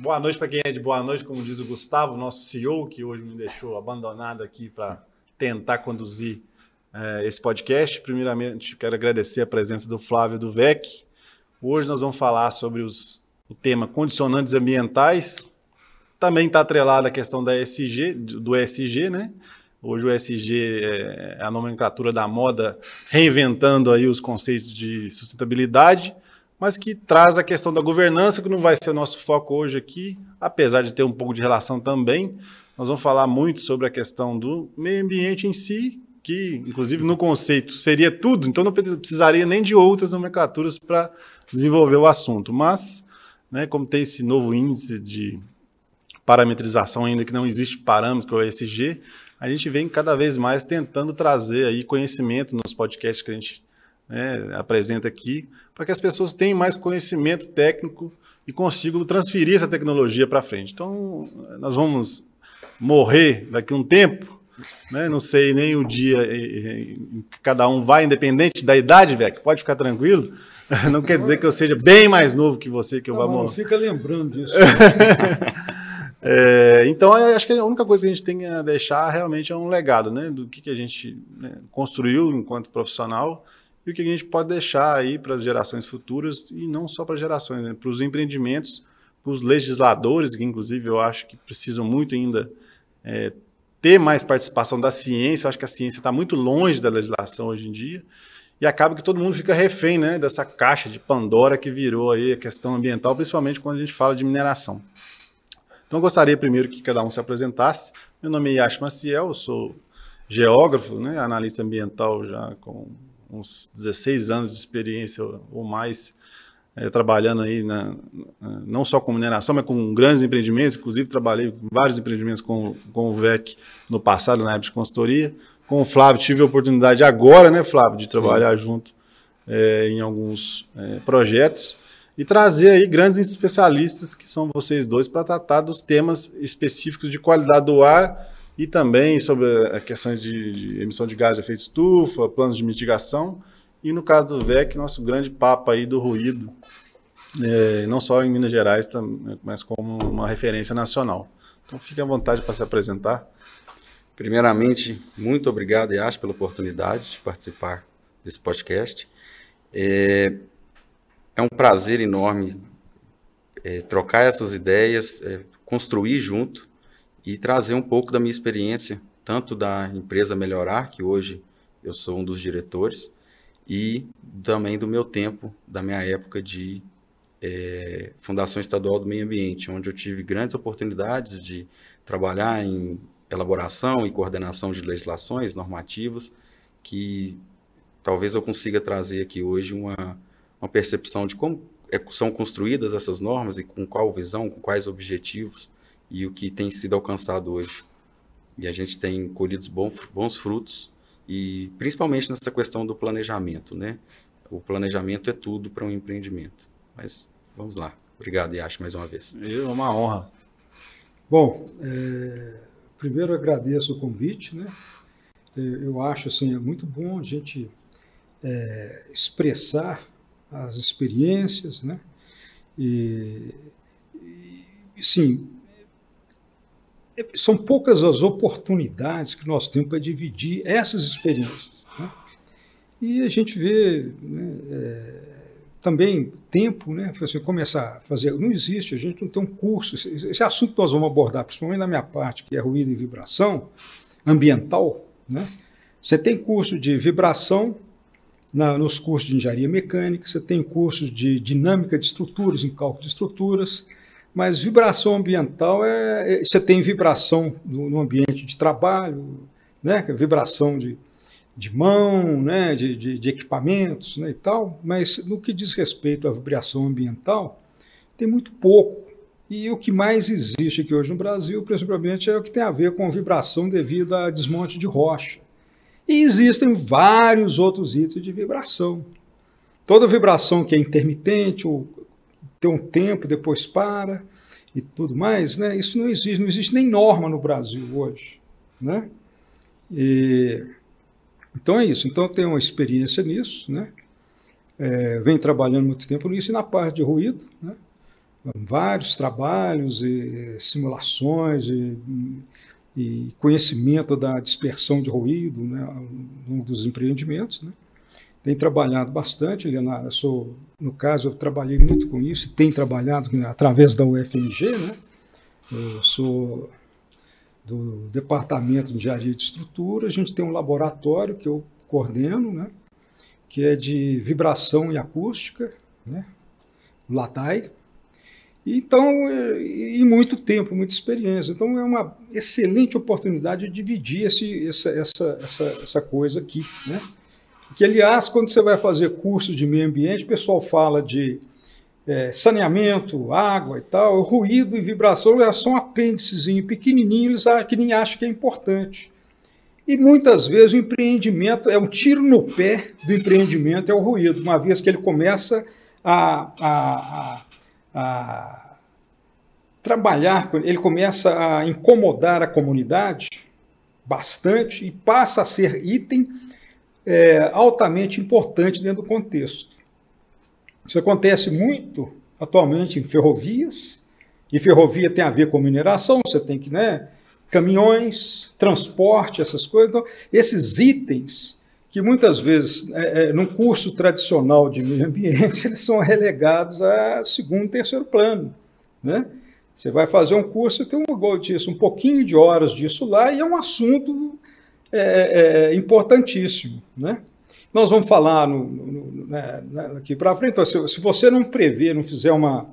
Boa noite para quem é de boa noite, como diz o Gustavo, nosso CEO, que hoje me deixou abandonado aqui para tentar conduzir é, esse podcast. Primeiramente, quero agradecer a presença do Flávio do VEC. Hoje nós vamos falar sobre os, o tema condicionantes ambientais. Também está atrelada a questão da SG, do ESG, né? Hoje o ESG é a nomenclatura da moda, reinventando aí os conceitos de sustentabilidade mas que traz a questão da governança, que não vai ser o nosso foco hoje aqui, apesar de ter um pouco de relação também. Nós vamos falar muito sobre a questão do meio ambiente em si, que, inclusive, no conceito seria tudo, então não precisaria nem de outras nomenclaturas para desenvolver o assunto. Mas, né, como tem esse novo índice de parametrização ainda que não existe parâmetro, o ESG, a gente vem cada vez mais tentando trazer aí conhecimento nos podcasts que a gente né, apresenta aqui, para que as pessoas tenham mais conhecimento técnico e consigam transferir essa tecnologia para frente. Então, nós vamos morrer daqui a um tempo, né? não sei nem o dia em que cada um vai, independente da idade, velho, pode ficar tranquilo. Não quer dizer que eu seja bem mais novo que você, que eu vou morrer. Não fica lembrando disso. é, então, acho que a única coisa que a gente tem a deixar realmente é um legado, né? Do que, que a gente né, construiu enquanto profissional e o que a gente pode deixar aí para as gerações futuras e não só para as gerações, né? para os empreendimentos, para os legisladores, que inclusive eu acho que precisam muito ainda é, ter mais participação da ciência. Eu acho que a ciência está muito longe da legislação hoje em dia e acaba que todo mundo fica refém né, dessa caixa de Pandora que virou aí a questão ambiental, principalmente quando a gente fala de mineração. Então, eu gostaria primeiro que cada um se apresentasse. Meu nome é Yash Maciel, eu sou geógrafo, né, analista ambiental já com uns 16 anos de experiência ou mais é, trabalhando aí na, não só com mineração, mas com grandes empreendimentos, inclusive trabalhei com vários empreendimentos com, com o VEC no passado, na época de consultoria. Com o Flávio tive a oportunidade agora, né, Flávio, de trabalhar Sim. junto é, em alguns é, projetos e trazer aí grandes especialistas que são vocês dois para tratar dos temas específicos de qualidade do ar e também sobre a questão de, de, emissão de gás de efeito estufa, planos de mitigação, e no caso do VEC, nosso grande papo aí do ruído, é, não só em Minas Gerais, mas como uma referência nacional. Então fique à vontade para se apresentar. Primeiramente, muito obrigado, Yas, pela oportunidade de participar desse podcast. É, é um prazer enorme é, trocar essas ideias, é, construir junto e trazer um pouco da minha experiência, tanto da empresa Melhorar, que hoje eu sou um dos diretores, e também do meu tempo, da minha época de é, Fundação Estadual do Meio Ambiente, onde eu tive grandes oportunidades de trabalhar em elaboração e coordenação de legislações normativas, que talvez eu consiga trazer aqui hoje uma, uma percepção de como é, são construídas essas normas e com qual visão, com quais objetivos e o que tem sido alcançado hoje. E a gente tem colhido bons, frutos, e principalmente nessa questão do planejamento, né? O planejamento é tudo para um empreendimento. Mas vamos lá. Obrigado, Yash, mais uma vez. É uma honra. Bom, é, primeiro agradeço o convite, né? É, eu acho assim, é muito bom a gente é, expressar as experiências, né? E, e sim, são poucas as oportunidades que nós temos para dividir essas experiências. Né? E a gente vê né, é, também tempo, né? Você começar a fazer. Não existe, a gente não tem um curso. Esse, esse, assunto nós vamos abordar, principalmente na minha parte, que é ruído e vibração ambiental, né? Você tem curso de vibração na, nos cursos de engenharia mecânica, você tem cursos de dinâmica de estruturas, em cálculo de estruturas, mas vibração ambiental é, é você tem vibração no, no, ambiente de trabalho, né? Vibração de, de mão, né? de, de, de equipamentos né? e tal, mas no que diz respeito à vibração ambiental, tem muito pouco. E o que mais existe aqui hoje no Brasil, principalmente, é o que tem a ver com vibração devido a desmonte de rocha. E existem vários outros itens de vibração. Toda vibração que é intermitente ou ter um tempo, depois para e tudo mais, né? Isso não existe, não existe nem norma no Brasil hoje, né? E, então é isso. Então eu tenho uma experiência nisso, né? É, venho trabalhando muito tempo nisso e na parte de ruído, né? vários trabalhos e simulações e, e conhecimento da dispersão de ruído né, um dos empreendimentos. Né. Tem trabalhado bastante, Leonardo. Sou, no caso, eu trabalhei muito com isso, tem trabalhado através da UFMG. Né. Eu sou do Departamento de Engenharia de Estrutura, a gente tem um laboratório que eu coordeno, né, que é de vibração e acústica, né, LATAI. Então, e muito tempo, muita experiência. Então, é uma excelente oportunidade de dividir esse, essa, essa, essa, essa coisa aqui. Né? Que, aliás, quando você vai fazer curso de meio ambiente, o pessoal fala de é, saneamento, água e tal, ruído e vibração é só um apêndicezinho pequenininho que nem acham que é importante. E muitas vezes o empreendimento é um tiro no pé do empreendimento, é o ruído, uma vez que ele começa a, a, a, a trabalhar, ele começa a incomodar a comunidade bastante e passa a ser item é, altamente importante dentro do contexto. Isso acontece muito atualmente em ferrovias, e ferrovia tem a ver com mineração, você tem que, né, caminhões, transporte, essas coisas. Então, esses itens que muitas vezes, é, é, num curso tradicional de meio ambiente, eles são relegados a segundo, terceiro plano, né? Você vai fazer um curso, tem um disso, um pouquinho de horas disso lá, e é um assunto é, é, é importantíssimo, né? Nós vamos falar no, no, né, né aqui para frente. Então, se, se, você não prever, não fizer uma,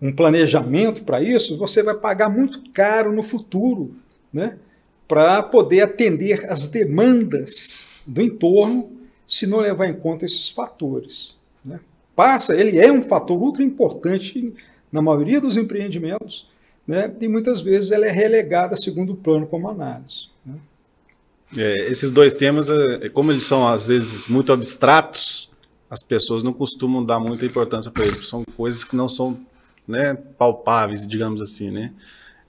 um planejamento para isso, você vai pagar muito caro no futuro, né? Para poder atender as demandas do entorno, se não levar em conta esses fatores. Né? Passa, ele é um fator ultra importante na maioria dos empreendimentos, né? E muitas vezes ela é relegada a segundo plano como análise. É, esses dois temas, é, como eles são às vezes muito abstratos, as pessoas não costumam dar muita importância para eles. São coisas que não são né, palpáveis, digamos assim, né?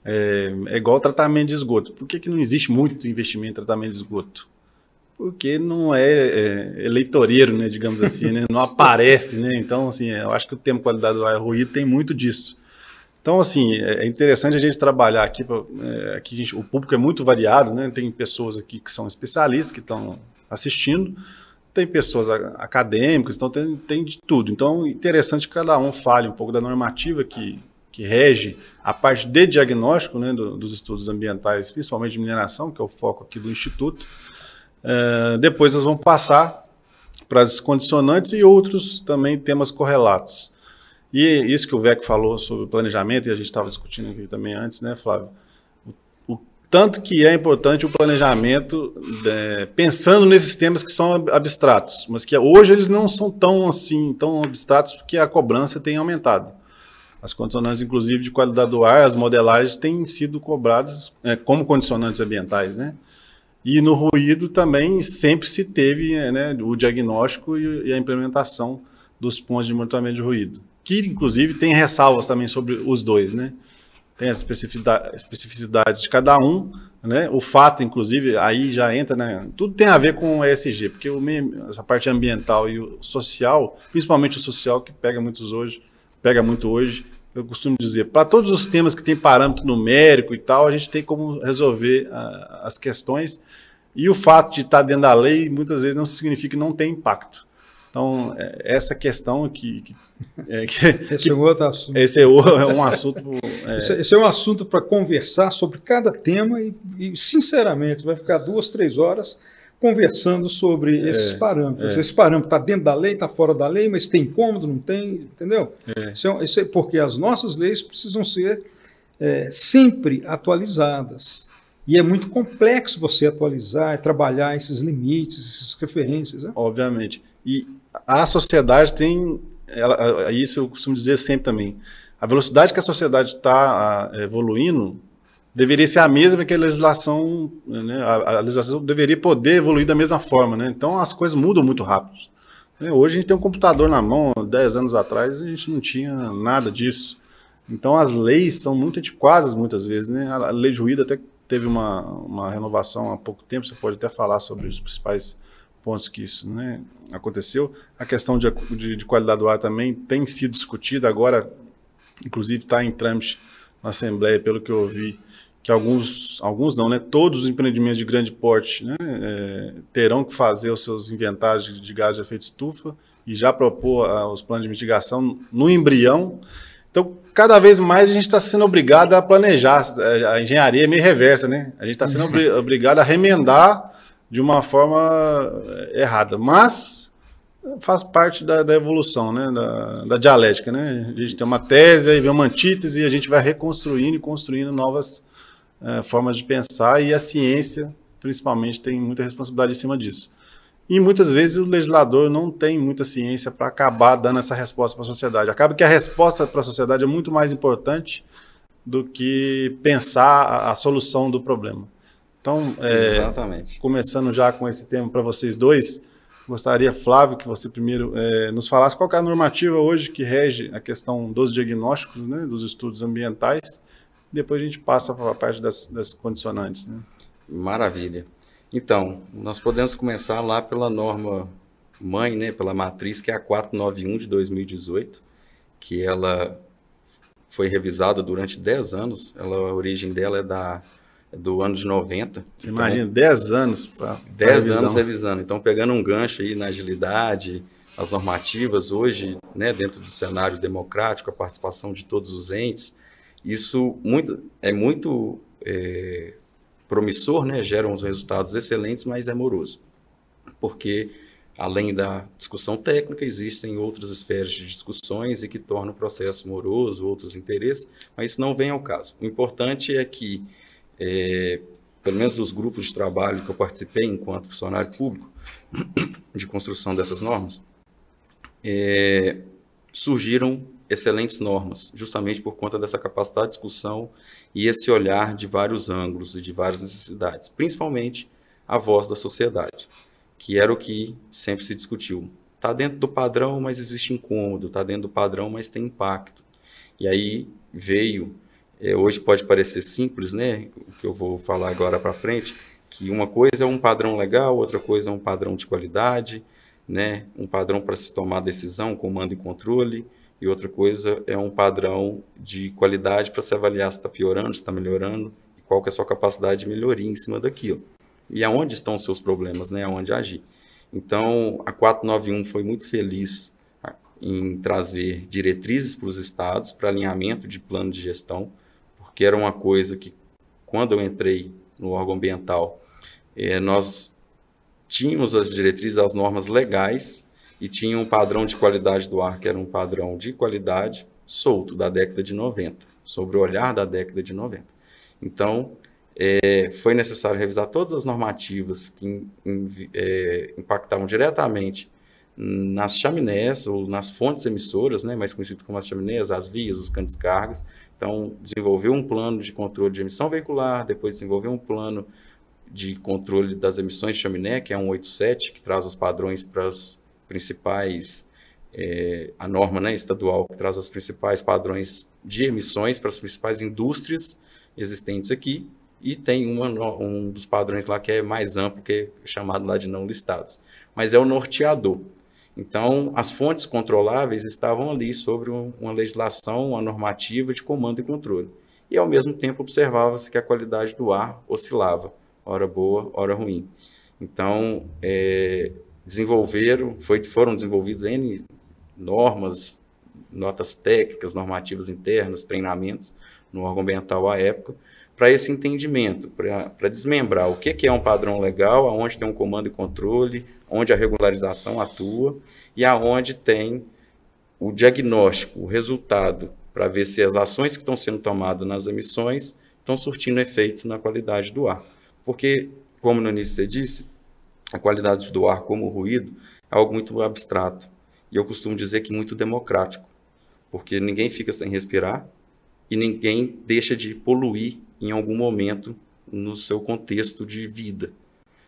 É, é igual tratamento de esgoto. Por que, que não existe muito investimento em tratamento de esgoto? Porque não é, é eleitoreiro, né, digamos assim, né? não aparece, né? Então, assim, eu acho que o tema qualidade do ar ruído tem muito disso. Então, assim, é, é interessante a gente trabalhar aqui. É, aqui gente, o público é muito variado, né? Tem pessoas aqui que são especialistas, que estão assistindo, tem pessoas acadêmicas, então tem, tem de tudo. Então, interessante que cada um fale um pouco da normativa que, que rege a parte de diagnóstico né, do, dos estudos ambientais, principalmente de mineração, que é o foco aqui do Instituto. É, depois nós vamos passar para as condicionantes e outros também temas correlatos. E isso que o VEC falou sobre planejamento, e a gente estava discutindo aqui também antes, né, Flávio? O, o tanto que é importante o planejamento é, pensando nesses temas que são abstratos, mas que hoje eles não são tão assim, tão abstratos, porque a cobrança tem aumentado. As condicionantes, inclusive, de qualidade do ar, as modelagens têm sido cobradas é, como condicionantes ambientais, né? E no ruído também sempre se teve né, o diagnóstico e, e a implementação dos pontos de monitoramento de ruído que inclusive tem ressalvas também sobre os dois, né? Tem as especificidades de cada um, né? O fato, inclusive, aí já entra, né? Tudo tem a ver com o ESG, porque o essa parte ambiental e o social, principalmente o social, que pega muitos hoje, pega muito hoje, eu costumo dizer, para todos os temas que tem parâmetro numérico e tal, a gente tem como resolver uh, as questões. E o fato de estar dentro da lei muitas vezes não significa que não tem impacto. Então, é, essa questão que. que, é, que esse é outro assunto. Esse é, é um assunto. É... Esse, esse, é um assunto para conversar sobre cada tema e, e, sinceramente, vai ficar duas, três horas conversando sobre esses é, parâmetros. É. Esse parâmetro está dentro da lei, está fora da lei, mas tem incômodo, não tem, entendeu? É. Isso, é, isso é porque as nossas leis precisam ser sempre atualizadas. E é muito complexo você atualizar e trabalhar esses limites, essas referências. Né? Obviamente. E a sociedade tem, ela, isso eu costumo dizer sempre também, a velocidade que a sociedade está evoluindo deveria ser a mesma que a legislação, né, a, a, legislação deveria poder evoluir da mesma forma, né? Então as coisas mudam muito rápido. Né? Hoje a gente tem um computador na mão, 10 anos atrás a gente não tinha nada disso. Então as leis são muito antiquadas muitas vezes, né? A lei de ruído até teve uma, uma renovação há pouco tempo, você pode até falar sobre os principais pontos que isso né, aconteceu. A questão de, de, de, qualidade do ar também tem sido discutida agora, inclusive está em trâmite na Assembleia, pelo que eu ouvi, que alguns, alguns não, né? Todos os empreendimentos de grande porte né, é, terão que fazer os seus inventários de, de gás de efeito estufa e já propor uh, os planos de mitigação no embrião. Então, cada vez mais a gente está sendo obrigado a planejar. A engenharia é meio reversa, né? A gente está sendo obri obrigado a remendar de uma forma eh, errada. Mas faz parte da, da evolução, né? Da, da, dialética, né? A gente tem uma tese, aí vem uma antítese e a gente vai reconstruindo e construindo novas uh, formas de pensar e a ciência, principalmente, tem muita responsabilidade em cima disso. E muitas vezes o legislador não tem muita ciência para acabar dando essa resposta para a sociedade. Acaba que a resposta para a sociedade é muito mais importante do que pensar a, a solução do problema. Então, é, começando já com esse tema para vocês dois, gostaria, Flávio, que você primeiro é, nos falasse qual é a normativa hoje que rege a questão dos diagnósticos, né, dos estudos ambientais. Depois a gente passa para a parte das, das condicionantes. Né? Maravilha. Então, nós podemos começar lá pela norma mãe, né, pela matriz, que é a 491 de 2018, que ela foi revisada durante 10 anos. Ela, a origem dela é da do ano de 90. Então, Imagina, 10 anos para 10 anos revisando. Então, pegando um gancho aí na agilidade, as normativas hoje, né, dentro do cenário democrático, a participação de todos os entes, isso muito, é muito é, promissor, né? gera uns resultados excelentes, mas é moroso. Porque, além da discussão técnica, existem outras esferas de discussões e que tornam o processo moroso, outros interesses, mas isso não vem ao caso. O importante é que, é, pelo menos dos grupos de trabalho que eu participei enquanto funcionário público, de construção dessas normas, é, surgiram excelentes normas, justamente por conta dessa capacidade de discussão e esse olhar de vários ângulos e de várias necessidades, principalmente a voz da sociedade, que era o que sempre se discutiu. Está dentro do padrão, mas existe incômodo, está dentro do padrão, mas tem impacto. E aí veio, é, hoje pode parecer simples, né, o que eu vou falar agora para frente, que uma coisa é um padrão legal, outra coisa é um padrão de qualidade, né, um padrão para se tomar decisão, comando e controle, e outra coisa é um padrão de qualidade para se avaliar se está piorando, se está melhorando, e qual que é a sua capacidade de melhoria em cima daquilo. E aonde estão os seus problemas, né? Aonde agir. Então, a 491 foi muito feliz ah, em trazer diretrizes para os estados, para alinhamento de plano de gestão, porque era uma coisa que, quando eu entrei no órgão ambiental, eh, nós tínhamos as diretrizes, as normas legais, e tinha um padrão de qualidade do ar que era um padrão de qualidade solto da década de 90, sobre o olhar da década de 90. Então, é, foi necessário revisar todas as normativas que in, in, é, impactavam diretamente nas chaminés ou nas fontes emissoras, né, mais conhecido como as chaminés, as vias, os canos de descargas. Então, desenvolveu um plano de controle de emissão veicular, depois desenvolveu um plano de controle das emissões de chaminé, que é um 87, que traz os padrões para as principais, é, a norma né, estadual que traz os principais padrões de emissões para as principais indústrias existentes aqui, e tem uma, um dos padrões lá que é mais amplo, que é chamado lá de não listados. Mas é o norteador. Então, as fontes controláveis estavam ali sobre um, uma legislação, uma normativa de comando e controle. E, ao mesmo tempo, observava-se que a qualidade do ar oscilava, hora boa, hora ruim. Então, é, desenvolveram, foi, foram desenvolvidos N normas, notas técnicas, normativas internas, treinamentos no órgão ambiental à época, para esse entendimento, para desmembrar o que, que é um padrão legal, aonde tem um comando e controle, onde a regularização atua e aonde tem o diagnóstico, o resultado, para ver se as ações que estão sendo tomadas nas emissões estão surtindo efeito na qualidade do ar. Porque, como no início você disse, a qualidade do ar como ruído é algo muito abstrato. E eu costumo dizer que muito democrático, porque ninguém fica sem respirar e ninguém deixa de poluir em algum momento no seu contexto de vida.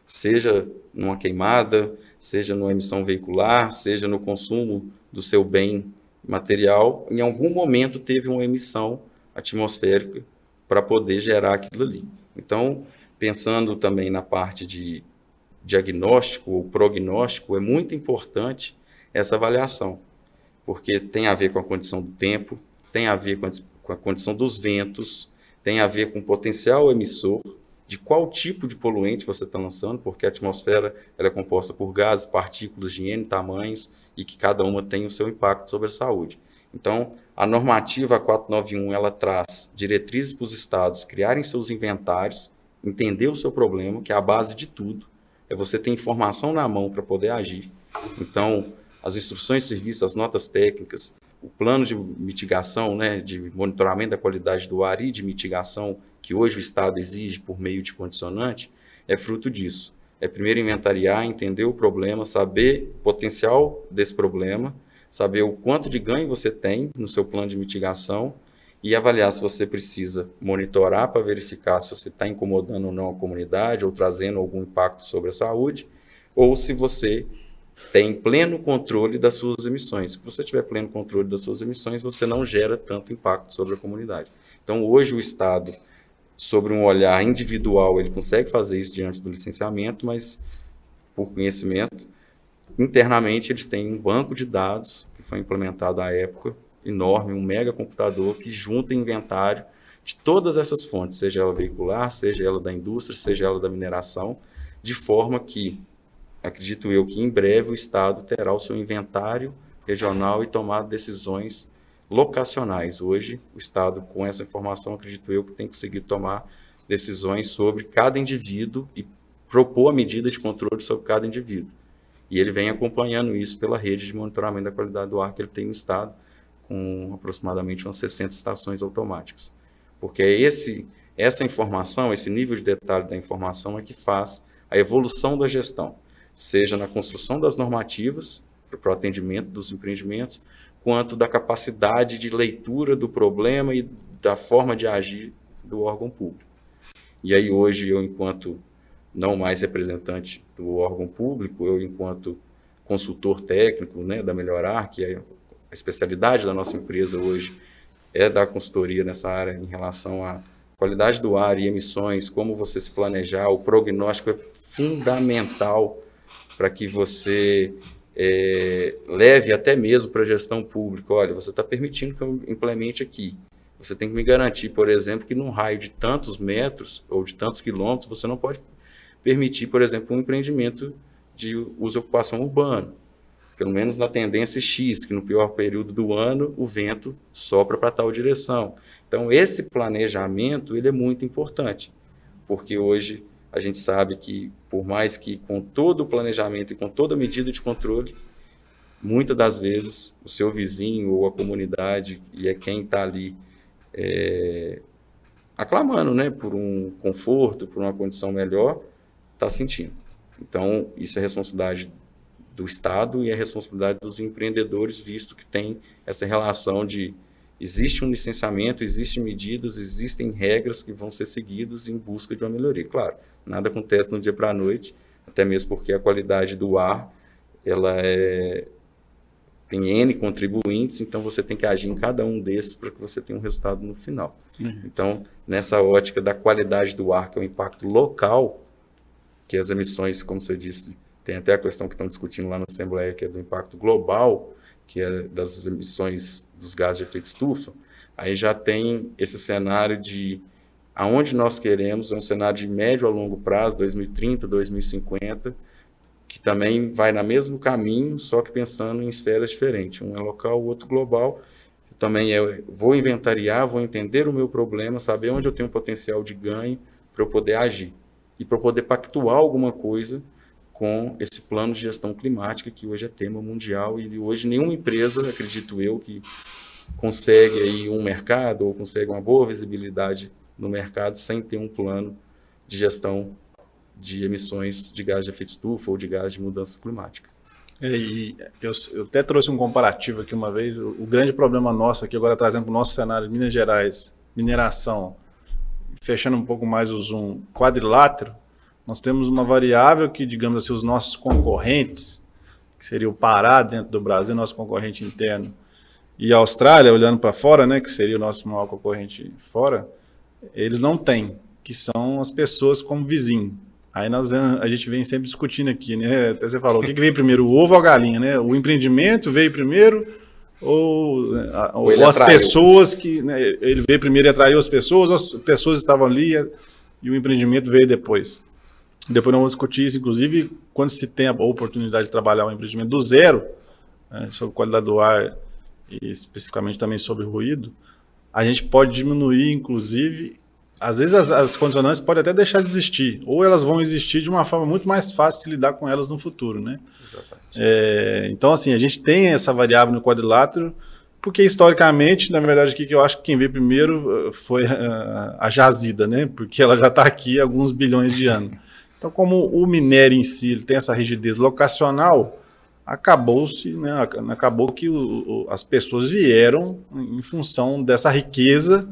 Seja numa queimada, seja numa emissão veicular, seja no consumo do seu bem material, em algum momento teve uma emissão atmosférica para poder gerar aquilo ali. Então, pensando também na parte de diagnóstico ou prognóstico, é muito importante essa avaliação, porque tem a ver com a condição do tempo, tem a ver com a, com a condição dos ventos, tem a ver com o potencial emissor, de qual tipo de poluente você está lançando, porque a atmosfera ela é composta por gases, partículas de N tamanhos e que cada uma tem o seu impacto sobre a saúde. Então, a normativa 491 ela traz diretrizes para os estados criarem seus inventários, entender o seu problema, que é a base de tudo, é você ter informação na mão para poder agir. Então, as instruções de serviço, as notas técnicas, o plano de mitigação, né, de monitoramento da qualidade do ar e de mitigação que hoje o Estado exige por meio de condicionante, é fruto disso. É primeiro inventariar, entender o problema, saber o potencial desse problema, saber o quanto de ganho você tem no seu plano de mitigação e avaliar se você precisa monitorar para verificar se você está incomodando ou não a comunidade ou trazendo algum impacto sobre a saúde, ou se você tem pleno controle das suas emissões. Se você tiver pleno controle das suas emissões, você não gera tanto impacto sobre a comunidade. Então, hoje o Estado, sobre um olhar individual, ele consegue fazer isso diante do licenciamento, mas por conhecimento, internamente eles têm um banco de dados que foi implementado à época, enorme, um mega computador que junta inventário de todas essas fontes, seja ela veicular, seja ela da indústria, seja ela da mineração, de forma que acredito eu que em breve o Estado terá o seu inventário regional e tomar decisões locacionais. Hoje, o Estado, com essa informação, acredito eu que tem conseguido tomar decisões sobre cada indivíduo e propor a medida de controle sobre cada indivíduo. E ele vem acompanhando isso pela rede de monitoramento da qualidade do ar que ele tem no Estado, com aproximadamente umas 60 estações automáticas. Porque é esse, essa informação, esse nível de detalhe da informação é que faz a evolução da gestão seja na construção das normativas para o atendimento dos empreendimentos, quanto da capacidade de leitura do problema e da forma de agir do órgão público. E aí hoje eu, enquanto não mais representante do órgão público, eu enquanto consultor técnico né, da Melhorar, que é a especialidade da nossa empresa hoje é dar consultoria nessa área em relação à qualidade do ar e emissões, como você se planejar, o prognóstico é fundamental para que você é, leve até mesmo para a gestão pública. Olha, você está permitindo que eu implemente aqui. Você tem que me garantir, por exemplo, que num raio de tantos metros ou de tantos quilômetros, você não pode permitir, por exemplo, um empreendimento de uso e ocupação urbana. Pelo menos na tendência X, que no pior período do ano o vento sopra para tal direção. Então, esse planejamento ele é muito importante, porque hoje a gente sabe que, por mais que com todo o planejamento e com toda medida de controle, muitas das vezes o seu vizinho ou a comunidade, e é quem está ali é, aclamando né, por um conforto, por uma condição melhor, está sentindo. Então, isso é responsabilidade do Estado e é responsabilidade dos empreendedores, visto que tem essa relação de existe um licenciamento, existem medidas, existem regras que vão ser seguidas em busca de uma melhoria. Claro, nada acontece do dia para a noite, até mesmo porque a qualidade do ar ela é, tem N contribuintes, então você tem que agir em cada um desses para que você tenha um resultado no final. Uhum. Então, nessa ótica da qualidade do ar, que é o impacto local, que as emissões, como você disse, tem até a questão que estão discutindo lá na Assembleia, que é do impacto global, que é das emissões dos gases de efeito estufa, aí já tem esse cenário de aonde nós queremos, é um cenário de médio a longo prazo, 2030, 2050, que também vai no mesmo caminho, só que pensando em esferas diferentes. Um é local, o outro global. Também é, vou inventariar, vou entender o meu problema, saber onde eu tenho potencial de ganho para eu poder agir. E para poder pactuar alguma coisa com esse plano de gestão climática que hoje é tema mundial e hoje nenhuma empresa, acredito eu, que consegue aí um mercado ou consegue uma boa visibilidade no mercado sem ter um plano de gestão de emissões de gás de efeito estufa ou de gás de mudanças climáticas. É, e eu, eu, até trouxe um comparativo aqui uma vez. O, o grande problema nosso aqui, agora trazendo para o nosso cenário de Minas Gerais, mineração, fechando um pouco mais o zoom, quadrilátero, nós temos uma variável que, digamos assim, os nossos concorrentes, que seria o Pará dentro do Brasil, nosso concorrente interno, e a Austrália, olhando para fora, né, que seria o nosso maior concorrente fora, eles não têm, que são as pessoas como vizinho. Aí nós a gente vem sempre discutindo aqui, né? Até você falou, o que, que veio primeiro, o ovo ou a galinha, né? O empreendimento veio primeiro ou, ou, ou as pessoas que. Né, ele veio primeiro e atraiu as pessoas, ou as pessoas estavam ali e, e o empreendimento veio depois. Depois nós vamos discutir isso, inclusive, quando se tem a oportunidade de trabalhar um empreendimento do zero, né, sobre qualidade do ar e especificamente também sobre ruído, a gente pode diminuir, inclusive, às vezes as, as condicionantes podem até deixar de existir, ou elas vão existir de uma forma muito mais fácil de se lidar com elas no futuro, né? É, então, assim, a gente tem essa variável no quadrilátero, porque historicamente, na verdade, aqui que eu acho que quem veio primeiro eh, foi a, a jazida, né? Porque ela já está aqui há alguns bilhões de anos. Então, como o minério em si tem essa rigidez locacional, acabou-se, né? Acabou que o, as pessoas vieram em função dessa riqueza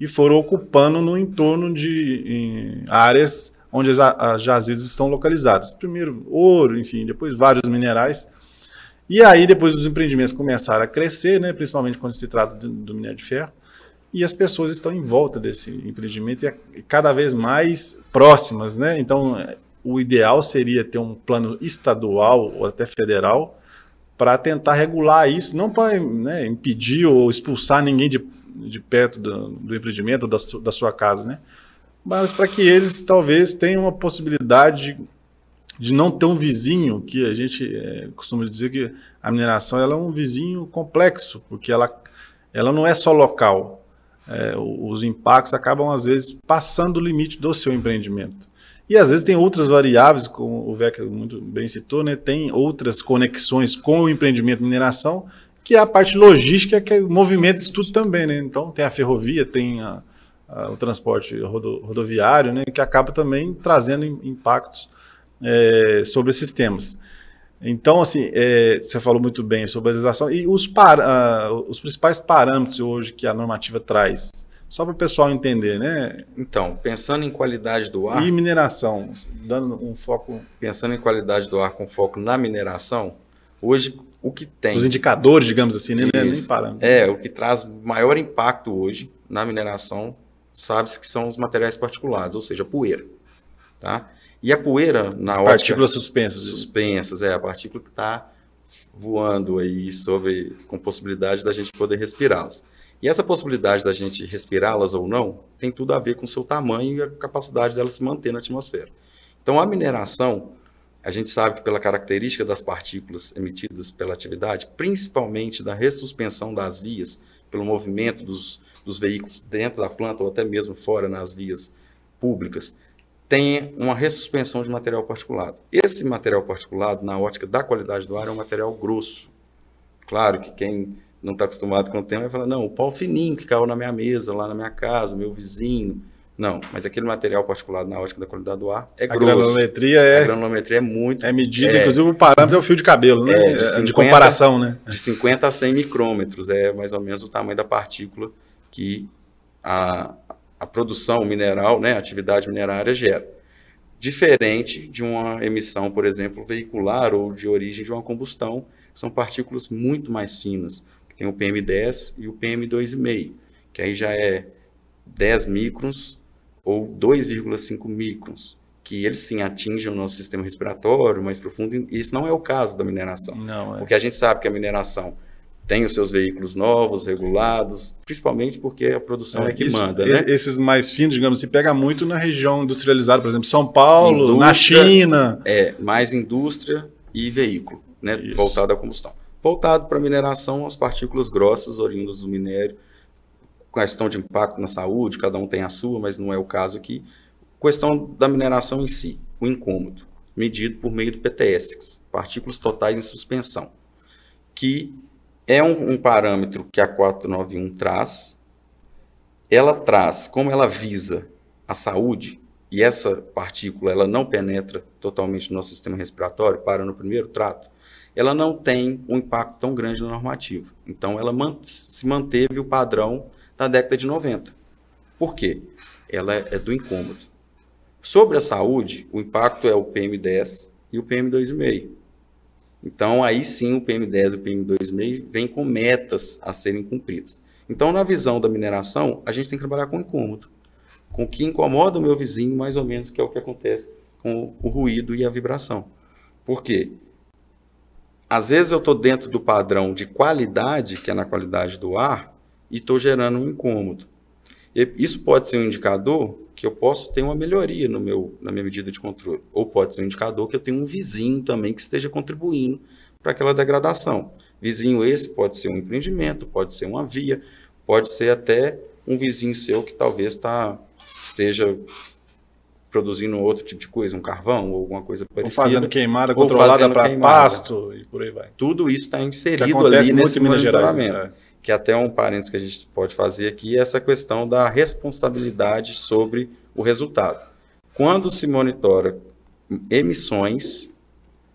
e foram ocupando no entorno de áreas onde as, as jazidas estão localizadas. Primeiro ouro, enfim, depois vários minerais. E aí depois os empreendimentos começaram a crescer, né, principalmente quando se trata do, do minério de ferro. E as pessoas estão em volta desse empreendimento e cada vez mais próximas, né? Então, o ideal seria ter um plano estadual ou até federal para tentar regular isso, não para né, impedir ou expulsar ninguém de de perto do, do empreendimento, da, da sua casa, né? Mas para que eles talvez tenham uma possibilidade de, de não ter um vizinho, que a gente é, costuma dizer que a mineração ela é um vizinho complexo, porque ela, ela não é só local. É, os impactos acabam, às vezes, passando o limite do seu empreendimento. E às vezes tem outras variáveis, como o Vec muito bem citou, né? tem outras conexões com o empreendimento mineração que é a parte logística que movimenta isso tudo também, né? Então tem a ferrovia, tem a, a, o transporte rodo, rodoviário, né? Que acaba também trazendo impactos é, sobre esses temas. Então, assim, é, você falou muito bem sobre a legislação e os, para, uh, os principais parâmetros hoje que a normativa traz, só para o pessoal entender, né? Então, pensando em qualidade do ar. E mineração, dando um foco. Pensando em qualidade do ar com foco na mineração, hoje o que tem. Os indicadores, digamos assim, né? nem, nem parâmetros. É, o que traz maior impacto hoje na mineração, sabe-se que são os materiais particulados, ou seja, poeira. Tá? E a poeira, na As partículas suspensas. Suspensas, é, a partícula que está voando aí sobre, com possibilidade da gente poder respirá-las. E essa possibilidade da gente respirá-las ou não tem tudo a ver com o seu tamanho e a capacidade dela se manter na atmosfera. Então, a mineração, a gente sabe que pela característica das partículas emitidas pela atividade, principalmente da ressuspensão das vias, pelo movimento dos, dos veículos dentro da planta ou até mesmo fora nas vias públicas, tem uma ressuspensão de material particulado. Esse material particulado, na ótica da qualidade do ar, é um material grosso. Claro que quem não está acostumado com o tema vai falar, não, o pau fininho que caiu na minha mesa, lá na minha casa, meu vizinho, não, mas aquele material particulado na ótica da qualidade do ar é a grosso. Granulometria é, a granulometria é muito. É medida, é, inclusive o parâmetro é o fio de cabelo, né? É, de, 50, de, comparação, né? De 50 a 100 micrômetros, é mais ou menos o tamanho da partícula que a, a produção mineral, né, a atividade minerária gera. Diferente de uma emissão, por exemplo, veicular ou de origem de uma combustão, são partículas muito mais finas, que tem o PM10 e o PM2,5, que aí já é 10 microns ou 2,5 microns, que eles sim atingem o nosso sistema respiratório mais profundo, e isso não é o caso da mineração. Não, é. Porque a gente sabe que a mineração tem os seus veículos novos, regulados, principalmente porque a produção é, é que isso, manda, né? Esses mais finos, digamos, se pega muito na região industrializada, por exemplo, São Paulo, indústria, na China. É, mais indústria e veículo, né, isso. voltado à combustão. Voltado para a mineração, as partículas grossas oriundas do minério, questão de impacto na saúde, cada um tem a sua, mas não é o caso aqui. Questão da mineração em si, o incômodo, medido por meio do PTS, partículas totais em suspensão, que é um, um parâmetro que a 491 traz. Ela traz, como ela visa a saúde, e essa partícula ela não penetra totalmente no nosso sistema respiratório, para no primeiro trato, ela não tem um impacto tão grande na normativa. Então, ela se manteve o padrão da década de 90. Por quê? Ela é do incômodo. Sobre a saúde, o impacto é o PM10 e o PM2,5. Então, aí sim, o PM10 e o PM2,5 vêm com metas a serem cumpridas. Então, na visão da mineração, a gente tem que trabalhar com incômodo, com o que incomoda o meu vizinho, mais ou menos, que é o que acontece com o ruído e a vibração. Por quê? às vezes eu estou dentro do padrão de qualidade, que é na qualidade do ar, e estou gerando um incômodo. E isso pode ser um indicador que eu posso ter uma melhoria no meu, na minha medida de controle. Ou pode ser um indicador que eu tenho um vizinho também que esteja contribuindo para aquela degradação. Vizinho esse pode ser um empreendimento, pode ser uma via, pode ser até um vizinho seu que talvez tá, esteja produzindo outro tipo de coisa, um carvão ou alguma coisa parecida. Ou fazendo queimada controlada para pasto e por aí vai. Tudo isso está inserido ali nesse Minas Gerais, é. Que até um parênteses que a gente pode fazer aqui é essa questão da responsabilidade sobre o resultado. Quando se monitora emissões,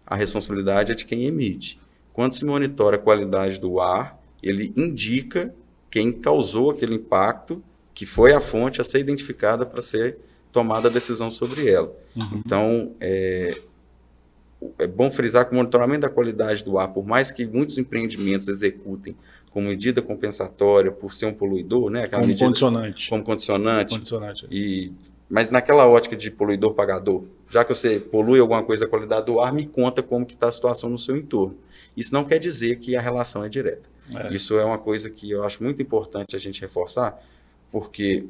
a responsabilidade é de quem emite. Quando se monitora a qualidade do ar, ele indica quem causou aquele impacto, que foi a fonte a ser identificada para ser tomada a decisão sobre ela. Uhum. Então, é, é bom frisar que o monitoramento da qualidade do ar, por mais que muitos empreendimentos executem como medida compensatória por ser um poluidor, né? como medida, condicionante. Como condicionante. condicionante. E, mas naquela ótica de poluidor pagador, já que você polui alguma coisa a qualidade do ar, me conta como que está a situação no seu entorno. Isso não quer dizer que a relação é direta. É. Isso é uma coisa que eu acho muito importante a gente reforçar, porque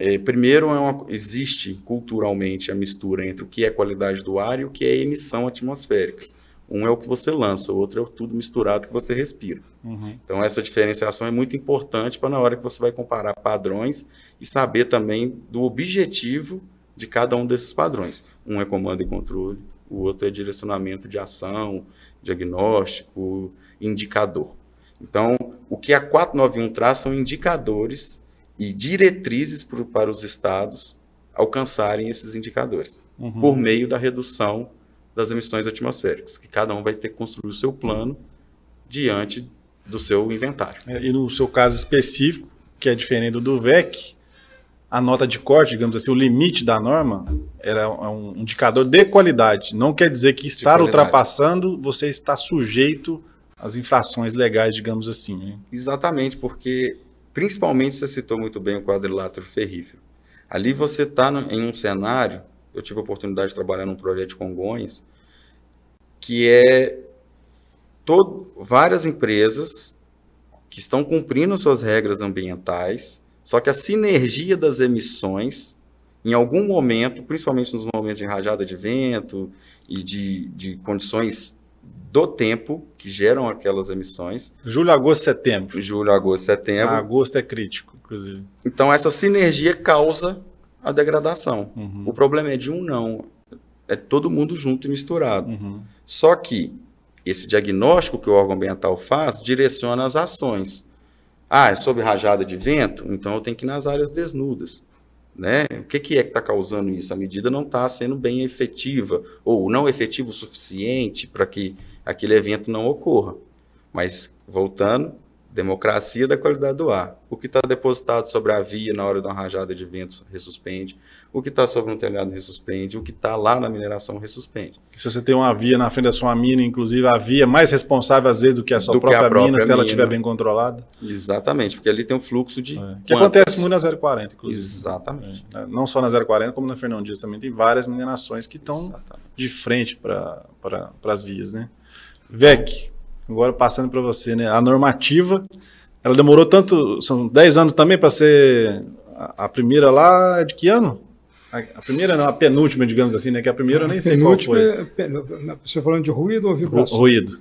é, primeiro, é uma, existe culturalmente a mistura entre o que é qualidade do ar e o que é emissão atmosférica. Um é o que você lança, o outro é tudo misturado que você respira. Uhum. Então, essa diferenciação é muito importante para na hora que você vai comparar padrões e saber também do objetivo de cada um desses padrões. Um é comando e controle, o outro é direcionamento de ação, diagnóstico, indicador. Então, o que a 491 traz são indicadores e diretrizes para os estados alcançarem esses indicadores, uhum. por meio da redução das emissões atmosféricas, que cada um vai ter que construir o seu plano diante do seu inventário. É, e no seu caso específico, que é diferente do VEC, a nota de corte, digamos assim, o limite da norma era um indicador de qualidade. Não quer dizer que estar ultrapassando você está sujeito às infrações legais, digamos assim. Né? Exatamente, porque Principalmente você citou muito bem o quadrilátero ferrífero. Ali você está em um cenário, eu tive a oportunidade de trabalhar num projeto de Congonhas, que é todo, várias empresas que estão cumprindo suas regras ambientais, só que a sinergia das emissões, em algum momento, principalmente nos momentos de rajada de vento e de, de condições do tempo que geram aquelas emissões. Julho, agosto, setembro. Julho, agosto, setembro. Ah, agosto é crítico, inclusive. Então, essa sinergia causa a degradação. Uhum. O problema é de um não. É todo mundo junto e misturado. Uhum. Só que esse diagnóstico que o órgão ambiental faz direciona as ações. Ah, é sobre rajada de vento? Então eu tenho que ir nas áreas desnudas. Né? O que, que é que está causando isso? A medida não está sendo bem efetiva ou não efetiva o suficiente para que aquele evento não ocorra. Mas, voltando, democracia da qualidade do ar. O que está depositado sobre a via na hora de uma rajada de ventos ressuspende. O que está sobre um telhado ressuspende. O que está lá na mineração ressuspende. Se você tem uma via na frente da sua mina, inclusive a via é mais responsável às vezes do que a sua própria, a própria, mina, mina, se ela estiver bem controlada. Exatamente, porque ali tem um fluxo de. É. Que acontece muito na 040, inclusive. Exatamente. É. Não só na 040, como na Fernão Dias também tem várias minerações que estão de frente para pra, as vias, né? VEC, agora passando para você, né? A normativa, ela demorou tanto, são 10 anos também para ser a, a, primeira lá, é de que ano? A, a, primeira não, a penúltima, digamos assim, né? Que a primeira eu nem sei qual foi. É, você falando de ruído ou vibração? Ruído.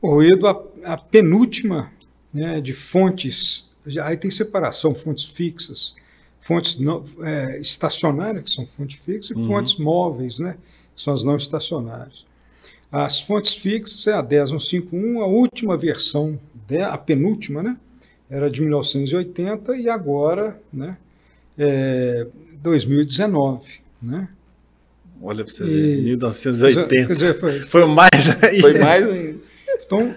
O ruído, a, a penúltima né, de fontes, aí tem separação, fontes fixas, fontes não, é, estacionárias, que são fontes fixas, e uhum. fontes móveis, né? Que são as não estacionárias. As fontes fixas é a 10151, a última versão, a penúltima, né? Era de 1980 e agora, né? É 2019, né? Olha para você ver, 1980. Quer dizer, foi, foi mais ainda. Foi mais ainda. Então,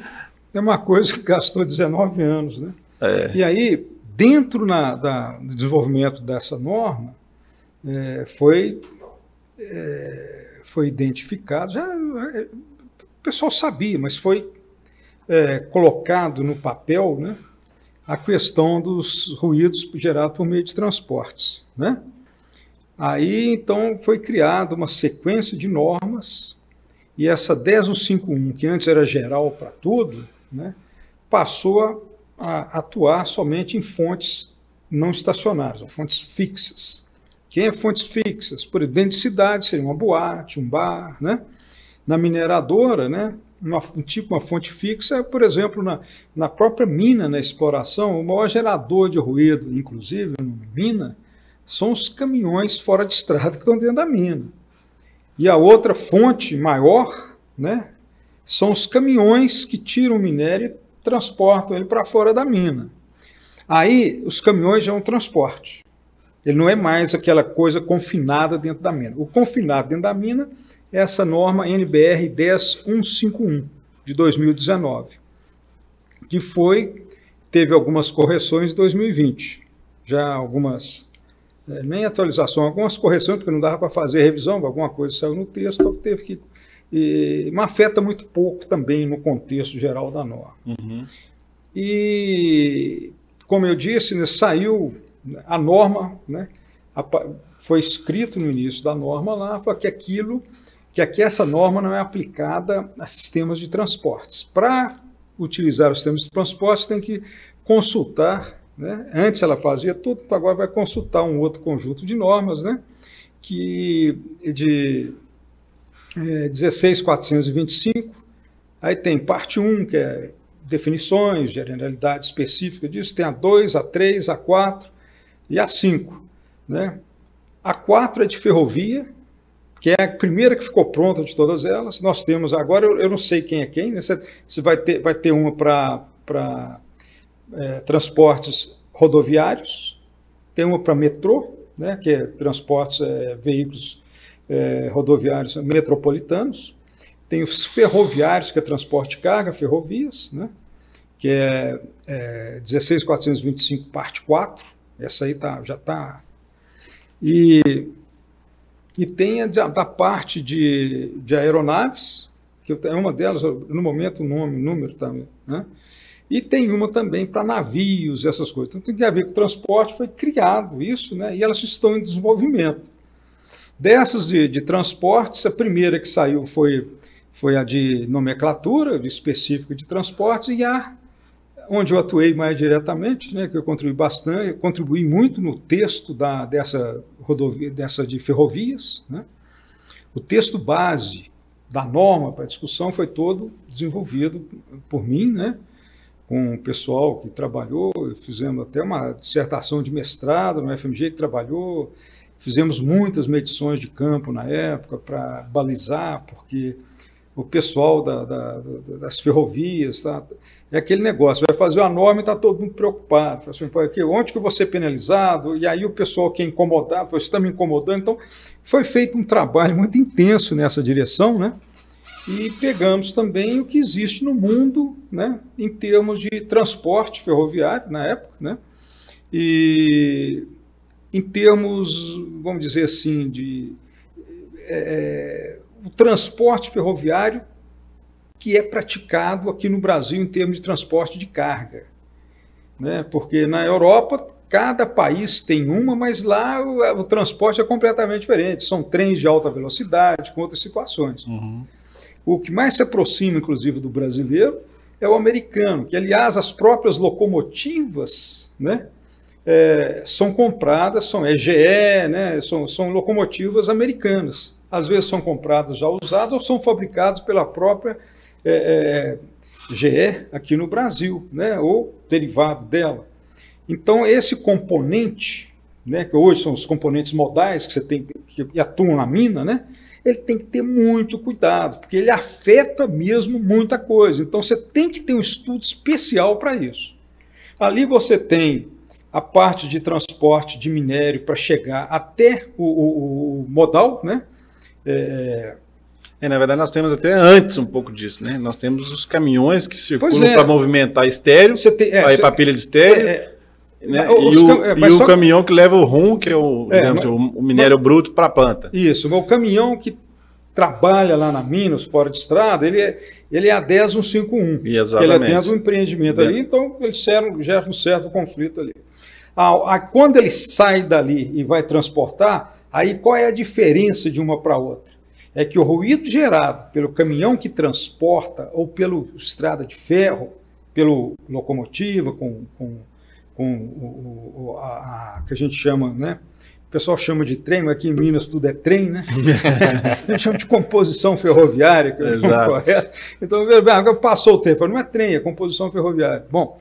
é uma coisa que gastou 19 anos, né? É. E aí, dentro na, da, do desenvolvimento dessa norma, é, foi é, foi identificado, já, é, o pessoal sabia, mas foi é, colocado no papel né, a questão dos ruídos gerados por meio de transportes. Né? Aí, então, foi criada uma sequência de normas e essa 10151, que antes era geral para tudo, né, passou a, a atuar somente em fontes não estacionárias, fontes fixas. Quem é fontes fixas? Por exemplo, dentro de cidade seria uma boate, um bar, né? Na mineradora, né? Uma, um tipo, uma fonte fixa, por exemplo, na, na própria mina, na exploração, o maior gerador de ruído, inclusive, na mina, são os caminhões fora de estrada que estão dentro da mina. E a outra fonte maior, né, são os caminhões que tiram o minério e transportam ele para fora da mina. Aí, os caminhões já é um transporte. Ele não é mais aquela coisa confinada dentro da mina. O confinado dentro da mina é essa norma NBR 10151 de 2019, que foi teve algumas correções em 2020, já algumas é, nem atualização, algumas correções porque não dava para fazer revisão, alguma coisa saiu no texto, então teve que e, mas afeta muito pouco também no contexto geral da norma. Uhum. E como eu disse, né, saiu a norma, né, foi escrito no início da norma lá para que aquilo, que aqui essa norma não é aplicada a sistemas de transportes. Para utilizar os sistemas de transportes tem que consultar, né, antes ela fazia tudo, então agora vai consultar um outro conjunto de normas, né, que de é, 16425, aí tem parte 1, que é definições, generalidade específica disso, tem a 2, a 3, a 4 e a 5. Né? A 4 é de ferrovia, que é a primeira que ficou pronta de todas elas. Nós temos agora, eu, eu não sei quem é quem, né? você, você vai, ter, vai ter uma para é, transportes rodoviários, tem uma para metrô, né? que é transportes, é, veículos é, rodoviários metropolitanos, tem os ferroviários, que é transporte de carga, ferrovias, né? que é, é 16425, parte 4. Essa aí tá, já está. E, e tem a da, parte de, de aeronaves, que é uma delas, no momento, o nome, número também. Né? E tem uma também para navios, essas coisas. Então tem que ver que o transporte foi criado, isso, né? e elas estão em desenvolvimento. Dessas de, de transportes, a primeira que saiu foi foi a de nomenclatura, de específica de transportes, e a onde eu atuei mais diretamente, né, que eu contribuí bastante, contribuí muito no texto da, dessa rodovia, dessa de ferrovias. Né? O texto base da norma para discussão foi todo desenvolvido por mim, né, com o pessoal que trabalhou, fizemos até uma dissertação de mestrado no FMG que trabalhou, fizemos muitas medições de campo na época para balizar, porque o pessoal da, da, das ferrovias, tá? É aquele negócio, vai fazer uma norma e está todo mundo preocupado. Assim, onde que eu vou ser penalizado? E aí o pessoal que é incomodado, você está me incomodando. Então, foi feito um trabalho muito intenso nessa direção, né? E pegamos também o que existe no mundo, né? Em termos de transporte ferroviário, na época, né? E em termos, vamos dizer assim, de... É, o transporte ferroviário que é praticado aqui no Brasil em termos de transporte de carga. Né? Porque na Europa, cada país tem uma, mas lá o, o transporte é completamente diferente. São trens de alta velocidade, com outras situações. Uhum. O que mais se aproxima, inclusive, do brasileiro é o americano, que, aliás, as próprias locomotivas né, é, são compradas, são EGE, né, são, são locomotivas americanas às vezes são comprados já usados ou são fabricados pela própria é, é, GE aqui no Brasil, né, ou derivado dela. Então, esse componente, né, que hoje são os componentes modais que você tem que atuam na mina, né, ele tem que ter muito cuidado, porque ele afeta mesmo muita coisa. Então, você tem que ter um estudo especial para isso. Ali você tem a parte de transporte de minério para chegar até o, o, o modal, né? É, é, na verdade, nós temos até antes um pouco disso, né? Nós temos os caminhões que circulam é. para movimentar estéreo, para ir para pilha de estéreo. É, é. né? e, o, e o caminhão que leva o rum, que é o, digamos, mas, o minério mas, bruto para a planta. Isso, mas o caminhão que trabalha lá na Minas, fora de estrada, ele é, ele é a 10151. Exatamente. Ele é dentro do empreendimento ali, então ele gera, gera um certo conflito ali. a, quando ele sai dali e vai transportar, Aí qual é a diferença de uma para outra? É que o ruído gerado pelo caminhão que transporta ou pelo estrada de ferro, pelo locomotiva com, com, com o, o, a, a, que a gente chama, né? O pessoal chama de trem, mas aqui em Minas tudo é trem, né? a gente chama de composição ferroviária, que é o correto. Então, passou o tempo, não é trem, é composição ferroviária. Bom,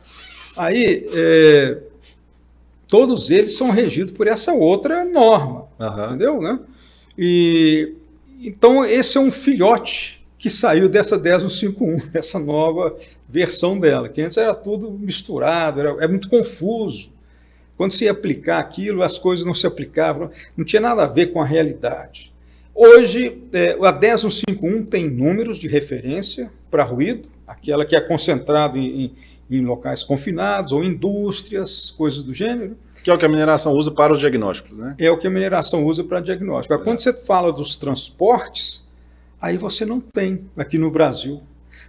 aí é, todos eles são regidos por essa outra norma, uhum. entendeu? Né? E então esse é um filhote que saiu dessa 10151, essa nova versão dela, que antes era tudo misturado, era, era muito confuso. Quando se ia aplicar aquilo, as coisas não se aplicavam, não tinha nada a ver com a realidade. Hoje, é, a 10151 tem números de referência para ruído, aquela que é concentrado em, em, em locais confinados ou indústrias, coisas do gênero. Que é o que a mineração usa para os diagnósticos, né? É o que a mineração usa para diagnóstico. Quando você fala dos transportes, aí você não tem aqui no Brasil.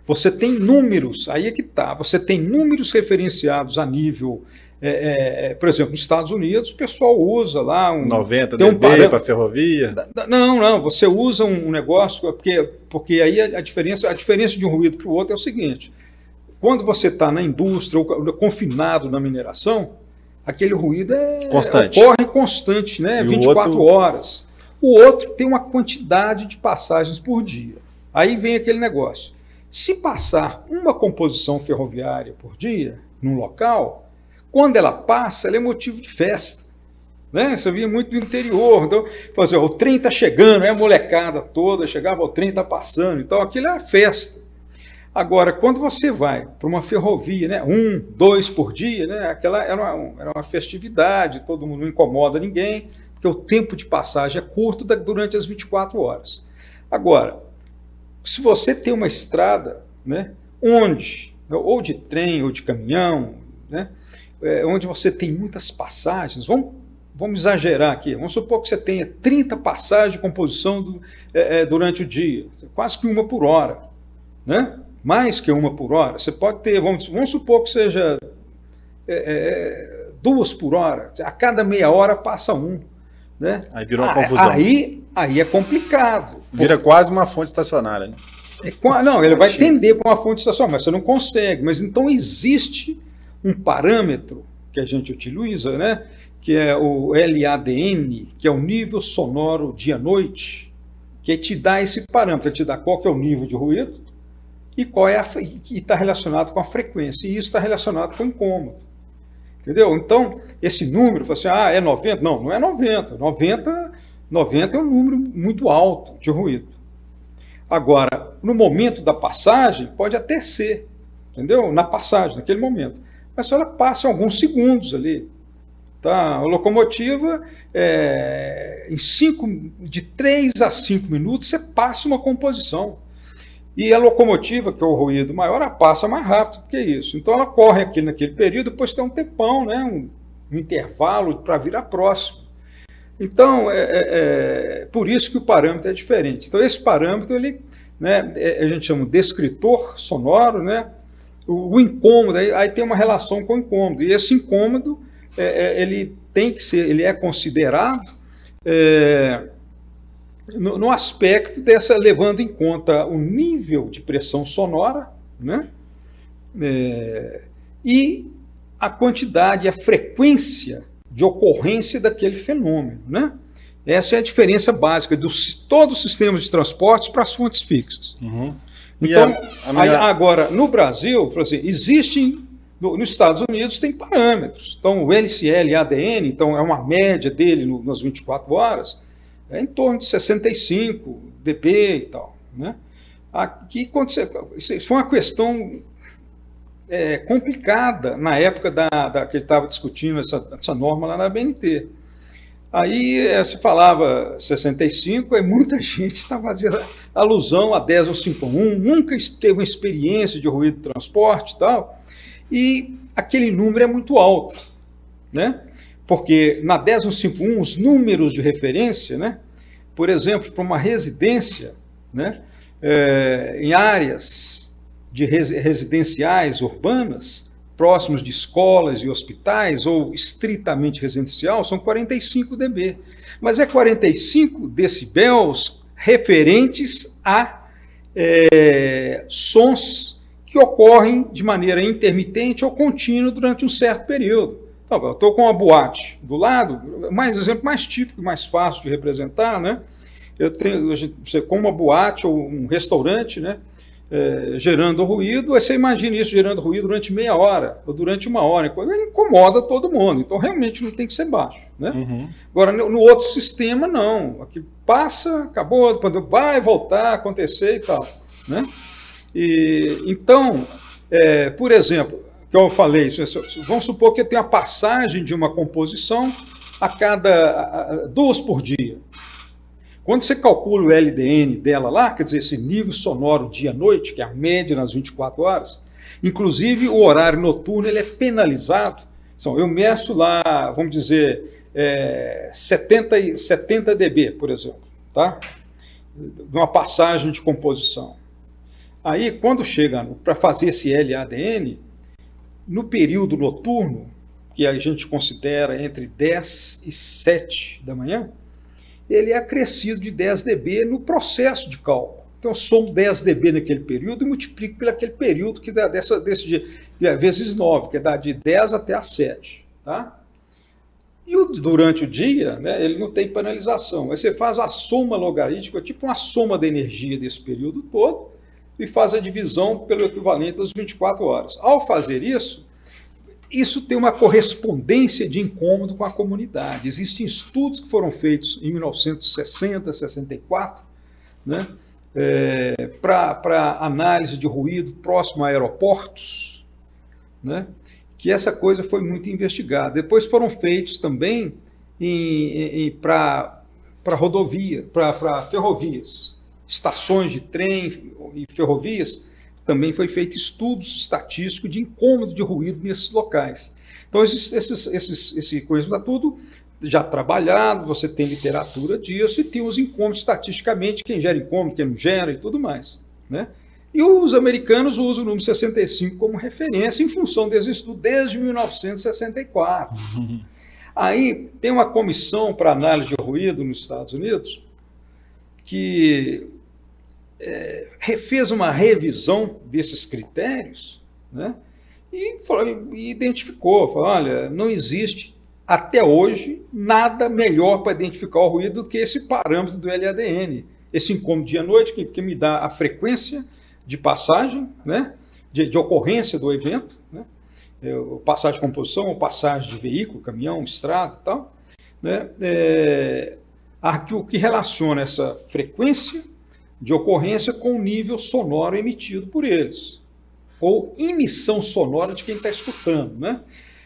Você tem números, aí é que está, você tem números referenciados a nível é, é, é, por exemplo, nos Estados Unidos, o pessoal usa lá um 90 dB um para ferrovia. Não, não, você usa um negócio porque porque aí a, a diferença a diferença de um ruído para o outro é o seguinte: quando você está na indústria ou confinado na mineração, aquele ruído é constante. ocorre constante, né? E 24 outro... horas. O outro tem uma quantidade de passagens por dia. Aí vem aquele negócio. Se passar uma composição ferroviária por dia num local, quando ela passa, ela é motivo de festa. Né? Você via muito do interior. Então, assim, o trem está chegando, é a molecada toda, chegava, o trem está passando. Então, aquilo é a festa. Agora, quando você vai para uma ferrovia, né, um, dois por dia, né, aquela era uma, era uma festividade, todo mundo não incomoda ninguém, porque o tempo de passagem é curto durante as 24 horas. Agora, se você tem uma estrada, né, onde, ou de trem, ou de caminhão, né, é, onde você tem muitas passagens, vamos, vamos exagerar aqui, vamos supor que você tenha 30 passagens de composição do, é, é, durante o dia, quase que uma por hora, né? Mais que uma por hora. Você pode ter, vamos, vamos supor que seja é, é duas por hora, a cada meia hora passa um. Né? Aí virou uma ah, confusão. Aí, aí é complicado. Vira quase uma fonte estacionária. Né? É, não, ele vai tender para uma fonte estacionária, mas você não consegue. Mas então existe um parâmetro que a gente utiliza, né, que é o LADN, que é o nível sonoro dia-noite, que te dá esse parâmetro, te dá qual que é o nível de ruído e qual é a que está relacionado com a frequência, e isso está relacionado com o incômodo. Entendeu? Então, esse número, assim, ah, é 90? Não, não é 90. 90, 90 é um número muito alto de ruído. Agora, no momento da passagem, pode até ser, entendeu? Na passagem, naquele momento mas ela passa alguns segundos ali. Tá? A locomotiva, é, em cinco, de 3 a 5 minutos, você passa uma composição. E a locomotiva, que é o ruído maior, ela passa mais rápido do que isso. Então ela corre aqui naquele período, depois tem um tempão, né? um, um intervalo para vir a próximo. Então, é, é, é, por isso que o parâmetro é diferente. Então, esse parâmetro, ele, né, é, a gente chama de descritor sonoro, né, o, o incômodo, aí, aí, tem uma relação com o incômodo. E esse incômodo, é, é, ele tem que ser, ele é considerado é, no, no, aspecto dessa, levando em conta o nível de pressão sonora, né? É, e a quantidade, a frequência de ocorrência daquele fenômeno, né? Essa é a diferença básica dos todos os sistemas de transportes para as fontes fixas. Uhum. Então, a, a minha... agora, no Brasil, assim, existem, no, nos Estados Unidos tem parâmetros. Então, o LCL ADN, então é uma média dele no, nas 24 horas, é em torno de 65 dB e tal. Né? Aqui, você, isso foi uma questão é, complicada na época da, da que estava discutindo essa, essa norma lá na BNT. Aí é, se falava 65, e muita gente está fazendo alusão a 10 ou 51, nunca teve uma experiência de ruído de transporte e tal, e aquele número é muito alto, né? Porque na 10 ou 51, os números de referência, né? Por exemplo, para uma residência, né? É, em áreas de residenciais urbanas, próximos de escolas e hospitais, ou estritamente residencial, são 45 dB. Mas é 45 decibéis referentes a é, sons que ocorrem de maneira intermitente ou contínua durante um certo período. Então, eu estou com uma boate do lado, mais exemplo mais típico, mais fácil de representar, né? Eu tenho, você com uma boate ou um restaurante, né? É, gerando ruído, aí você imagina isso gerando ruído durante meia hora ou durante uma hora, ele incomoda todo mundo, então realmente não tem que ser baixo. Né? Uhum. Agora, no, no, outro sistema, não. Aqui passa, acabou, quando vai voltar, acontecer e tal. Né? E, então, é, por exemplo, que eu falei, vamos supor que tem a passagem de uma composição a cada duas por dia. Quando você calcula o LDN dela lá, quer dizer, esse nível sonoro dia-noite, que é a média nas 24 horas, inclusive o horário noturno ele é penalizado. Então, eu meço lá, vamos dizer, é, 70, 70 dB, por exemplo, tá? uma passagem de composição. Aí, quando chega para fazer esse LADN, no período noturno, que a gente considera entre 10 e 7 da manhã, ele é acrescido de 10 dB no processo de cálculo. Então, eu somo 10 dB naquele período e multiplico pelo aquele período que dá dessa, desse dia, vezes 9, que dá de 10 até a 7. Tá? E o, durante o dia, né, ele não tem penalização. Aí você faz a soma logarítmica, tipo uma soma da energia desse período todo, e faz a divisão pelo equivalente das 24 horas. Ao fazer isso, isso tem uma correspondência de incômodo com a comunidade. Existem estudos que foram feitos em 1960, 64, né, é, para análise de ruído próximo a aeroportos, né, que essa coisa foi muito investigada. Depois foram feitos também para rodovia, para ferrovias estações de trem e ferrovias, também foi feito estudos estatísticos de incômodo de ruído nesses locais. Então, esses, esses, esses, esse coisa está tudo já trabalhado, você tem literatura disso e tem os incômodos estatisticamente, quem gera incômodo, quem não gera e tudo mais. Né? E os americanos usam o número 65 como referência em função desse estudo desde 1964. Uhum. Aí tem uma comissão para análise de ruído nos Estados Unidos que é, fez uma revisão desses critérios né, e, falou, e identificou, falou, olha, não existe até hoje nada melhor para identificar o ruído do que esse parâmetro do LADN. Esse incômodo dia-noite, que, que, me dá a frequência de passagem, né, de, de ocorrência do evento, né, é, passagem de composição passagem de veículo, caminhão, estrada e tal, né, é, o que relaciona essa frequência de ocorrência com o nível sonoro emitido por eles, ou emissão sonora de quem está escutando. Né?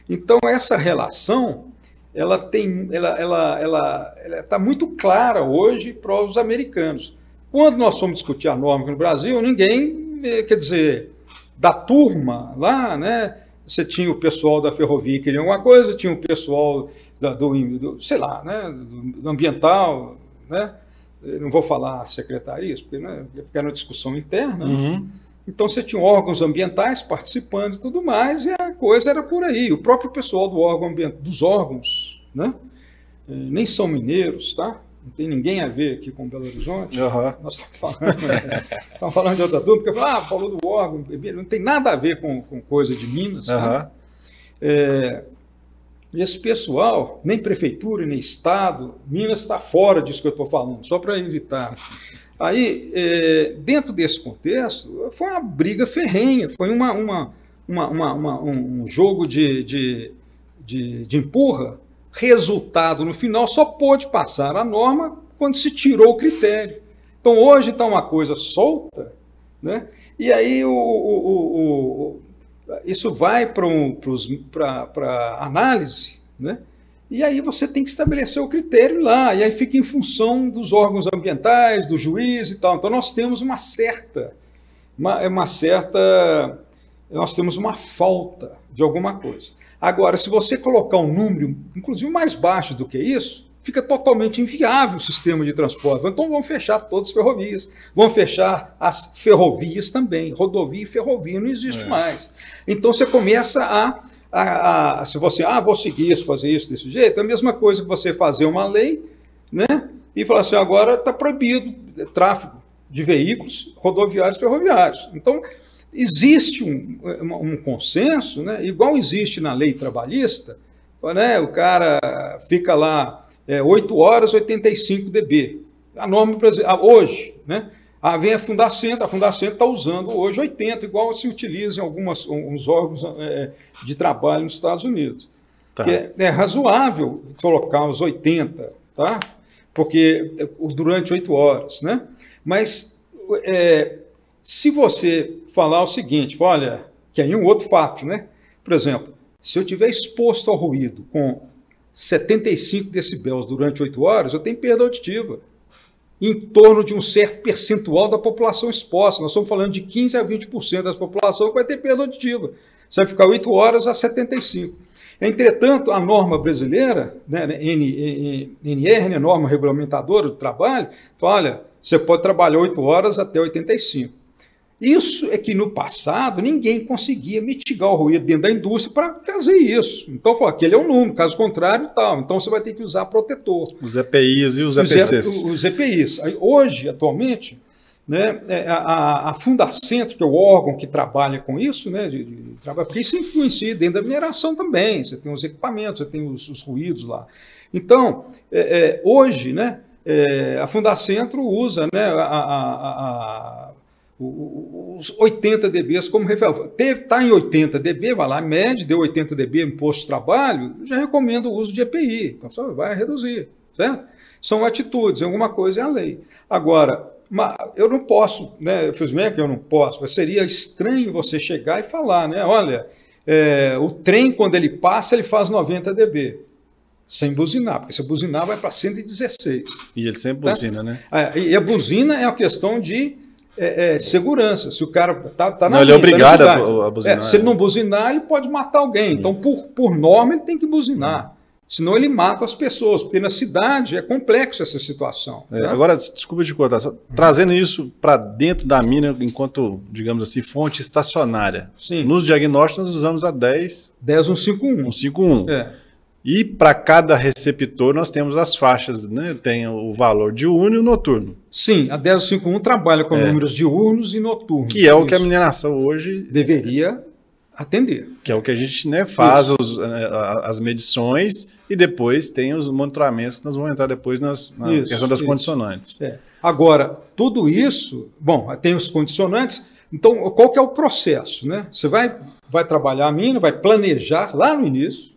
Então, essa relação ela tem, ela, ela, ela, está muito clara hoje para os americanos. Quando nós fomos discutir a norma no Brasil, ninguém, eh, quer dizer, da turma lá, né? Você tinha o pessoal da ferrovia que queria alguma coisa, tinha o pessoal da, do, do, sei lá, né, do ambiental, né? Não vou falar secretarias, porque né, era uma discussão interna. Né? Uhum. Então você tinha órgãos ambientais participando e tudo mais, e a coisa era por aí. O próprio pessoal do órgão dos órgãos, né? Eh, nem são mineiros, tá? Não tem ninguém a ver aqui com Belo Horizonte. Uhum. Nós estamos falando, né? estamos falando de outra turma, porque ah, falou do órgão, não tem nada a ver com, com coisa de Minas. Uhum. Tá? É, esse pessoal, nem prefeitura, nem Estado, Minas está fora disso que eu estou falando, só para evitar. Aí, é, dentro desse contexto, foi uma briga ferrenha, foi uma, uma, uma, uma um jogo de, de, de, de empurra. Resultado, no final, só pôde passar a norma quando se tirou o critério. Então, hoje está uma coisa solta, né? e aí o, o, o isso vai para um, análise, né? E aí você tem que estabelecer o critério lá, e aí fica em função dos órgãos ambientais, do juiz e tal. Então nós temos uma certa, uma, uma certa, nós temos uma falta de alguma coisa. Agora, se você colocar um número, inclusive mais baixo do que isso, fica totalmente inviável o sistema de transporte. Então vão fechar todas as ferrovias, vão fechar as ferrovias também, rodovia e ferrovia não existe é. mais. Então você começa a, a, a, se você, ah, vou seguir isso, fazer isso desse jeito, é a mesma coisa que você fazer uma lei, né? e falar assim, agora está proibido tráfego de veículos rodoviários e ferroviários. Então, existe um, um, consenso, né, igual existe na lei trabalhista, né, o cara fica lá é, 8 horas 85 dB. A norma hoje, né? Ah, vem a Fundacentro, a Fundacentro está usando hoje 80, igual se utiliza em alguns órgãos é, de trabalho nos Estados Unidos. Tá. É, é, razoável colocar os 80, tá? Porque é, durante 8 horas, né? Mas é, se você falar o seguinte, olha, que aí é um outro fato, né? Por exemplo, se eu tiver exposto ao ruído com 75 decibéis durante 8 horas, eu tenho perda auditiva em torno de um certo percentual da população exposta. Nós estamos falando de 15 a 20% da população que vai ter perda auditiva. Você vai ficar 8 horas a 75. Entretanto, a norma brasileira, né, NR, né, norma regulamentadora do trabalho, fala, olha, você pode trabalhar 8 horas até 85. Isso é que no passado ninguém conseguia mitigar o ruído dentro da indústria para fazer isso. Então, falou, aquele é um número, caso contrário, tal. Então você vai ter que usar protetor. Os EPIs e os EPCs. Os, EPIs. Hoje, atualmente, né, é, a, a Fundacentro, que é o órgão que trabalha com isso, né, de, de, porque isso influencia dentro da mineração também. Você tem os equipamentos, você tem os, os ruídos lá. Então, é, é, hoje, né, é, a Fundacentro usa né, a, a os 80 dB como. Está em 80 dB, vai lá, mede, deu 80 dB no posto de trabalho, já recomendo o uso de EPI. Então, vai reduzir, certo? São atitudes, alguma coisa é a lei. Agora, eu não posso, né? Infelizmente eu não posso, mas seria estranho você chegar e falar, né? Olha, é, o trem, quando ele passa, ele faz 90 dB. Sem buzinar, porque se buzinar vai para 116. E ele sempre tá? buzina, né? É, e a buzina é uma questão de é, é, segurança. Se o cara está tá na não, ele é obrigado a, a buzinar. É, se ele não buzinar, ele pode matar alguém. Então, por, por norma, ele tem que buzinar. Senão ele mata as pessoas, porque na cidade é complexo essa situação. É, tá? Agora, desculpa te cortar, só, trazendo isso para dentro da mina enquanto, digamos assim, fonte estacionária. Sim. Nos diagnósticos nós usamos a 10. 10151. 151. É. E para cada receptor nós temos as faixas, né? Tem o valor diurno e o noturno. Sim, a 1051 trabalha com é. números diurnos e noturnos. Que é o que a mineração hoje deveria atender. Que é o que a gente né, faz os, é, as medições e depois tem os monitoramentos que nós vamos entrar depois nas, na isso, questão das isso. condicionantes. É. Agora, tudo isso, bom, tem os condicionantes. Então, qual que é o processo? Né? Você vai, vai trabalhar a mina, vai planejar lá no início,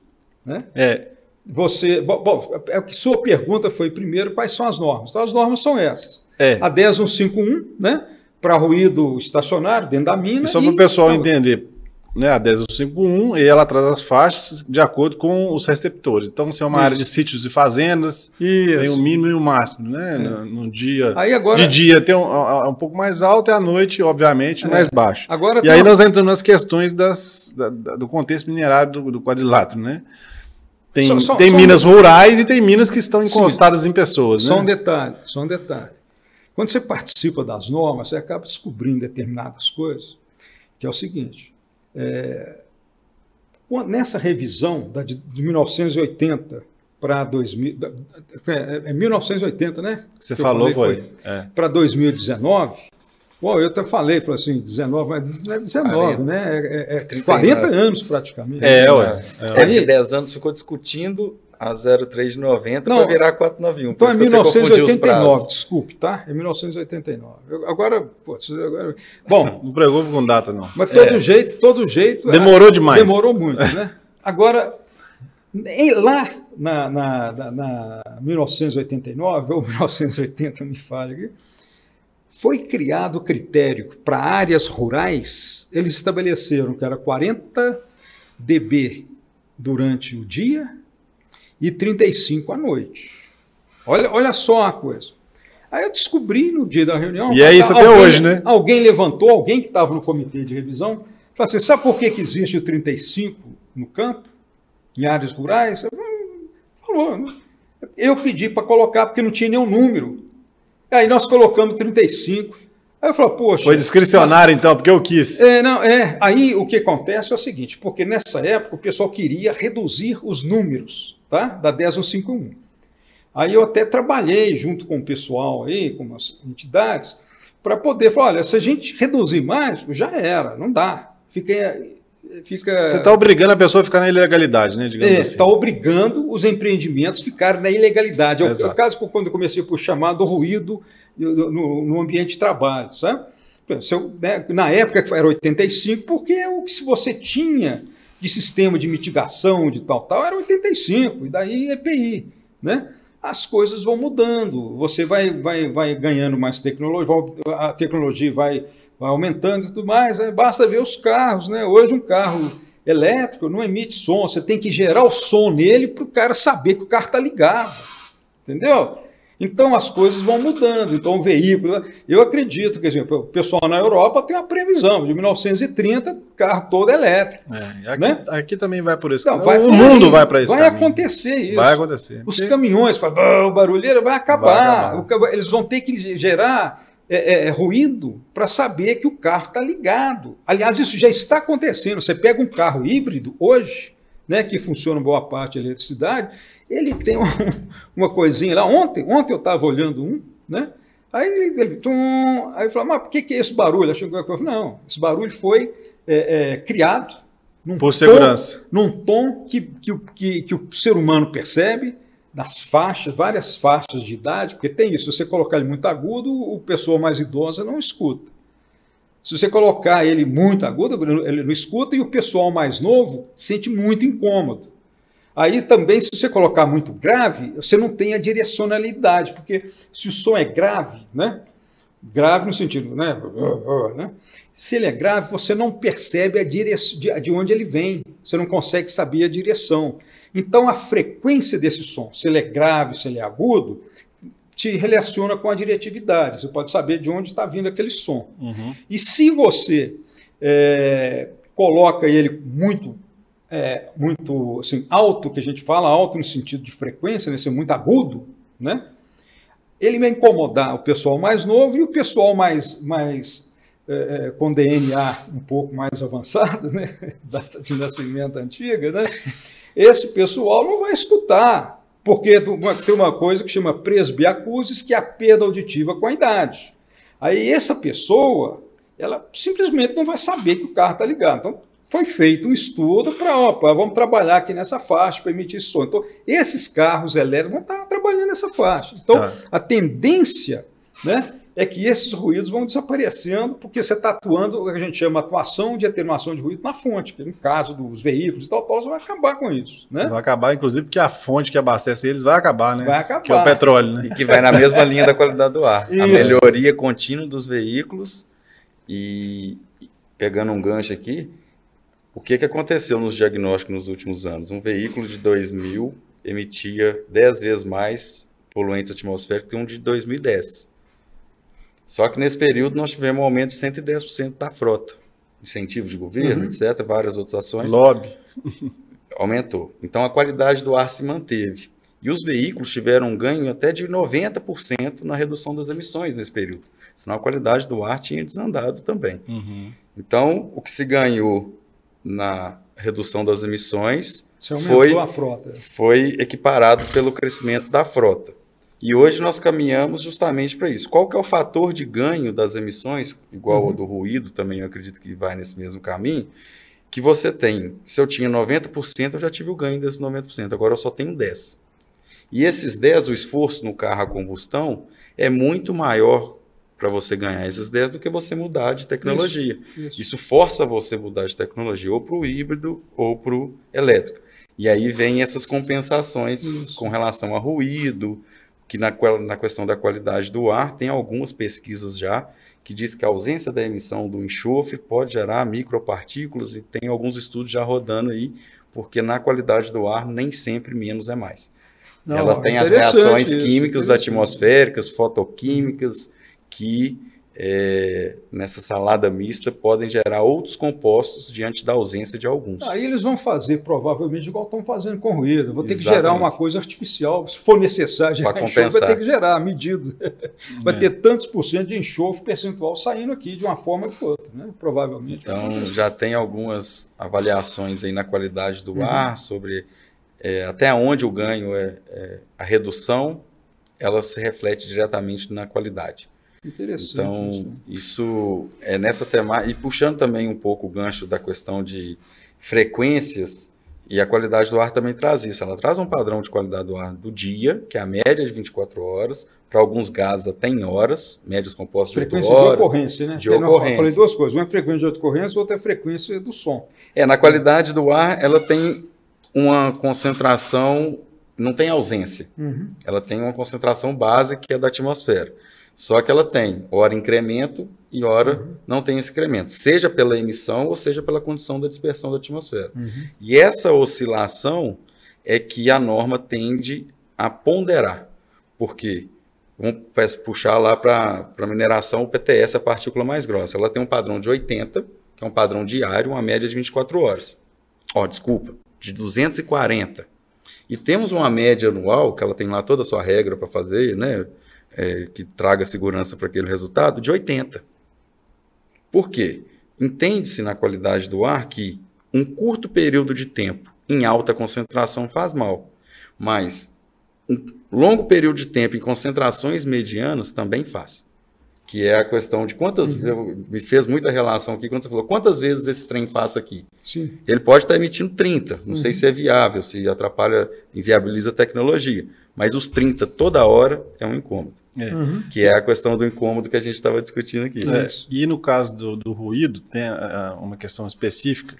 né? É. Você, bom, bom, é que sua pergunta foi primeiro quais são as normas. Então, as normas são essas. É. A 10151, né? Para ruído estacionário dentro da mina. E só para o pessoal entender, né, a 10151 e ela traz as faixas de acordo com os receptores. Então, se é uma Isso. área de sítios e fazendas, Isso. tem o mínimo e o máximo, né? É. No, no, dia. Aí agora... De dia tem um, um pouco mais alto e à noite, obviamente, é. mais baixo. Agora e aí nós entramos nas questões das, da, do contexto minerário do, do quadrilátero, né? Tem, só, só, tem só minas um... rurais e tem minas que estão encostadas Sim, em pessoas. Só né? um detalhe, só um detalhe. Quando você participa das normas, você acaba descobrindo determinadas coisas, que é o seguinte. É, nessa revisão da, de, de 1980 para 2000, é, é 1980, né? Você falou, falei, foi. foi é. Para 2019, Bom, eu até falei, falei assim, 19, mas não é 19, 40. né? É, é 40 é anos praticamente. É, ué. É, Aí, 10 anos ficou discutindo a 0390 para virar 491. Então é 1989, desculpe, tá? É 1989. Eu, agora, pô, agora, bom, não pregou com data não. Mas todo é. jeito, todo jeito. Demorou demais. Demorou muito, né? Agora, em, lá na, na, na, na 1989 ou 1980, me fale aqui foi criado o critério para áreas rurais, eles estabeleceram que era 40 dB durante o dia e 35 à noite. Olha, olha só a coisa. Aí eu descobri no dia da reunião. E é isso até hoje, né? Alguém levantou, alguém que estava no comitê de revisão, falou assim: sabe por que, que existe o 35 no campo, em áreas rurais? Falou, né? Eu pedi para colocar porque não tinha nenhum número. Aí nós colocamos 35. Aí eu falo, poxa. Foi discricionário, então, porque eu quis. É, não, é. Aí o que acontece é o seguinte: porque nessa época o pessoal queria reduzir os números tá? da 10151. Aí eu até trabalhei junto com o pessoal aí, com as entidades, para poder falar, olha, se a gente reduzir mais, já era, não dá. Fica, fica... Você está obrigando a pessoa a ficar na ilegalidade, né? Digamos é, assim. Está obrigando os empreendimentos a ficarem na ilegalidade. É o, é o caso quando eu comecei por chamar do ruído no, no ambiente de trabalho, sabe? Eu, né, na época era 85, porque o que se você tinha de sistema de mitigação, de tal, tal, era 85, e daí EPI, né? As coisas vão mudando, você vai, vai, vai ganhando mais tecnologia, a tecnologia vai aumentando e tudo mais, né? basta ver os carros, né? Hoje um carro elétrico não emite som, você tem que gerar o som nele para o cara saber que o carro está ligado, entendeu? Então as coisas vão mudando. Então o veículo, eu acredito que exemplo, o pessoal na Europa tem uma previsão de 1930 carro todo elétrico. É, aqui, né? aqui, também vai por isso. Vai, o mundo vai para isso. Vai caminho. acontecer isso. Vai acontecer. Os caminhões, o barulheiro vai acabar. vai acabar. Eles vão ter que gerar é, é, é ruído para saber que o carro está ligado. Aliás, isso já está acontecendo. Você pega um carro híbrido hoje, né, que funciona boa parte da eletricidade, ele tem uma, uma coisinha lá. Ontem, ontem eu estava olhando um, né? Aí ele, ele tum, aí falou, mas por que, que é esse barulho? Achei que eu não, esse barulho foi é, é, criado num por tom, segurança. Num tom que, que, que, que, o ser humano percebe, nas faixas, várias faixas de idade, porque tem isso, se você colocar ele muito agudo, o pessoa mais idosa não escuta. Se você colocar ele muito agudo, ele não escuta, e o pessoal mais novo sente muito incômodo. Aí também, se você colocar muito grave, você não tem a direcionalidade, porque se o som é grave, né? Grave no sentido, né? né? Se ele é grave, você não percebe a direção de onde ele vem, você não consegue saber a direção. Então, a frequência desse som, se ele é grave, se ele é agudo, te relaciona com a diretividade. Você pode saber de onde está vindo aquele som. Uhum. E se você é, coloca ele muito é, muito assim, alto, que a gente fala alto no sentido de frequência, né, ser muito agudo, né? ele vai incomodar o pessoal mais novo e o pessoal mais, mais é, é com DNA um pouco mais avançado, né? data de nascimento antiga, né? Esse pessoal não vai escutar, porque tem uma coisa que chama presbiacusis, que é a perda auditiva com a idade. Aí essa pessoa, ela simplesmente não vai saber que o carro está ligado. Então, foi feito um estudo para, opa, vamos trabalhar aqui nessa faixa para emitir som. Então, esses carros elétricos vão estar trabalhando nessa faixa. Então, ah. a tendência né, é que esses ruídos vão desaparecendo, porque você está atuando o que a gente chama atuação de atenuação de ruído na fonte, que no caso dos veículos e tal, tal, você vai acabar com isso. Né? Vai acabar, inclusive, porque a fonte que abastece eles vai acabar, né? Vai acabar. Que é o petróleo, né? E que vai na mesma linha da qualidade do ar. Isso. A melhoria contínua dos veículos e, pegando um gancho aqui, o que, que aconteceu nos diagnósticos nos últimos anos? Um veículo de 2000 emitia 10 vezes mais poluentes atmosféricos que um de 2010. Só que nesse período nós tivemos um aumento de 110% da frota. Incentivos de governo, uhum. etc., várias outras ações. Lobby. Aumentou. Então a qualidade do ar se manteve. E os veículos tiveram um ganho até de 90% na redução das emissões nesse período. Senão a qualidade do ar tinha desandado também. Uhum. Então, o que se ganhou na redução das emissões foi, foi equiparado pelo crescimento da frota. E hoje nós caminhamos justamente para isso. Qual que é o fator de ganho das emissões, igual uhum. ao do ruído, também eu acredito que vai nesse mesmo caminho, que você tem, se eu tinha 90%, eu já tive o ganho desses 90%, agora eu só tenho 10%. E esses 10%, o esforço no carro a combustão é muito maior para você ganhar esses 10 do que você mudar de tecnologia. Isso, isso. isso força você mudar de tecnologia ou para o híbrido ou para o elétrico. E aí vem essas compensações isso. com relação a ruído, que na, na questão da qualidade do ar, tem algumas pesquisas já que diz que a ausência da emissão do enxofre pode gerar micropartículas e tem alguns estudos já rodando aí, porque na qualidade do ar nem sempre menos é mais. Não, Elas têm as reações isso, químicas atmosféricas, fotoquímicas, que é, nessa salada mista podem gerar outros compostos diante da ausência de alguns. Aí eles vão fazer, provavelmente, igual estão fazendo com ruído. Vou ter Exatamente. que gerar uma coisa artificial, se for necessário, gerar enxofre, vai ter que gerar, medido. Vai é. ter tantos por cento de enxofre percentual saindo aqui de uma forma ou de outra, né? provavelmente. Então, já tem algumas avaliações aí na qualidade do uhum. ar sobre é, até onde o ganho é, é, a redução, ela se reflete diretamente na qualidade. Interessante. Então, isso é nessa temática, e puxando também um pouco o gancho da questão de frequências, e a qualidade do ar também traz isso. Ela traz um padrão de qualidade do ar do dia, que é a média de 24 horas, para alguns gases até em horas, médias compostas frequência de 8 horas. de ocorrência, né? De Eu ocorrência. Falei duas coisas. Uma é frequência de ocorrência, outra é frequência do som. É, na qualidade do ar, ela tem uma concentração, não tem ausência. Ela tem uma concentração base que é da atmosfera. Só que ela tem hora incremento e hora não tem esse incremento, seja pela emissão ou seja pela condição da dispersão da atmosfera. E essa oscilação é que a norma tende a ponderar. Por quê? Vamos puxar lá para a mineração, o PTS, a partícula mais grossa. Ela tem um padrão de 80, que é um padrão diário, uma média de 24 horas. Ó, desculpa, de 240. E temos uma média anual, que ela tem lá toda a sua regra para fazer, né? É, que traga segurança para aquele resultado, de 80. Por quê? Entende-se na qualidade do ar que um curto período de tempo em alta concentração faz mal, mas um longo período de tempo em concentrações medianas também faz. Que é a questão de quantas. eu- me fez muita relação aqui quando você falou quantas vezes esse trem passa aqui. Sim. Ele pode estar emitindo 30, não sei se é viável, se atrapalha, inviabiliza a tecnologia. Mas os 30 toda hora é um incômodo, É. Uhum. que é a questão do incômodo que a gente estava discutindo aqui. É, Isso. e no caso do, do ruído, tem ah, uma questão específica,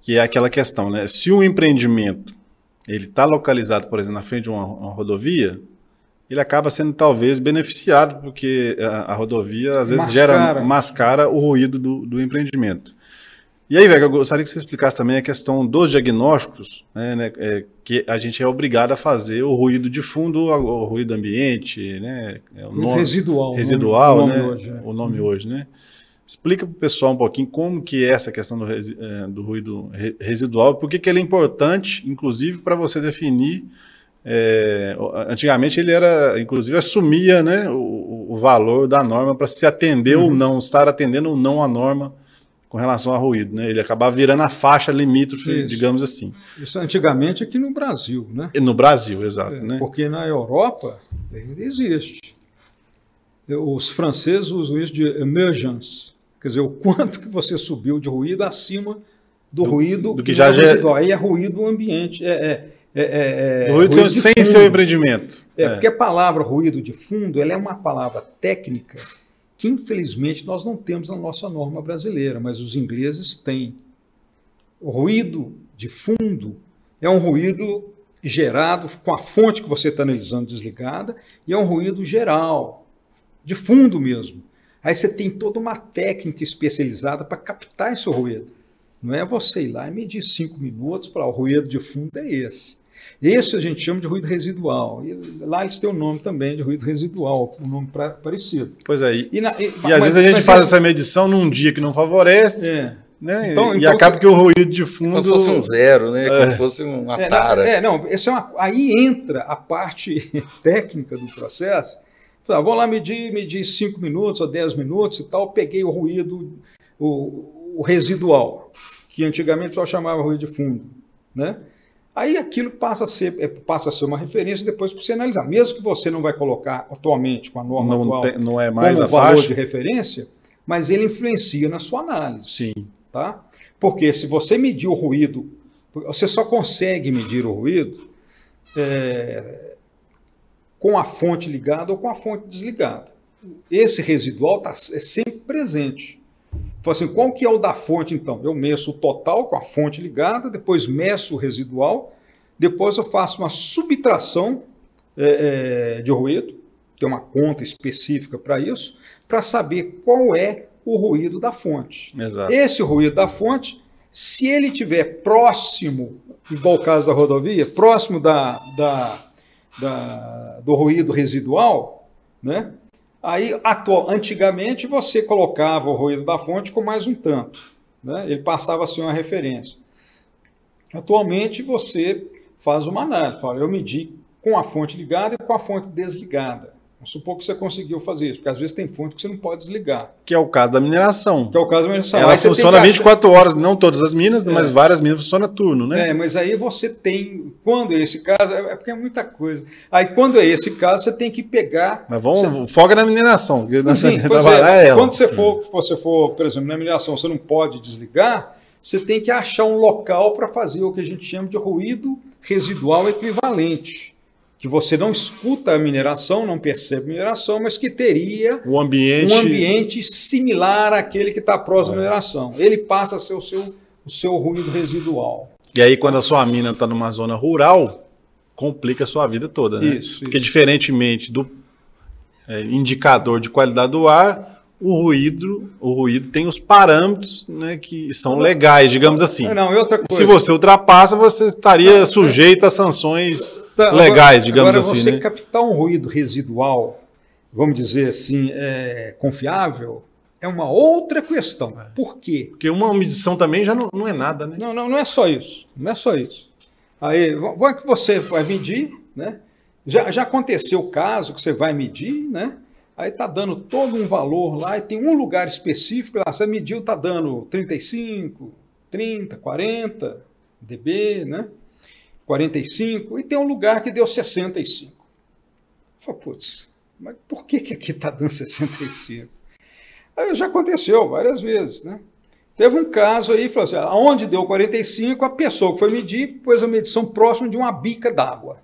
que é aquela questão, né? Se um empreendimento ele está localizado, por exemplo, na frente de uma, uma rodovia, ele acaba sendo talvez beneficiado, porque a, a rodovia às vezes Mascara. gera mascara o ruído do, do empreendimento. E aí, velho, eu gostaria que você explicasse também a questão dos diagnósticos, né, né, é, que a gente é obrigado a fazer o ruído de fundo, o ruído ambiente, né, é o nome- Residual. o residual, nome- o né? nome hoje, é. O nome hoje, né? Explica para o pessoal um pouquinho como que é essa questão do, eh, do ruído re- residual, por que que ele é importante, inclusive para você definir. o- antigamente ele era, inclusive, assumia né, o, o valor da norma para se atender ou não, estar atendendo ou não a norma com relação a ruído, né? Ele acabava virando a faixa limítrofe, Isso. digamos assim. Isso antigamente aqui no Brasil, né? E No Brasil, exato, É, né? Porque na Europa ainda existe. Os franceses usam isso de emergence, quer dizer, o quanto que você subiu de ruído acima do, Do- ruído do que já é residual. Aí é ruído ambiente, é, é, é, é- é ruído ruído sem, fundo. seu empreendimento. É, É. porque a palavra ruído de fundo ela é uma palavra técnica que, infelizmente, nós não temos na nossa norma brasileira, mas os ingleses têm. O ruído de fundo é um ruído gerado com a fonte que você está analisando desligada e é um ruído geral, de fundo mesmo. Aí você tem toda uma técnica especializada para captar esse ruído. Não é você ir lá e medir cinco minutos para o ruído de fundo é esse. Esse a gente chama de ruído residual. E lá eles têm o nome também de ruído residual, um nome pra- parecido. Pois é, e, E, na- e- e mas- às vezes a gente faz essa medição num dia que não favorece, É. né? Então- e então acaba você- que o ruído de fundo. Como se fosse um zero, né? Como se fosse uma É, não, tara. é, não, é uma- aí entra a parte técnica do processo. Fala, vou lá medir, medir 5 minutos ou 10 minutos e tal, peguei o ruído, o, o residual, que antigamente só chamava ruído de fundo. Né? Aí aquilo passa a ser, é, passa a ser uma referência depois para você analisar. Mesmo que você não vai colocar atualmente com a norma não, atual tem- não é mais como a valor faixa. de referência, mas ele influencia na sua análise Sim. tá? Porque se você medir o ruído, você só consegue medir o ruído é, com a fonte ligada ou com a fonte desligada. Esse residual tá, é sempre presente. Fala assim, qual que é o da fonte então? Eu meço o total com a fonte ligada, depois meço o residual, depois eu faço uma subtração é, é, de ruído, tem uma conta específica para isso, para saber qual é o ruído da fonte. Exato. Esse ruído da fonte, se ele estiver próximo, igual o caso da rodovia, próximo da, da, da- do ruído residual, né? Aí, atual, antigamente, você colocava o ruído da fonte com mais um tanto. Né? Ele passava a ser uma referência. Atualmente, você faz uma análise. Fala, eu medi com a fonte ligada e com a fonte desligada. Vamos supor que você conseguiu fazer isso, porque às vezes tem fonte que você não pode desligar. Que é o caso da mineração. Que é o caso da mineração. Ela Aí você funciona que achar- 24 horas, não todas as minas, É. mas várias minas funcionam turno, né? É, mas aí você tem, quando é esse caso, é é porque é muita coisa. Aí quando é esse caso, você tem que pegar. Mas vamos, foca na mineração, Sim, pois trabalhar é, ela. Quando você for, você for, por exemplo, na mineração, você não pode desligar, você tem que achar um local para fazer o que a gente chama de ruído residual equivalente. Que você não escuta a mineração, não percebe a mineração, mas que teria O ambiente, um ambiente similar àquele que está próximo à mineração. Ele passa a ser o seu, o seu ruído residual. E aí, quando a sua mina está numa zona rural, complica a sua vida toda, né? Isso, Porque, isso. diferentemente do é, indicador de qualidade do ar, o ruído, o ruído tem os parâmetros né, que são legais, digamos assim. Não, outra coisa. Se você ultrapassa, você estaria sujeito a sanções Tá, legais, agora- digamos agora assim. você né? captar um ruído residual, vamos dizer assim, é, confiável, é uma outra questão. Por quê? Porque uma medição também já não, não é nada, né? Não, não, não é só isso. Não é só isso. Aí, vai que você vai medir, né? Já, já aconteceu o caso que você vai medir, né? Aí tá dando todo um valor lá e tem um lugar específico lá. Você mediu, tá dando 35, 30, 40 dB, né? 45, e tem um lugar que deu 65. Fala, putz, mas por que, que aqui tá dando 65? Aí já aconteceu várias vezes, né? Teve um caso aí, falou assim, aonde deu 45, a pessoa que foi medir pôs a medição próximo de uma bica d'água.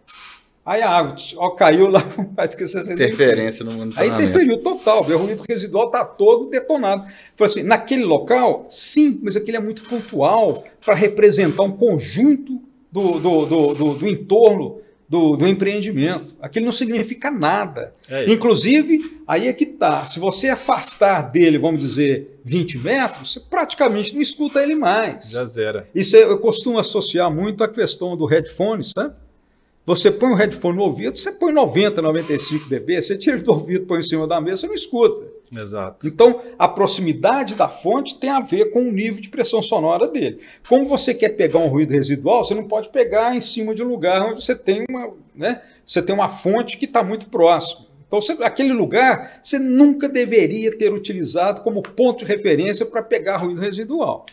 Aí a água ó, caiu lá, mais que 65. Interferência no Aí monitoramento. interferiu total, o ruído residual está todo detonado. Falei assim, naquele local, sim, mas aquele é muito pontual para representar um conjunto do, do, do, do, do entorno do, do empreendimento. Aquilo não significa nada. É. Inclusive, aí é que está. Se você afastar dele, vamos dizer, 20 metros, você praticamente não escuta ele mais. Já zera. Isso eu costumo associar muito à questão do headphone, sabe? Você põe o headphone no ouvido, você põe 90, 95 dB, você tira do ouvido, põe em cima da mesa, você não escuta. Exato. Então, a proximidade da fonte tem a ver com o nível de pressão sonora dele. Como você quer pegar um ruído residual, você não pode pegar em cima de um lugar onde você tem uma, né, você tem uma fonte que está muito próximo. Então, você- aquele lugar você nunca deveria ter utilizado como ponto de referência para pegar ruído residual.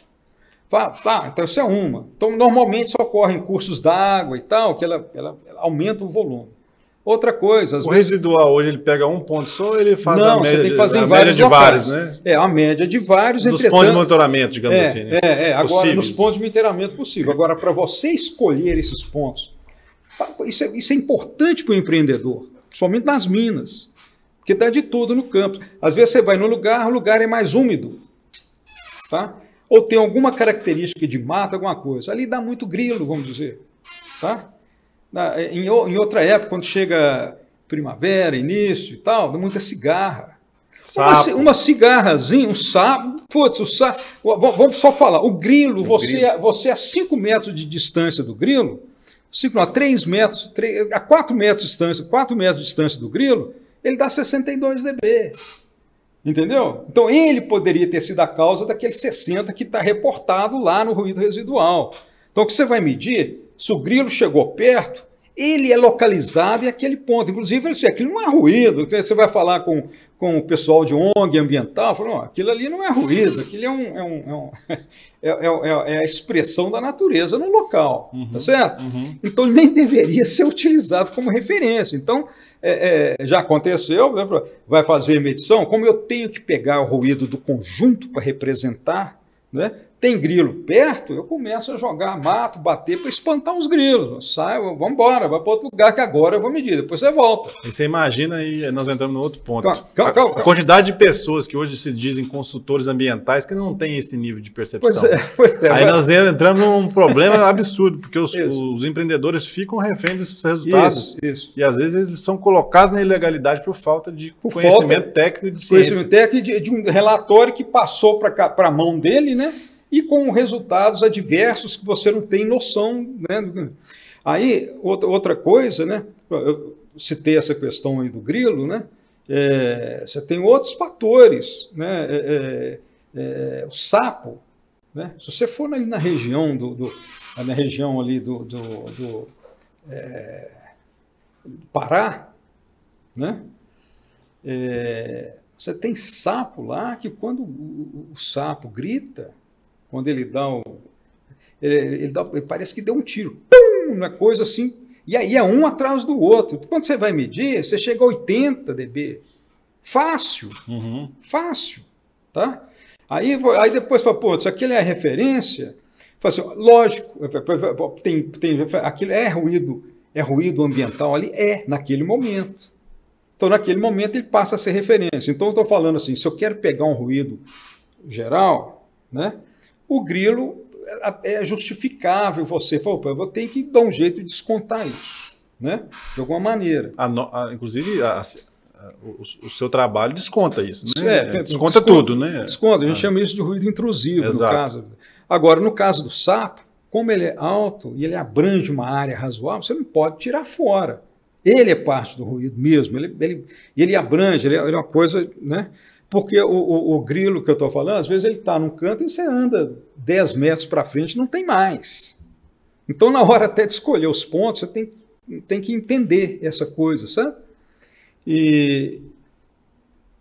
Tá, tá, então isso é uma. Então, normalmente isso ocorre em cursos d'água e tal, que ela, ela- ela aumenta o volume. Outra coisa, O vezes. residual hoje ele pega um ponto só ou ele faz a Não, média, você tem que fazer a em média vários de locais. vários, né? É, a média de vários, Dos entretanto- pontos de monitoramento, digamos é, assim. Né? é, é, agora Possíveis. nos pontos de monitoramento possível. Agora, para você escolher esses pontos, isso é, isso é importante para o empreendedor, principalmente nas minas, porque dá de tudo no campo. Às vezes você vai no lugar, o lugar é mais úmido, tá? Ou tem alguma característica de mata, alguma coisa. Ali dá muito grilo, vamos dizer. Tá? Na- em, em outra época, quando chega primavera, início e tal, dá muita cigarra. Uma, Sapo. ci- uma cigarrazinha, um sapo, putz, o sapo. Vamos só falar, o grilo, O você, grilo. você a 5 metros de distância do grilo, 5 não, a 3 metros, a 4 metros de distância, 4 metros de distância do grilo, ele dá 62 dB. Entendeu? Então ele poderia ter sido a causa daquele 60 que está reportado lá no ruído residual. Então o que você vai medir, se o grilo chegou perto, ele é localizado em aquele ponto. Inclusive, assim, aquilo não é ruído. Você vai falar com, com o pessoal de ONG ambiental, "Não, aquilo ali não é ruído, aquilo é, um, é, um, é, um- é- é- é a expressão da natureza no local. Tá certo? Uhum. Então ele nem deveria ser utilizado como referência. Então, é, é, já aconteceu, né, vai fazer medição, como eu tenho que pegar o ruído do conjunto para representar, né? Tem grilo perto, eu começo a jogar mato, bater para espantar os grilos. Sai, vamos embora, vai para outro lugar que agora eu vou medir, depois você volta. E você imagina aí, nós entramos no outro ponto. Calma, calma, calma. A quantidade de pessoas que hoje se dizem consultores ambientais que não têm esse nível de Pois percepção. é, pois é. Aí vai- nós entramos num problema absurdo, porque os, os empreendedores ficam reféns desses resultados. Isso, isso. E às vezes eles são colocados na ilegalidade por falta de Por conhecimento falta- técnico e de ciência. Conhecimento técnico de, de um relatório que passou para a mão dele, né? E com resultados adversos que você não tem noção, né? Aí, outra, outra coisa, né? Eu citei essa questão aí do grilo, né? É, você tem outros fatores, né? É, é, é, o sapo, né? Se você for ali na região do, do- na região ali do, do, do, é, Pará, né? é, você tem sapo lá que quando o, o, sapo grita, quando ele dá o. Ele, ele, dá, ele parece que deu um tiro. Pum! Uma coisa assim. E aí é um atrás do outro. Quando você vai medir, você chega a 80 dB. Fácil. Uhum. Fácil. Tá? Aí, aí depois fala, pô, isso aqui é a referência. Fala assim, lógico, tem, tem, aquilo é ruído, é ruído ambiental ali? É, naquele momento. Então, naquele momento, ele passa a ser referência. Então, eu estou falando assim: se eu quero pegar um ruído geral, né, o grilo é, é justificável você. Fala, eu vou ter que dar um jeito de descontar isso, né, de alguma maneira. A no, a, inclusive, a, o, o, seu trabalho desconta isso, né? É, desconta, desconta, tudo, né? Desconta, a gente ah. chama isso de ruído intrusivo, Exato. no caso. Agora, no caso do sapo, como ele é alto e ele abrange uma área razoável, você não pode tirar fora. Ele é parte do ruído mesmo, ele, ele, ele abrange, ele é, ele é uma coisa, né? Porque o, o, o grilo que eu estou falando, às vezes ele está num canto e você anda 10 metros para frente não tem mais. Então, na hora até de escolher os pontos, você tem, tem que entender essa coisa, sabe? E,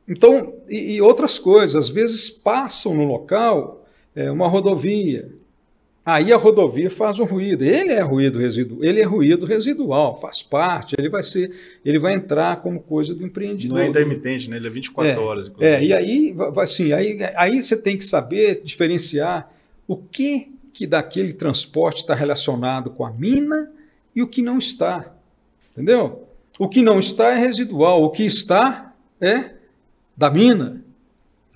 então, e, e outras coisas, às vezes passam no local é, uma rodovia, Aí a rodovia faz um ruído. Ele é ruído residual, ele é ruído residual, faz parte, ele vai ser, ele vai entrar como coisa do empreendedor. Não é intermitente, né? Ele é 24 é, horas, inclusive. É, e aí, assim, aí, aí você tem que saber diferenciar o que que daquele transporte está relacionado com a mina e o que não está. Entendeu? O que não está é residual, o que está é da mina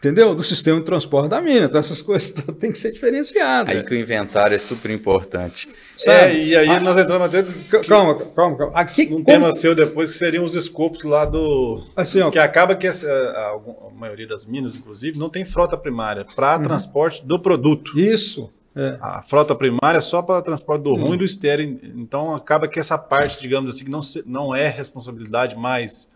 entendeu? Do sistema de transporte da mina. Então, essas coisas têm que ser diferenciadas. Aí que o inventário é super importante. É, e aí ah, nós entramos até. Calma, calma, calma. Aqui, um como... tema seu depois que seriam os escopos lá do. Assim, ó, que acaba que essa, a, a, maioria das minas, inclusive, não tem frota primária para uhum. transporte do produto. Isso. É. A frota primária é só para transporte do uhum. ruim e do estéreo. Então acaba que essa parte, digamos assim, que não, não é responsabilidade mais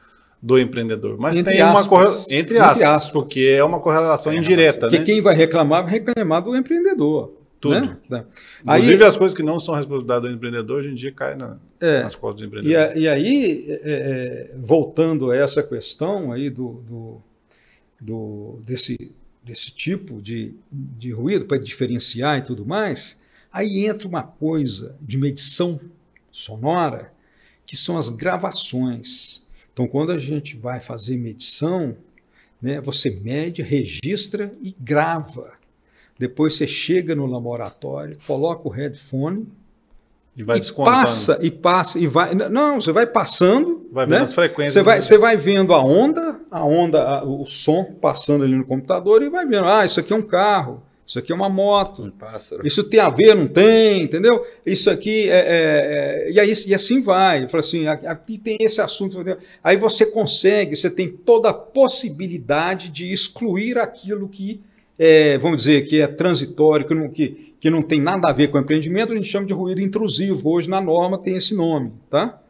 do empreendedor. Mas entre tem aspas, uma correlação, entre, aspas, entre aspas, porque é uma correlação é, indireta. Porque né? quem vai reclamar, vai reclamar do empreendedor. Tudo. Né? Tá. Inclusive Aí, as coisas que não são responsabilidade do empreendedor, hoje em dia caem na, é, nas costas do empreendedor. E, e aí, é, é, voltando a essa questão aí do, do, do desse, desse tipo de, de ruído, para diferenciar e tudo mais, aí entra uma coisa de medição sonora, que são as gravações. Então, quando a gente vai fazer medição, né, você mede, registra e grava. Depois você chega no laboratório, coloca o headphone e vai e passa e passa e vai. Não, você vai passando. Vai vendo né? as frequências. Você vai, você vai vendo a onda, a onda, a, o som passando ali no computador e vai vendo. Ah, isso aqui é um carro. Isso aqui é uma moto. Um pássaro. Isso tem a ver, não tem, entendeu? Isso aqui é. é, é e, aí, e assim vai. Fala assim, aqui tem esse assunto. Entendeu? Aí você consegue, você tem toda a possibilidade de excluir aquilo que, é, vamos dizer, que é transitório, que não, que, que não tem nada a ver com o empreendimento, a gente chama de ruído intrusivo. Hoje na norma tem esse nome. Tá?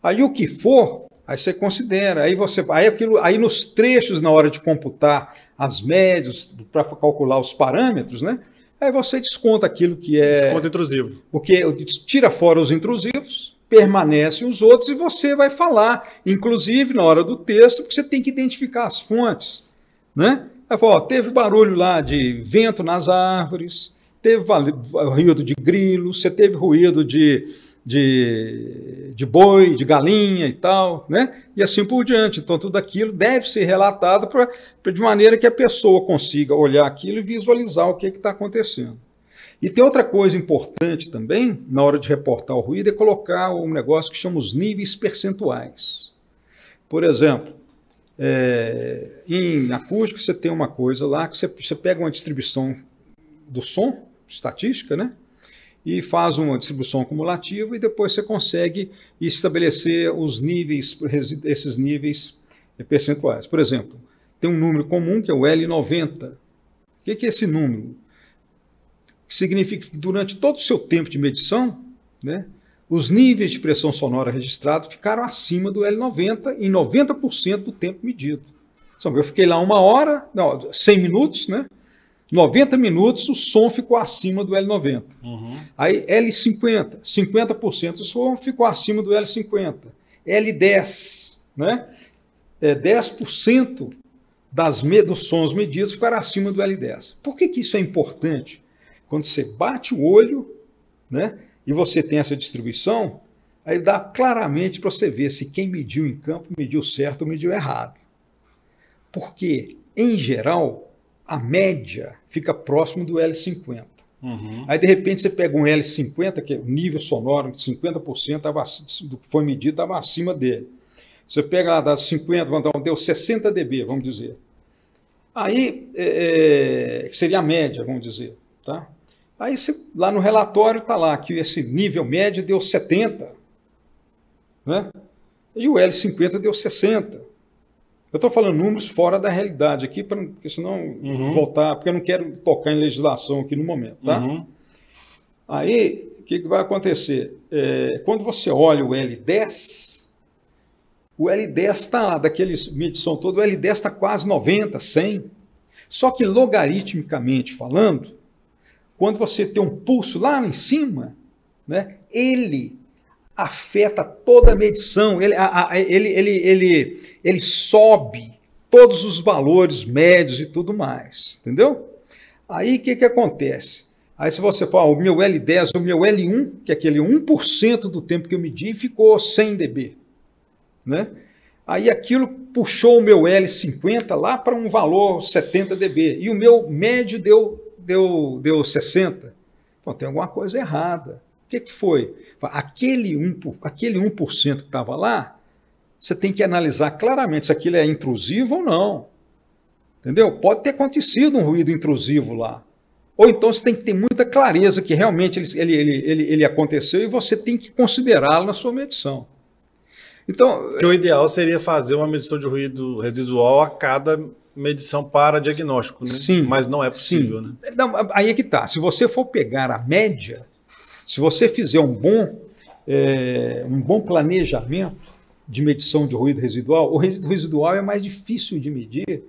Aí o que for, aí você considera. Aí você. Aí, aquilo, aí nos trechos, na hora de computar as médias, para calcular os parâmetros, né? Aí você desconta aquilo que é. Desconto intrusivo. Porque tira fora os intrusivos, permanecem os outros e você vai falar, inclusive na hora do texto, porque você tem que identificar as fontes. Né? Aí, ó, teve barulho lá de vento nas árvores, teve ruído de grilo, você teve ruído de de, de boi, de galinha e tal, né? E assim por diante. Então, tudo aquilo deve ser relatado pra, pra de maneira que a pessoa consiga olhar aquilo e visualizar o que está acontecendo. E tem outra coisa importante também, na hora de reportar o ruído, é colocar um negócio que chama os níveis percentuais. Por exemplo, é, em acústica você tem uma coisa lá que você, você pega uma distribuição do som, estatística, né? E faz uma distribuição acumulativa e depois você consegue estabelecer os níveis, esses níveis percentuais. Por exemplo, tem um número comum que é o L90. O que é esse número? Significa que durante todo o seu tempo de medição, né, os níveis de pressão sonora registrados ficaram acima do L90 em 90% do tempo medido. Eu fiquei lá uma hora, não, 100 minutos, né? 90 minutos o som ficou acima do L90. Uhum. Aí L50, 50% do som ficou acima do L50. L10, né? é, 10% das, dos sons medidos ficaram acima do L10. Por que, que isso é importante? Quando você bate o olho né, e você tem essa distribuição, aí dá claramente para você ver se quem mediu em campo mediu certo ou mediu errado. Porque, em geral, a média fica próximo do L50. Uhum. Aí, de repente, você pega um L50, que é o nível sonoro, 50% tava, do que foi medido estava acima dele. Você pega lá, dá 50, então, deu 60 dB, vamos dizer. Aí, é, é, seria a média, vamos dizer. Tá? Aí, você, lá no relatório está lá que esse nível médio deu 70. Né? E o L50 deu 60. Eu estou falando números fora da realidade aqui, pra, porque senão uhum. voltar, porque eu não quero tocar em legislação aqui no momento. Tá? Uhum. Aí, o que, que, vai acontecer? É, quando você olha o L10, o L10 está lá, daquele medição toda, o L10 está quase 90, 100. Só que logaritmicamente falando, quando você tem um pulso lá em cima, né, ele afeta toda a medição, ele, a, a, ele, ele, ele, ele sobe todos os valores médios e tudo mais, entendeu? Aí o que, que acontece? Aí se você falar, o meu L10, o meu L1, que é aquele 1% do tempo que eu medi, ficou 100 dB, né? Aí aquilo puxou o meu L50 lá para um valor 70 dB, e o meu médio deu, deu, deu 60. Então tem alguma coisa errada. O que, que foi? Aquele 1%, aquele 1 que estava lá, você tem que analisar claramente se aquilo é intrusivo ou não. Entendeu? Pode ter acontecido um ruído intrusivo lá. Ou então você tem que ter muita clareza que realmente ele, ele, ele, ele, aconteceu e você tem que considerá-lo na sua medição. Então, que o ideal seria fazer uma medição de ruído residual a cada medição para diagnóstico, né? Sim. Mas não é possível, sim. né? Não, aí é que tá. Se você for pegar a média, se você fizer um bom, é, um bom planejamento de medição de ruído residual, o ruído residual é mais difícil de medir,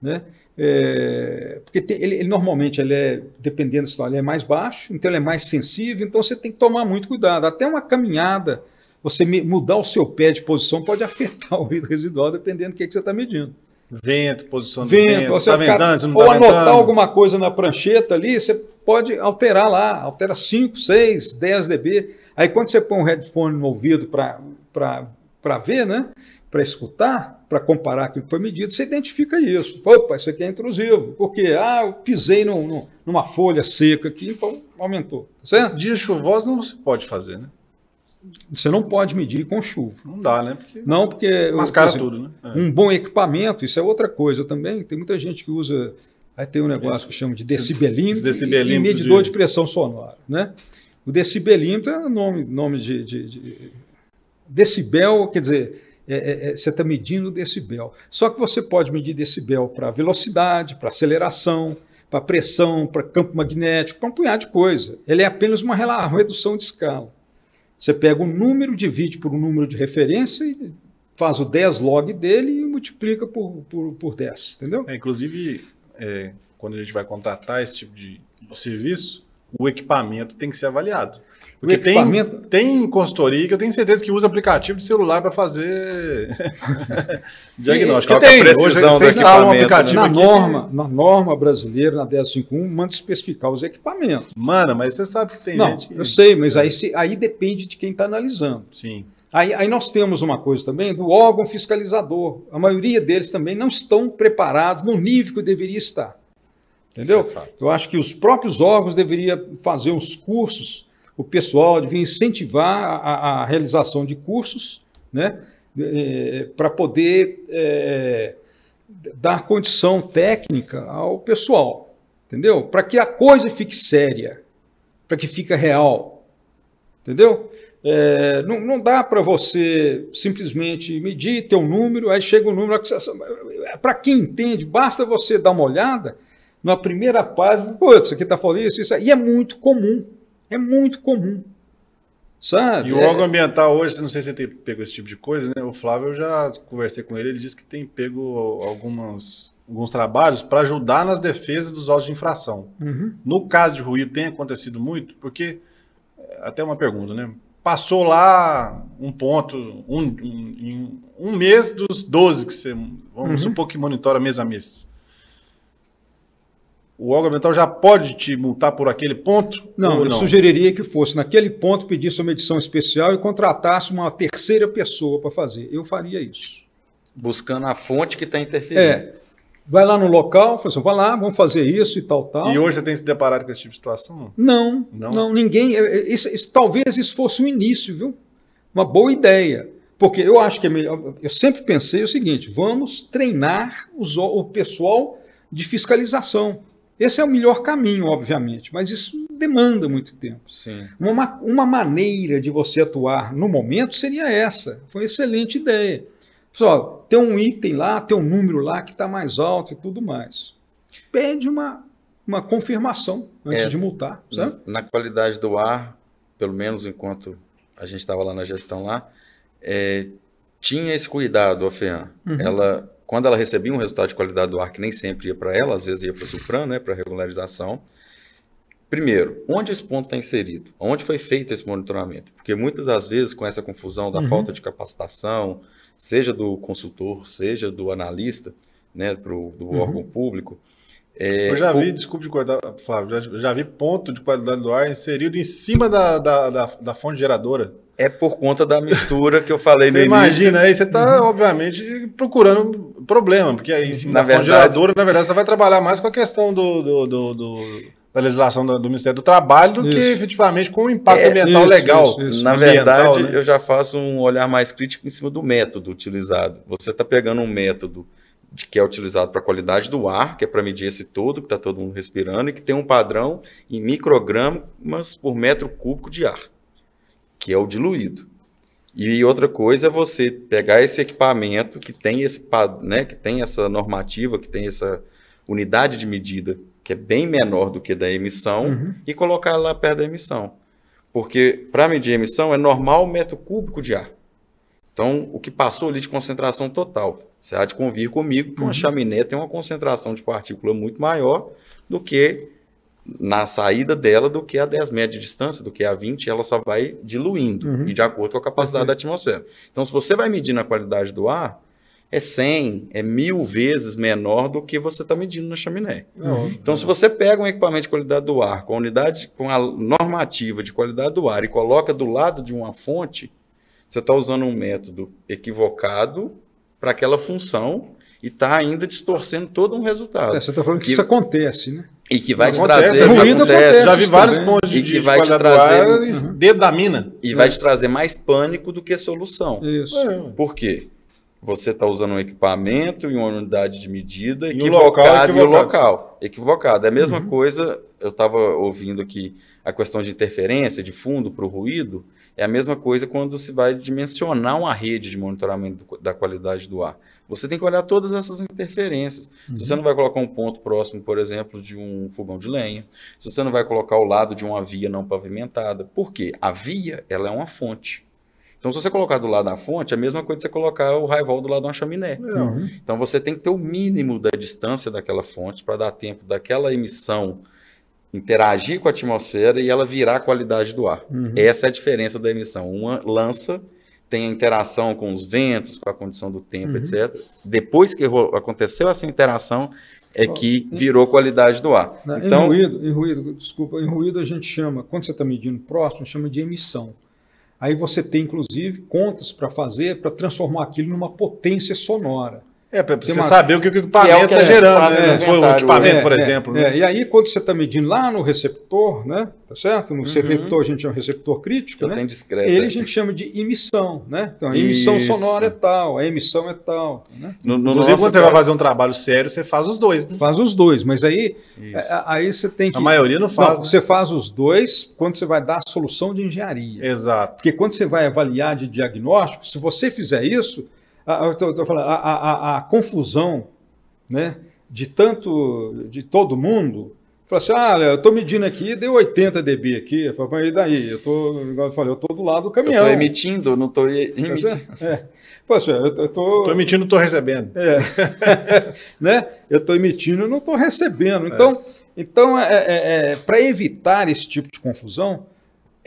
né? É, porque tem, ele, ele, normalmente ele é, dependendo da história, ele é mais baixo, então ele é mais sensível, então você tem que tomar muito cuidado. Até uma caminhada, você mudar o seu pé de posição pode afetar o ruído residual, dependendo do que, que você está medindo. Vento, posição do vento, vento você tá ventando, não ou tá anotar ventando. alguma coisa na prancheta ali, você pode alterar lá, altera 5, 6, 10 dB. Aí quando você põe um headphone no ouvido para ver, né? Para escutar, para comparar com o que foi medido, você identifica isso. Opa, isso aqui é intrusivo. Porque, ah, eu pisei no, no, numa folha seca aqui, então aumentou. Tá certo? Dias chuvosos não se pode fazer, né? Você não pode medir com chuva. Não dá, né? Porque não, porque. Mascara assim, tudo, né? É. Um bom equipamento, isso é outra coisa também. Tem muita gente que usa. Aí tem um negócio isso. que chama de decibelímetro, e, e medidor de... de... pressão sonora. Né? O decibelímetro é nome, nome de, de, de decibel, quer dizer, é, é, é, você está medindo decibel. Só que você pode medir decibel para velocidade, para aceleração, para pressão, para campo magnético, para um punhado de coisa. Ele é apenas uma redução de escala. Você pega o número, divide por um número de referência e faz o 10 log dele e multiplica por, por, por 10, entendeu? É, inclusive, é, quando a gente vai contratar esse tipo de, serviço, o equipamento tem que ser avaliado. Porque equipamento... tem, tem consultoria que eu tenho certeza que usa aplicativo de celular para fazer diagnóstico. Que tem. Hoje você instala um aplicativo né? na norma, na norma brasileira, na 1051, manda especificar os equipamentos. Manda, mas você sabe que tem Não, gente que... eu sei, mas é. aí, aí depende de quem está analisando. Sim. Aí, aí, nós temos uma coisa também do órgão fiscalizador. A maioria deles também não estão preparados no nível que deveria estar. Entendeu? É eu acho que os próprios órgãos deveriam fazer os cursos o pessoal devia incentivar a, a realização de cursos, né, é, para poder é, dar condição técnica ao pessoal, entendeu? Para que a coisa fique séria, para que fique real, entendeu? É, não, não, dá para você simplesmente medir, ter um número, aí chega o um número. Para quem entende, basta você dar uma olhada na primeira página, pô, isso aqui está falando isso, isso, e é muito comum. É muito comum. Sabe? E o órgão é... ambiental hoje, não sei se você tem pego esse tipo de coisa, né? O Flávio, eu já conversei com ele, ele disse que tem pego algumas, alguns trabalhos para ajudar nas defesas dos autos de infração. Uhum. No caso de ruído, tem acontecido muito, porque, até uma pergunta, né? Passou lá um ponto, um, um, em um mês dos 12 que você, vamos Uhum. supor que monitora mês a mês. O órgão ambiental já pode te multar por aquele ponto? Não, eu sugeriria que fosse naquele ponto, pedisse uma edição especial e contratasse uma terceira pessoa para fazer. Eu faria isso. Buscando a fonte que está interferindo. É. Vai lá no local, fala assim, vai lá, vamos fazer isso e tal, tal. E hoje você tem se deparado com esse tipo de situação? Não, Não? não, ninguém. é, é, Isso, isso- talvez isso fosse o início, viu? Uma boa ideia. Porque eu acho que é melhor. Eu sempre pensei o seguinte: vamos treinar os o o pessoal de fiscalização. Esse é o melhor caminho, obviamente, mas isso demanda muito tempo. Sim. Uma, uma maneira de você atuar no momento seria essa. Foi uma excelente ideia. Só tem um item lá, tem um número lá que está mais alto e tudo mais. Pede uma, uma confirmação antes É. de multar, sabe? Na qualidade do ar, pelo menos enquanto a gente estava lá na gestão lá, é, tinha esse cuidado, a FEAM. Uhum. Ela, quando ela recebia um resultado de qualidade do ar, que nem sempre ia para ela, às vezes ia para o Supran, né, para regularização. Primeiro, onde esse ponto está inserido? Onde foi feito esse monitoramento? Porque muitas das vezes, com essa confusão da Uhum. falta de capacitação, seja do consultor, seja do analista, né, pro, do Uhum. órgão público, é, Eu já o- vi, desculpe de cortar, Flávio, já, já vi ponto de qualidade do ar inserido em cima da, da, da, da fonte geradora. É por conta da mistura que eu falei no Você início. imagina aí, você está, obviamente, procurando problema, porque aí em cima Na da fonte verdade- geradora, na verdade, você vai trabalhar mais com a questão do, do- do- do- da legislação do, do Ministério do Trabalho do que Isso. efetivamente com o impacto É, ambiental isso, legal. isso, isso. Na ambiental, verdade, né? eu já faço um olhar mais crítico em cima do método utilizado. Você está pegando um método de, que é utilizado para a qualidade do ar, que é para medir esse todo que está todo mundo respirando, e que tem um padrão em microgramas por metro cúbico de ar, que é o diluído. E outra coisa é você pegar esse equipamento que tem esse, né, que tem essa normativa, que tem essa unidade de medida que é bem menor do que da emissão Uhum. e colocar lá perto da emissão. Porque para medir a emissão é normal o metro cúbico de ar. Então, o que passou ali de concentração total. Você há de convir comigo que uma chaminé tem uma concentração de partícula muito maior do que na saída dela do que a 10 metros de distância, do que a 20, ela só vai diluindo Uhum. e de acordo com a capacidade da atmosfera. Então, se você vai medir na qualidade do ar, é 100, é mil vezes menor do que você está medindo na chaminé. Não, Então, se você pega um equipamento de qualidade do ar com a unidade, com a normativa de qualidade do ar e coloca do lado de uma fonte, você está usando um método equivocado para aquela função e está ainda distorcendo todo um resultado. É, você está falando que Que- isso acontece, né? E que vai te Acontece, trazer. ruído acontece. Já vi vários também. pontos de, que de vai te qualidade do ar trazer- dentro da mina. E vai te trazer mais pânico do que solução. Isso. É, Por quê? Você está usando um equipamento e uma unidade de medida E o local equivocado e o equivocado. local. Equivocado. É a mesma Uhum. coisa, eu estava ouvindo aqui a questão de interferência, de fundo para o ruído, é a mesma coisa quando se vai dimensionar uma rede de monitoramento da qualidade do ar. Você tem que olhar todas essas interferências. Se você não vai colocar um ponto próximo, por exemplo, de um fogão de lenha, se você não vai colocar ao lado de uma via não pavimentada. Por quê? A via, ela é uma fonte. Então, se você colocar do lado da fonte, é a mesma coisa que você colocar o raivol do lado de uma chaminé. Não. Uhum. Então, você tem que ter o mínimo da distância daquela fonte para dar tempo daquela emissão interagir com a atmosfera e ela virar a qualidade do ar. Uhum. Essa é a diferença da emissão. Uma lança tem a interação com os ventos, com a condição do tempo, Uhum. etc. Depois que aconteceu essa interação, é que virou qualidade do ar. Na- Então, Em ruído, em ruído, desculpa, em ruído a gente chama, quando você está medindo próximo, chama de emissão. Aí você tem, inclusive, contas para fazer para transformar aquilo numa potência sonora. É, Tem você uma- saber o que o é equipamento está gente gerando, né? Se foi o equipamento, É, por é, exemplo. é. né? E aí, quando você está medindo lá no receptor, né? Tá certo? No receptor, a gente chama receptor crítico, eu né? discreto. Ele a gente chama de emissão, né? Então, a emissão Isso. sonora é tal, a emissão é tal, né? No, no Inclusive, quando você caso- vai fazer um trabalho sério, você faz os dois, né? Faz os dois, mas aí, Isso. é, aí você tem que... A maioria não faz, Não, né? Você faz os dois quando você vai dar a solução de engenharia. Exato. Porque quando você vai avaliar de diagnóstico, se você fizer isso, a, eu tô- tô falando, a, a- a- a confusão né, de tanto, de todo mundo, fala assim, ah, eu estou medindo aqui, deu 80 dB aqui, eu falo, mas e daí? Eu tô, igual eu falei, eu tô do lado do Eu caminhão. estou emitindo, eu não estou Tá emitindo. É. Assim, eu, eu tô, Tô emitindo, tô recebendo. é. né? Eu estou emitindo e não estou recebendo. Então, então é, para evitar esse tipo de confusão,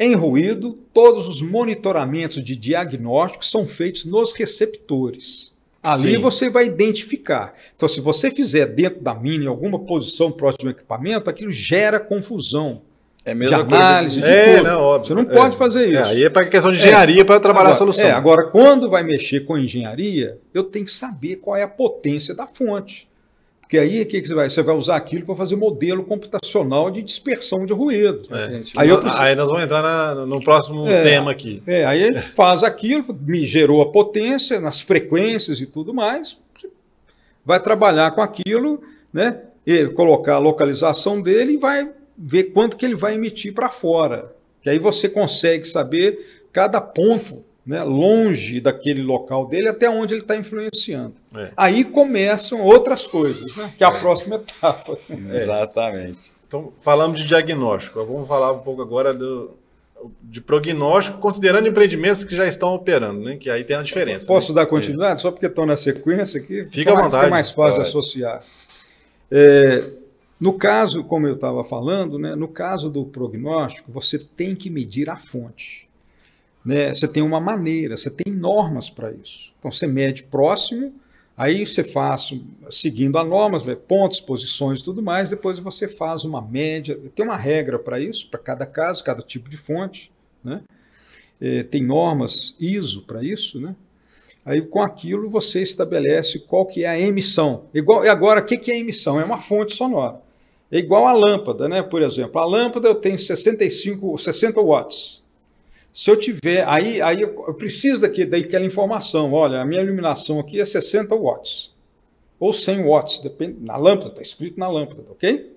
Em ruído, todos os monitoramentos de diagnóstico são feitos nos receptores. Ali Sim. você vai identificar. Então, se você fizer dentro da mini alguma posição próximo do equipamento, aquilo gera confusão. É a De mesma análise, coisa de É, tudo. não, óbvio. Você não É. pode fazer É, isso. aí é para questão de engenharia para trabalhar agora, a solução. É, agora, quando vai mexer com engenharia, eu tenho que saber qual é a potência da fonte. Porque aí, o que, que você vai? Você vai usar aquilo para fazer modelo computacional de dispersão de ruído. É. Aí Aí, eu preciso- nós vamos entrar na- no próximo É. tema aqui. É, aí ele faz aquilo, me gerou a potência nas frequências e tudo mais, vai trabalhar com aquilo, né? E colocar a localização dele e vai ver quanto que ele vai emitir para fora. Que aí você consegue saber cada ponto, né, longe daquele local dele até onde ele está influenciando. É. Aí começam outras coisas, né? Que é a próxima etapa. Exatamente. Então, falamos de diagnóstico. Vamos falar um pouco agora do, de prognóstico, considerando empreendimentos que já estão operando, né? Que aí tem a diferença. Posso né? dar continuidade? Só porque estão na sequência aqui. Fica à mais- vontade. Fica mais fácil de associar. É, no caso, como eu estava falando, né, no caso do prognóstico, você tem que medir a fonte. Né? Você tem uma maneira, você tem normas para isso. Então, você mede próximo, aí você faz, seguindo a normas, pontos, posições tudo mais, depois você faz uma média. Tem uma regra para isso, para cada caso, cada tipo de fonte. Né? É, tem normas ISO para isso, né? Aí com aquilo você estabelece qual que é a emissão. Igual, e agora, o que, que é emissão? É uma fonte sonora. É igual a lâmpada, né? Por exemplo, a lâmpada eu tenho 65, 60 watts. Se eu tiver, aí, aí eu preciso daqui, daquela informação. Olha, a minha iluminação aqui é 60 watts. Ou 100 watts, depende, na lâmpada, está escrito na lâmpada, ok?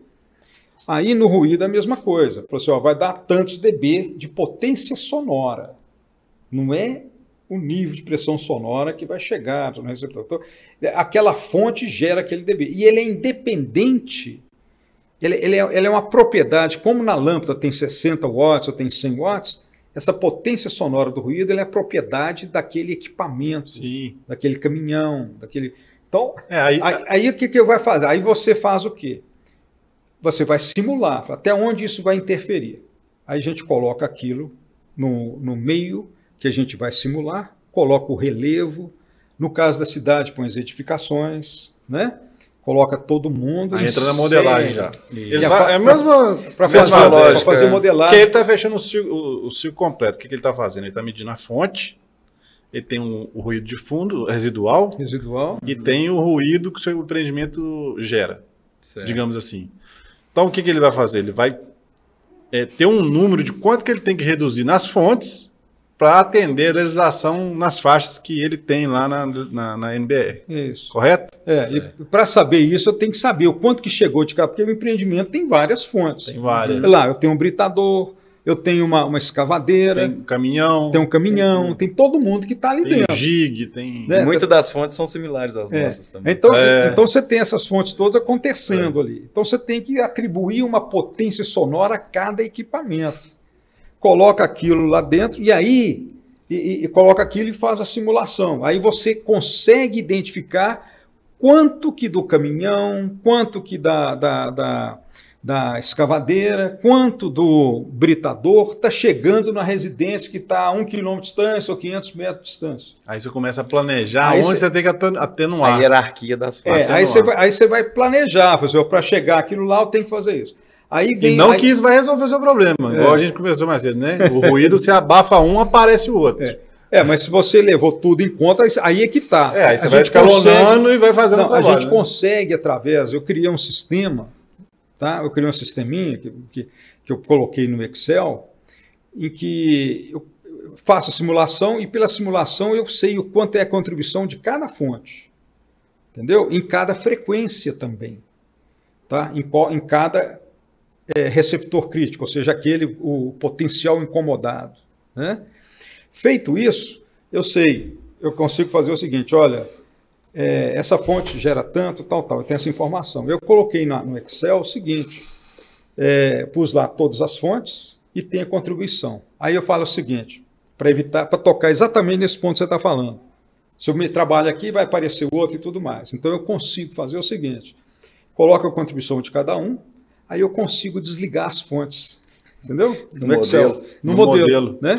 Aí no ruído é a mesma coisa. Falou assim, ó, vai dar tantos dB de potência sonora. Não é o nível de pressão sonora que vai chegar no receptor. Então, aquela fonte gera aquele dB. E ele é independente. Ele, ele, é, ele é uma propriedade, como na lâmpada tem 60 watts ou tem 100 watts, essa potência sonora do ruído é propriedade daquele equipamento, Sim. daquele caminhão, daquele. Então, É, aí, Aí, aí o que, que vai fazer? Aí você faz o quê? Você vai simular até onde isso vai interferir. Aí a gente coloca aquilo no, no meio que a gente vai simular, coloca o relevo. No caso da cidade, põe as edificações, né? Coloca todo mundo. aí entra na modelagem já. E- vai- é a mesma Para fazer, lógica, fazer é. modelagem. Porque ele está fechando o ciclo, o, o ciclo completo. O que, que ele está fazendo? Ele está medindo a fonte, ele tem um- o ruído de fundo residual residual. e tem o ruído que o seu empreendimento gera, Certo. digamos assim. Então, o que, que ele vai fazer? Ele vai é, ter um número de quanto que ele tem que reduzir nas fontes para atender a legislação nas faixas que ele tem lá na, na, na NBR. Isso. Correto? É, e para saber isso, eu tenho que saber o quanto que chegou de cá, porque o empreendimento tem várias fontes. Tem várias. Lá, eu tenho um britador, eu tenho uma, uma escavadeira, Tem caminhão, tem um caminhão, tem todo mundo que está ali tem dentro. gig, tem. Né? Muitas das fontes são similares às É. nossas também. Então, É. então você tem essas fontes todas acontecendo ali. Então você tem que atribuir uma potência sonora a cada equipamento. Coloca aquilo lá dentro e aí e, e- coloca aquilo e faz a simulação. Aí você consegue identificar quanto que do caminhão, quanto que da, da, da, da escavadeira, quanto do britador está chegando na residência que está a um quilômetro de distância ou 500 metros de distância. Aí você começa a planejar Aí onde você- você tem que atenuar. A hierarquia das É, fontes. aí, no você vai, aí você vai planejar, para chegar aquilo lá, eu tenho que fazer isso. Aí E vem. não aí, que isso vai resolver o seu problema, igual a gente conversou mais cedo, né? O ruído, você abafa um, aparece o outro. É, é, mas se você levou tudo em conta, aí é que tá. É, aí você A vai escalonando consegue- e vai fazendo Não, trabalho. a gente né? consegue através. Eu criei um sistema, tá? Eu criei um sisteminha que, que, que eu coloquei no Excel, em que eu faço a simulação e pela simulação eu sei o quanto é a contribuição de cada fonte, entendeu? Em cada frequência também, tá? Em, em cada é, receptor crítico, ou seja, aquele o potencial incomodado, né? Feito isso, eu sei, eu consigo fazer o seguinte, olha, é, essa fonte gera tanto, tal, tal, eu tenho essa informação. Eu coloquei na- no Excel o seguinte, é, pus lá todas as fontes e tem a contribuição. Aí eu falo o seguinte, para evitar, para tocar exatamente nesse ponto que você está falando. Se eu me trabalho aqui, vai aparecer o outro e tudo mais. Então eu consigo fazer o seguinte: coloco a contribuição de cada um, aí eu consigo desligar as fontes. Entendeu? No, no Excel. Modelo. No, no modelo, modelo, né?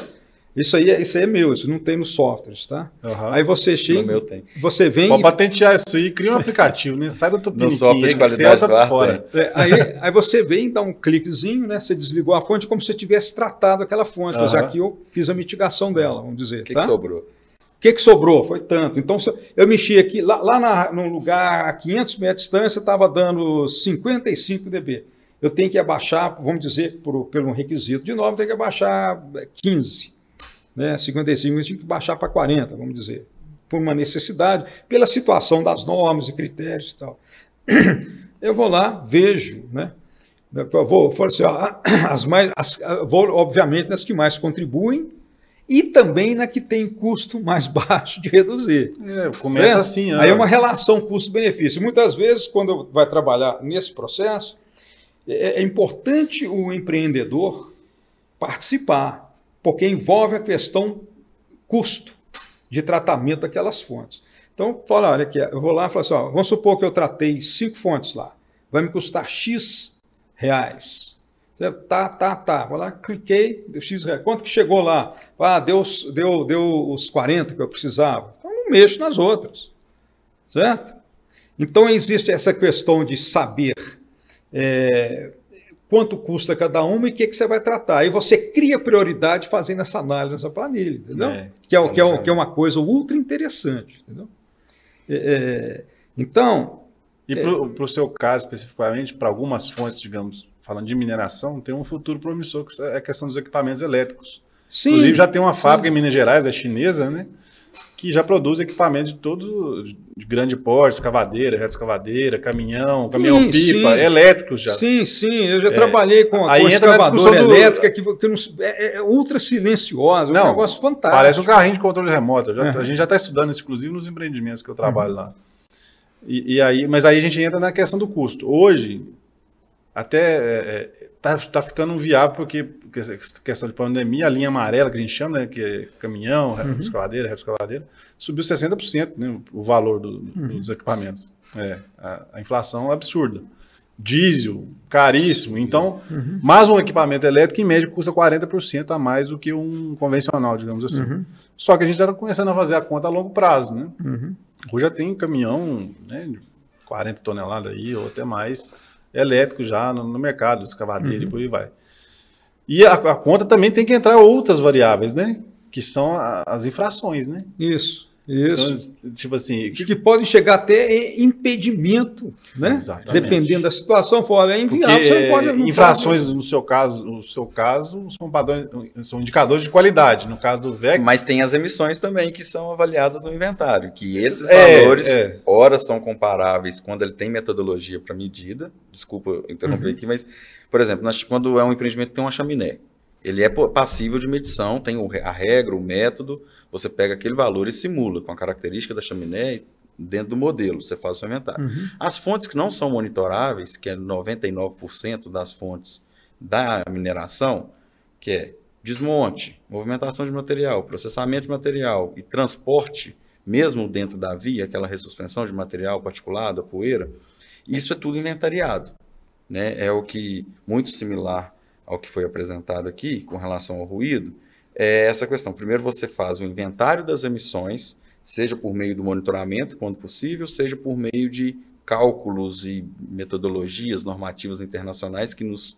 Isso aí, é, isso aí é meu, isso não tem nos softwares, tá? Uhum. Aí você chega, no meu tem. você vem... Pode patentear isso aí, cria um aplicativo, né? Sai do tupiniquim, no software de qualidade tá fora. É, aí, aí você vem, dá um cliquezinho, né? Você desligou a fonte como se você tivesse tratado aquela fonte. Uhum. Mas aqui eu fiz a mitigação dela, vamos dizer. O que, tá? que sobrou? O que, que sobrou? Foi tanto. Então, eu mexi aqui, lá, lá na, num lugar a 500 metros de distância, estava dando 55 dB. Eu tenho que abaixar, vamos dizer, por, pelo requisito de novo, eu tenho que abaixar 15 né, 55, eu tinha que baixar para 40, vamos dizer, por uma necessidade, pela situação das normas e critérios e tal. Eu vou lá, vejo, né? Eu vou, vou assim, ó, as mais, as, vou, obviamente, nas que mais contribuem e também na que tem custo mais baixo de reduzir. É, começa assim. Aí é uma relação custo-benefício. Muitas vezes, quando vai trabalhar nesse processo, é, é importante o empreendedor participar porque envolve a questão custo de tratamento daquelas fontes. Então, fala, olha aqui, eu vou lá e falo assim, ó, vamos supor que eu tratei cinco fontes lá, vai me custar X reais. Tá, tá, tá. Vou lá, cliquei, deu X reais. Quanto que chegou lá? Ah, deu, deu, deu os 40 que eu precisava. Então, não mexo nas outras. Certo? Então, existe essa questão de saber é, quanto custa cada uma e o que, que você vai tratar. Aí você cria prioridade fazendo essa análise nessa planilha, entendeu? É, que, é, que, é, que é uma coisa ultra interessante, entendeu? É, é então... E para o seu caso, especificamente, para algumas fontes, digamos, falando de mineração, tem um futuro promissor, que é a questão dos equipamentos elétricos. Sim, Inclusive, já tem uma sim. fábrica em Minas Gerais, é chinesa, né? Que já produz equipamento de todo de grande porte, escavadeira, reta escavadeira, caminhão, caminhão-pipa, elétricos já. Sim, sim, eu já é, trabalhei com, a escavadora elétrica que, que não, é, é, ultra silenciosa, é um negócio fantástico. Parece um carrinho de controle remoto. Já, A gente já está estudando isso, inclusive, nos empreendimentos que eu trabalho uhum. lá. E, e, aí, mas aí a gente entra na questão do custo. Hoje, até é, é tá, tá ficando viável porque questão de pandemia, a linha amarela que a gente chama, né, que é caminhão, uhum. escavadeira, escavadeira, subiu 60% né, o valor do, uhum. dos equipamentos. É, a, a, inflação é absurda. Diesel, caríssimo. Então, uhum. mais um equipamento elétrico, em média, custa 40% a mais do que um convencional, digamos assim. Uhum. Só que a gente já está começando a fazer a conta a longo prazo, né? Uhum. Hoje já tem caminhão né, de 40 toneladas aí, ou até mais, elétrico já no, no mercado, escavadeira uhum. e por aí vai. E a, a, conta também tem que entrar outras variáveis, né? Que são a, as infrações, né? Isso. Isso. Então, tipo assim. Que, que podem chegar até impedimento, né? Exatamente. Dependendo da situação, for é inviável, Porque, você não pode. Não infrações, pode... no seu caso, no seu caso, são, padrões, são indicadores de qualidade. No caso do VEC. Mas tem as emissões também que são avaliadas no inventário. Que esses é, valores, é. ora, são comparáveis quando ele tem metodologia para medida. Desculpa interromper uhum. aqui, mas, por exemplo, nós, quando é um empreendimento que tem uma chaminé, ele é passível de medição, tem a regra, o método você pega aquele valor e simula com a característica da chaminé dentro do modelo, você faz o seu inventário. Uhum. As fontes que não são monitoráveis, que é 99% das fontes da mineração, que é desmonte, movimentação de material, processamento de material e transporte, mesmo dentro da via, aquela ressuspensão de material particulado, a poeira, isso é tudo inventariado. Né? É o que, muito similar ao que foi apresentado aqui com relação ao ruído, é essa questão. Primeiro você faz o inventário das emissões, seja por meio do monitoramento, quando possível, seja por meio de cálculos e metodologias normativas internacionais que nos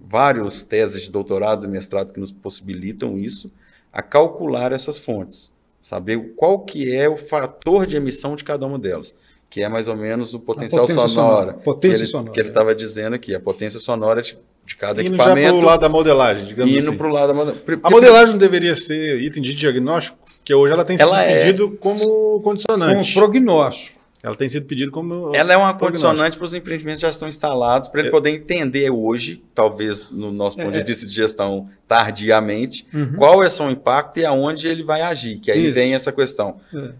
vários teses de doutorados e mestrados que nos possibilitam isso, a calcular essas fontes, saber qual que é o fator de emissão de cada uma delas, que é mais ou menos o potencial potência sonora, sonora. Que ele, estava dizendo aqui, a potência sonora de de cada indo equipamento. Indo para o lado da modelagem, digamos indo assim. Pro lado da modelagem. A modelagem não deveria ser item de diagnóstico, que hoje ela tem sido ela é... pedido como condicionante. Como prognóstico. Ela tem sido pedido como. Ela é uma condicionante para os empreendimentos que já estão instalados, para ele é. poder entender hoje, talvez no nosso ponto é. de vista de gestão tardiamente, uhum. qual é o seu impacto e aonde ele vai agir. Que aí Isso. vem essa questão. É.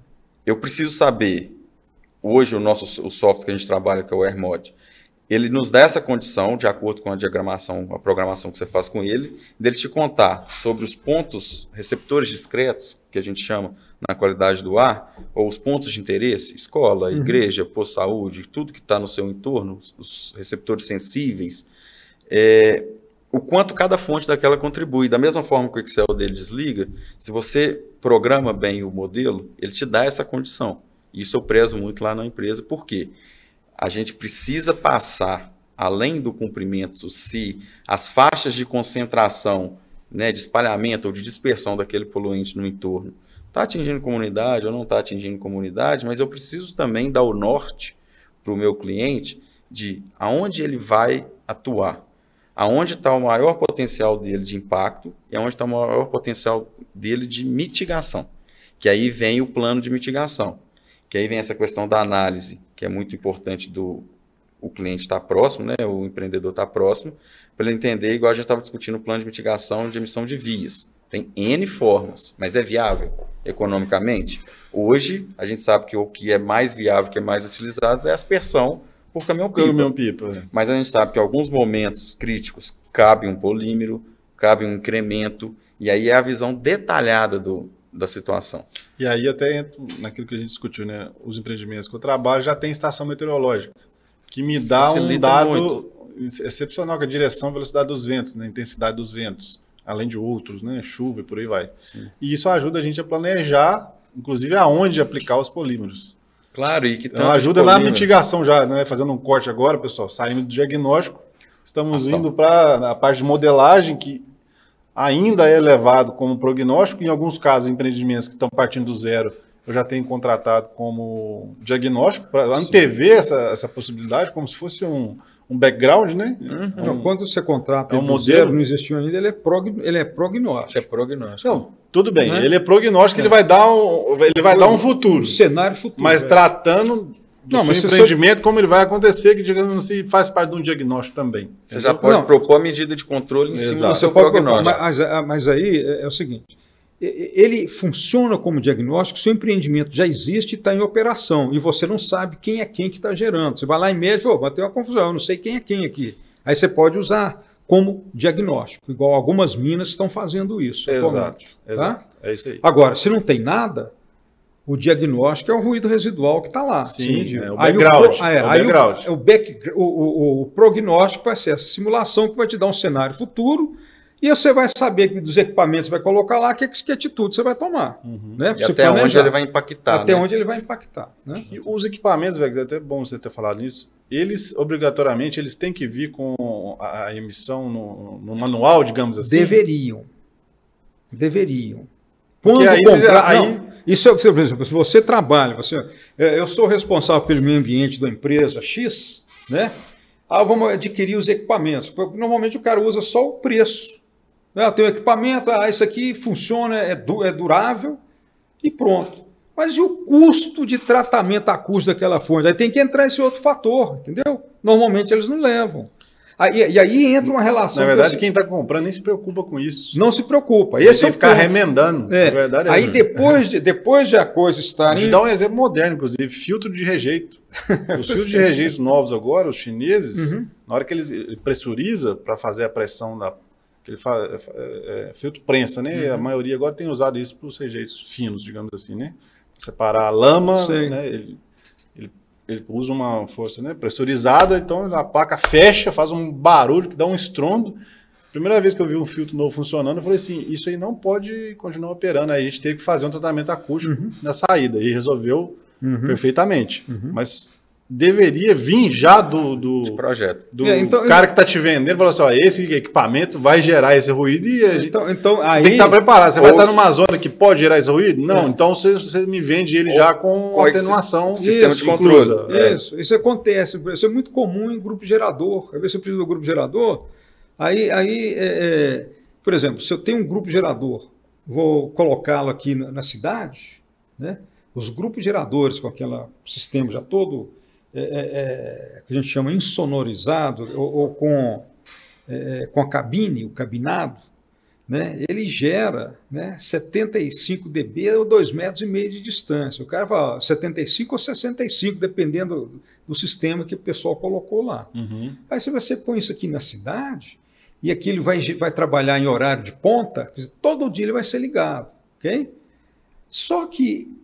Eu preciso saber, hoje, o nosso o software que a gente trabalha, que é o AirMod, ele nos dá essa condição, de acordo com a diagramação, a programação que você faz com ele, dele te contar sobre os pontos receptores discretos, que a gente chama na qualidade do ar, ou os pontos de interesse, escola, uhum. igreja, posto saúde, tudo que está no seu entorno, os receptores sensíveis, é, o quanto cada fonte daquela contribui. Da mesma forma que o Excel dele desliga, se você programa bem o modelo, ele te dá essa condição. Isso eu prezo muito lá na empresa, porque a gente precisa passar, além do cumprimento, se as faixas de concentração, né, de espalhamento ou de dispersão daquele poluente no entorno está atingindo comunidade ou não está atingindo comunidade, mas eu preciso também dar o norte para o meu cliente de aonde ele vai atuar aonde está o maior potencial dele de impacto e aonde está o maior potencial dele de mitigação. Que aí vem o plano de mitigação. Que aí vem essa questão da análise, que é muito importante do o cliente estar tá próximo, né, o empreendedor estar tá próximo, para ele entender, igual a gente estava discutindo o plano de mitigação de emissão de vias. Tem N formas, mas é viável economicamente? Hoje, a gente sabe que o que é mais viável, que é mais utilizado, é a aspersão por caminhão-pipa. Caminhão-pipa. É. Mas a gente sabe que em alguns momentos críticos cabe um polímero, cabe um incremento, e aí é a visão detalhada do, da situação. E aí até entro naquilo que a gente discutiu, né? Os empreendimentos que eu trabalho já tem estação meteorológica, que me dá Facilita um dado muito. excepcional, que é a direção e velocidade dos ventos, né? intensidade dos ventos, além de outros, né? Chuva e por aí vai. Sim. E isso ajuda a gente a planejar, inclusive, aonde aplicar os polímeros. Claro, e que então, ajuda na mitigação já, né? Fazendo um corte agora, pessoal, saímos do diagnóstico, estamos Ação. indo para a parte de modelagem, que ainda é levado como prognóstico, em alguns casos, empreendimentos que estão partindo do zero, eu já tenho contratado como diagnóstico, para antever essa, essa possibilidade, como se fosse um, um background, né? Uhum. Então, quando você contrata é um modelo, zero, não existiu ainda, ele é, prog, ele é prognóstico. É prognóstico. Não, tudo bem, né? ele é prognóstico, é. ele vai dar um, ele vai dar um futuro. Um cenário futuro. Mas é. tratando do não, seu empreendimento, você... como ele vai acontecer, que digamos assim, faz parte de um diagnóstico também. Você entendeu? já pode não. propor a medida de controle em Exato. cima do seu prognóstico. Mas, mas, aí é, é o seguinte, ele funciona como diagnóstico se o empreendimento já existe e está em operação, e você não sabe quem é quem que está gerando. Você vai lá em médio, oh, vai ter uma confusão, eu não sei quem é quem aqui. Aí você pode usar como diagnóstico, igual algumas minas estão fazendo isso. Exato, tá? exato. É isso aí. Agora, se não tem nada, o diagnóstico é o ruído residual que está lá. Sim, é o background. Aí, o, é, é o, aí background. O, o, back, o, o, prognóstico vai ser essa simulação que vai te dar um cenário futuro e você vai saber que dos equipamentos que vai colocar lá, que, que atitude você vai tomar. Uhum. Né? E até onde ele vai impactar. Até né? onde ele vai impactar. Né? E os equipamentos, velho, é até bom você ter falado nisso, eles, obrigatoriamente, eles têm que vir com a emissão no, no manual, digamos assim? Deveriam. Deveriam. Quando aí, comprar, aí... Não, isso é, por exemplo, se você trabalha, você, é, eu sou responsável pelo meio ambiente da empresa X, né? Ah, vamos adquirir os equipamentos. Normalmente o cara usa só o preço. Né? Tem o equipamento, ah, isso aqui funciona, é, du é durável e pronto. Mas e o custo de tratamento a custo daquela fonte? Aí tem que entrar esse outro fator, entendeu? Normalmente eles não levam. Aí, e aí entra uma relação. Na verdade, quem está comprando nem se preocupa com isso. Não se preocupa. Esse é o ficar remendando. É. verdade é aí assim. depois de, depois de a coisa estar. Te dar um exemplo moderno, inclusive, filtro de rejeito. Os filtros de rejeito novos agora, os chineses, uhum. na hora que ele pressuriza para fazer a pressão da que ele faz é, é, é, filtro prensa, né? Uhum. A maioria agora tem usado isso para os rejeitos finos, digamos assim, né? Separar a lama, né? Ele, ele, usa uma força né? pressurizada, então a placa fecha, faz um barulho que dá um estrondo. Primeira vez que eu vi um filtro novo funcionando, eu falei assim, isso aí não pode continuar operando, aí a gente teve que fazer um tratamento acústico uhum. na saída, e resolveu uhum. perfeitamente. Uhum. Mas deveria vir já do, do projeto. Do é, então, cara que está te vendendo, falou assim: ó, esse equipamento vai gerar esse ruído e a gente, então, então, você aí, tem que estar tá preparado. Você ou, vai estar numa zona que pode gerar esse ruído? Não, é. então você, você, me vende ele ou, já com atenuação. Sistema de controle. É. Isso, isso acontece. Isso é muito comum em grupo gerador. Às vezes eu preciso do grupo gerador. Aí, aí é, é, por exemplo, se eu tenho um grupo gerador, vou colocá-lo aqui na, na cidade, né? os grupos geradores com aquele sistema já todo é, é, é, que a gente chama insonorizado, ou, ou com, é, é com a cabine, o cabinado, né, ele gera né, 75 dB ou 2,5 metros e meio de distância. O cara fala 75 ou 65, dependendo do sistema que o pessoal colocou lá. Uhum. Aí se você põe isso aqui na cidade, e aqui ele vai, vai trabalhar em horário de ponta, dizer, todo dia ele vai ser ligado. ok? Só que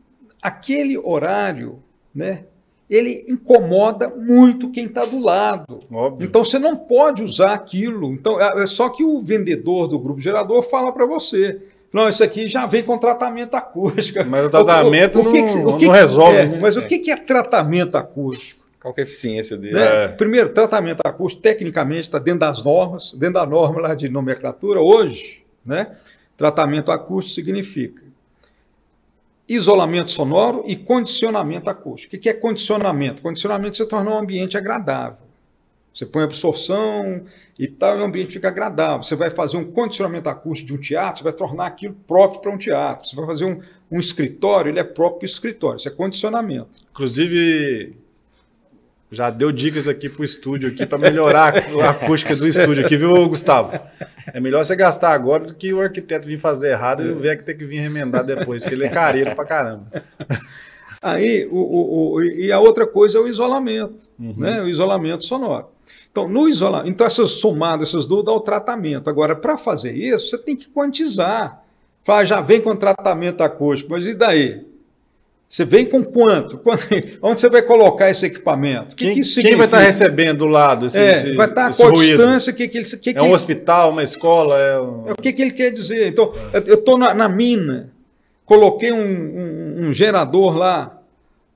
aquele horário né, ele incomoda muito quem está do lado. Óbvio. Então você não pode usar aquilo. Então é é só que o vendedor do grupo gerador fala para você. Não, isso aqui já vem com tratamento acústico. Mas o tratamento que que- não- que não que- resolve, é, né? Mas o que que é tratamento acústico? Qual que é a eficiência dele? né? É. Primeiro, tratamento acústico, tecnicamente, está dentro das normas, dentro da norma lá de nomenclatura. Hoje, né, tratamento acústico significa isolamento sonoro e condicionamento acústico. O que é condicionamento? Condicionamento é você torna um ambiente agradável. Você põe absorção e tal, e o ambiente fica agradável. Você vai fazer um condicionamento acústico de um teatro, você vai tornar aquilo próprio para um teatro. Você vai fazer um, um escritório, ele é próprio para escritório. Isso é condicionamento. Inclusive, já deu dicas aqui pro estúdio aqui para melhorar a acústica do estúdio aqui, viu, Gustavo? É melhor você gastar agora do que o arquiteto vir fazer errado e o que tem que vir remendar depois, que ele é careiro pra caramba. Aí, o, o- o- e a outra coisa é o isolamento, né? o isolamento sonoro. Então, no isolamento, então essas somadas, essas duas, dá o tratamento. Agora, para fazer isso, você tem que quantizar. Fala, já vem com tratamento acústico, mas e daí? Você vem com quanto? Onde você vai colocar esse equipamento? Que Quem, que quem vai estar significa? recebendo do lado esse, É, esse- vai estar esse com a distância, que, que ele, que, que É um hospital, uma escola? É um- é, O que, que ele quer dizer? Então, eu estou na, na mina, coloquei um, um- um gerador lá,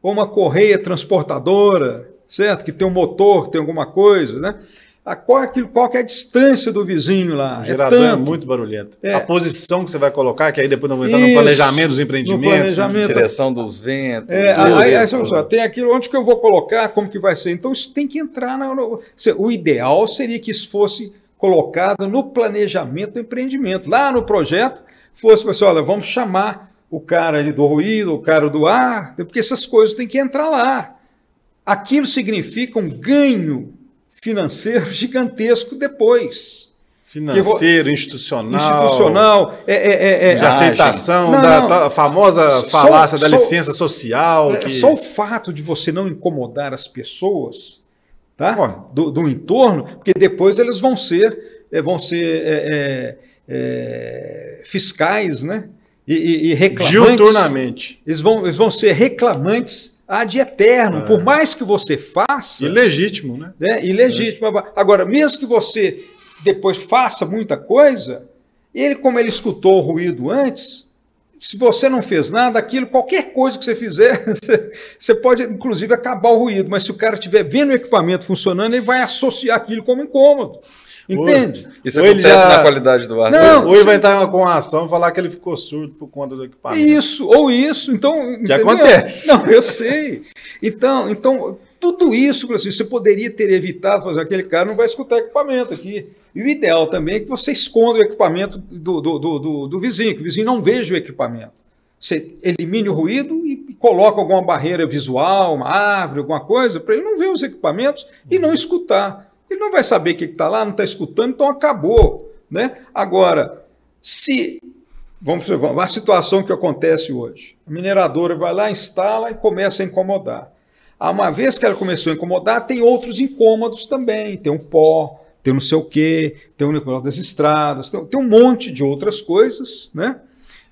ou uma correia transportadora, certo? Que tem um motor, que tem alguma coisa, né? A, qual, é aquilo, qual que é a distância do vizinho lá? O gerador é, tanto. muito barulhento. É. A posição que você vai colocar, que aí depois nós vamos entrar no planejamento dos no empreendimentos. planejamento. Direção dos ventos. É, aí, aí, tudo. só, tem aquilo, onde que eu vou colocar, como que vai ser. Então, isso tem que entrar na. no- o ideal seria que isso fosse colocado no planejamento do empreendimento. Lá no projeto, fosse assim, olha, vamos chamar o cara ali do ruído, o cara do ar, porque essas coisas têm que entrar lá. Aquilo significa um ganho financeiro gigantesco depois. Financeiro, institucional. Institucional, é, é, é, é- De aceitação, Não, da não. famosa Só- falácia da só- licença social. É, que... Só o fato de você não incomodar as pessoas tá? Do, do entorno, porque depois eles vão ser, eh, vão ser fiscais né? e, e, e reclamantes. diuturnamente. Eles vão, eles vão ser reclamantes ad eterno, É. por mais que você faça. Ilegítimo, né? né, ilegítimo. Agora, mesmo que você depois faça muita coisa, ele, como ele escutou o ruído antes, se você não fez nada, aquilo, qualquer coisa que você fizer, você, você pode, inclusive, acabar o ruído. Mas se o cara estiver vendo o equipamento funcionando, ele vai associar aquilo como incômodo. Entende? Isso Ou ele acontece já- na qualidade do ar. Não, Ou ele vai entrar com a ação e falar que ele ficou surdo por conta do equipamento. Isso, ou isso. Então, entendeu? acontece. Não, eu sei. Então, então tudo isso, assim, você poderia ter evitado fazer aquele cara não vai escutar equipamento aqui. E o ideal também é que você esconda o equipamento do, do, do, do- do vizinho, que o vizinho não veja o equipamento. Você elimine o ruído e coloca alguma barreira visual, uma árvore, alguma coisa, para ele não ver os equipamentos e não escutar. Ele não vai saber o que está lá, não está escutando, então acabou. Né? Agora, se Vamos ver a situação que acontece hoje. A mineradora vai lá, instala e começa a incomodar. Ah, Uma vez que ela começou a incomodar, tem outros incômodos também. Tem um pó, tem não sei o quê, tem o negócio das estradas, tem, tem um monte de outras coisas, né?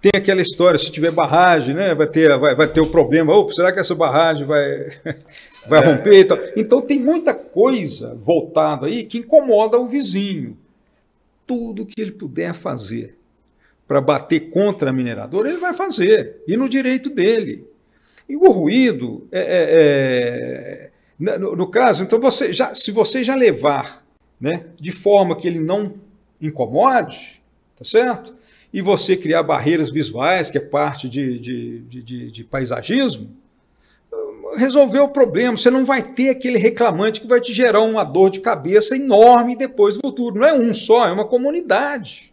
Tem aquela história, se tiver barragem, né, vai ter, vai, vai ter o problema, "Opa, será que essa barragem vai, vai romper e tal? Então tem muita coisa voltada aí que incomoda o vizinho. Tudo que ele puder fazer para bater contra a mineradora, ele vai fazer, e no direito dele. E o ruído, é, é, é, no, no, caso, então você já, se você já levar né, de forma que ele não incomode, tá certo? E você criar barreiras visuais, que é parte de, de, de, de paisagismo, resolveu o problema. Você não vai ter aquele reclamante que vai te gerar uma dor de cabeça enorme depois do futuro. Não é um só, é uma comunidade.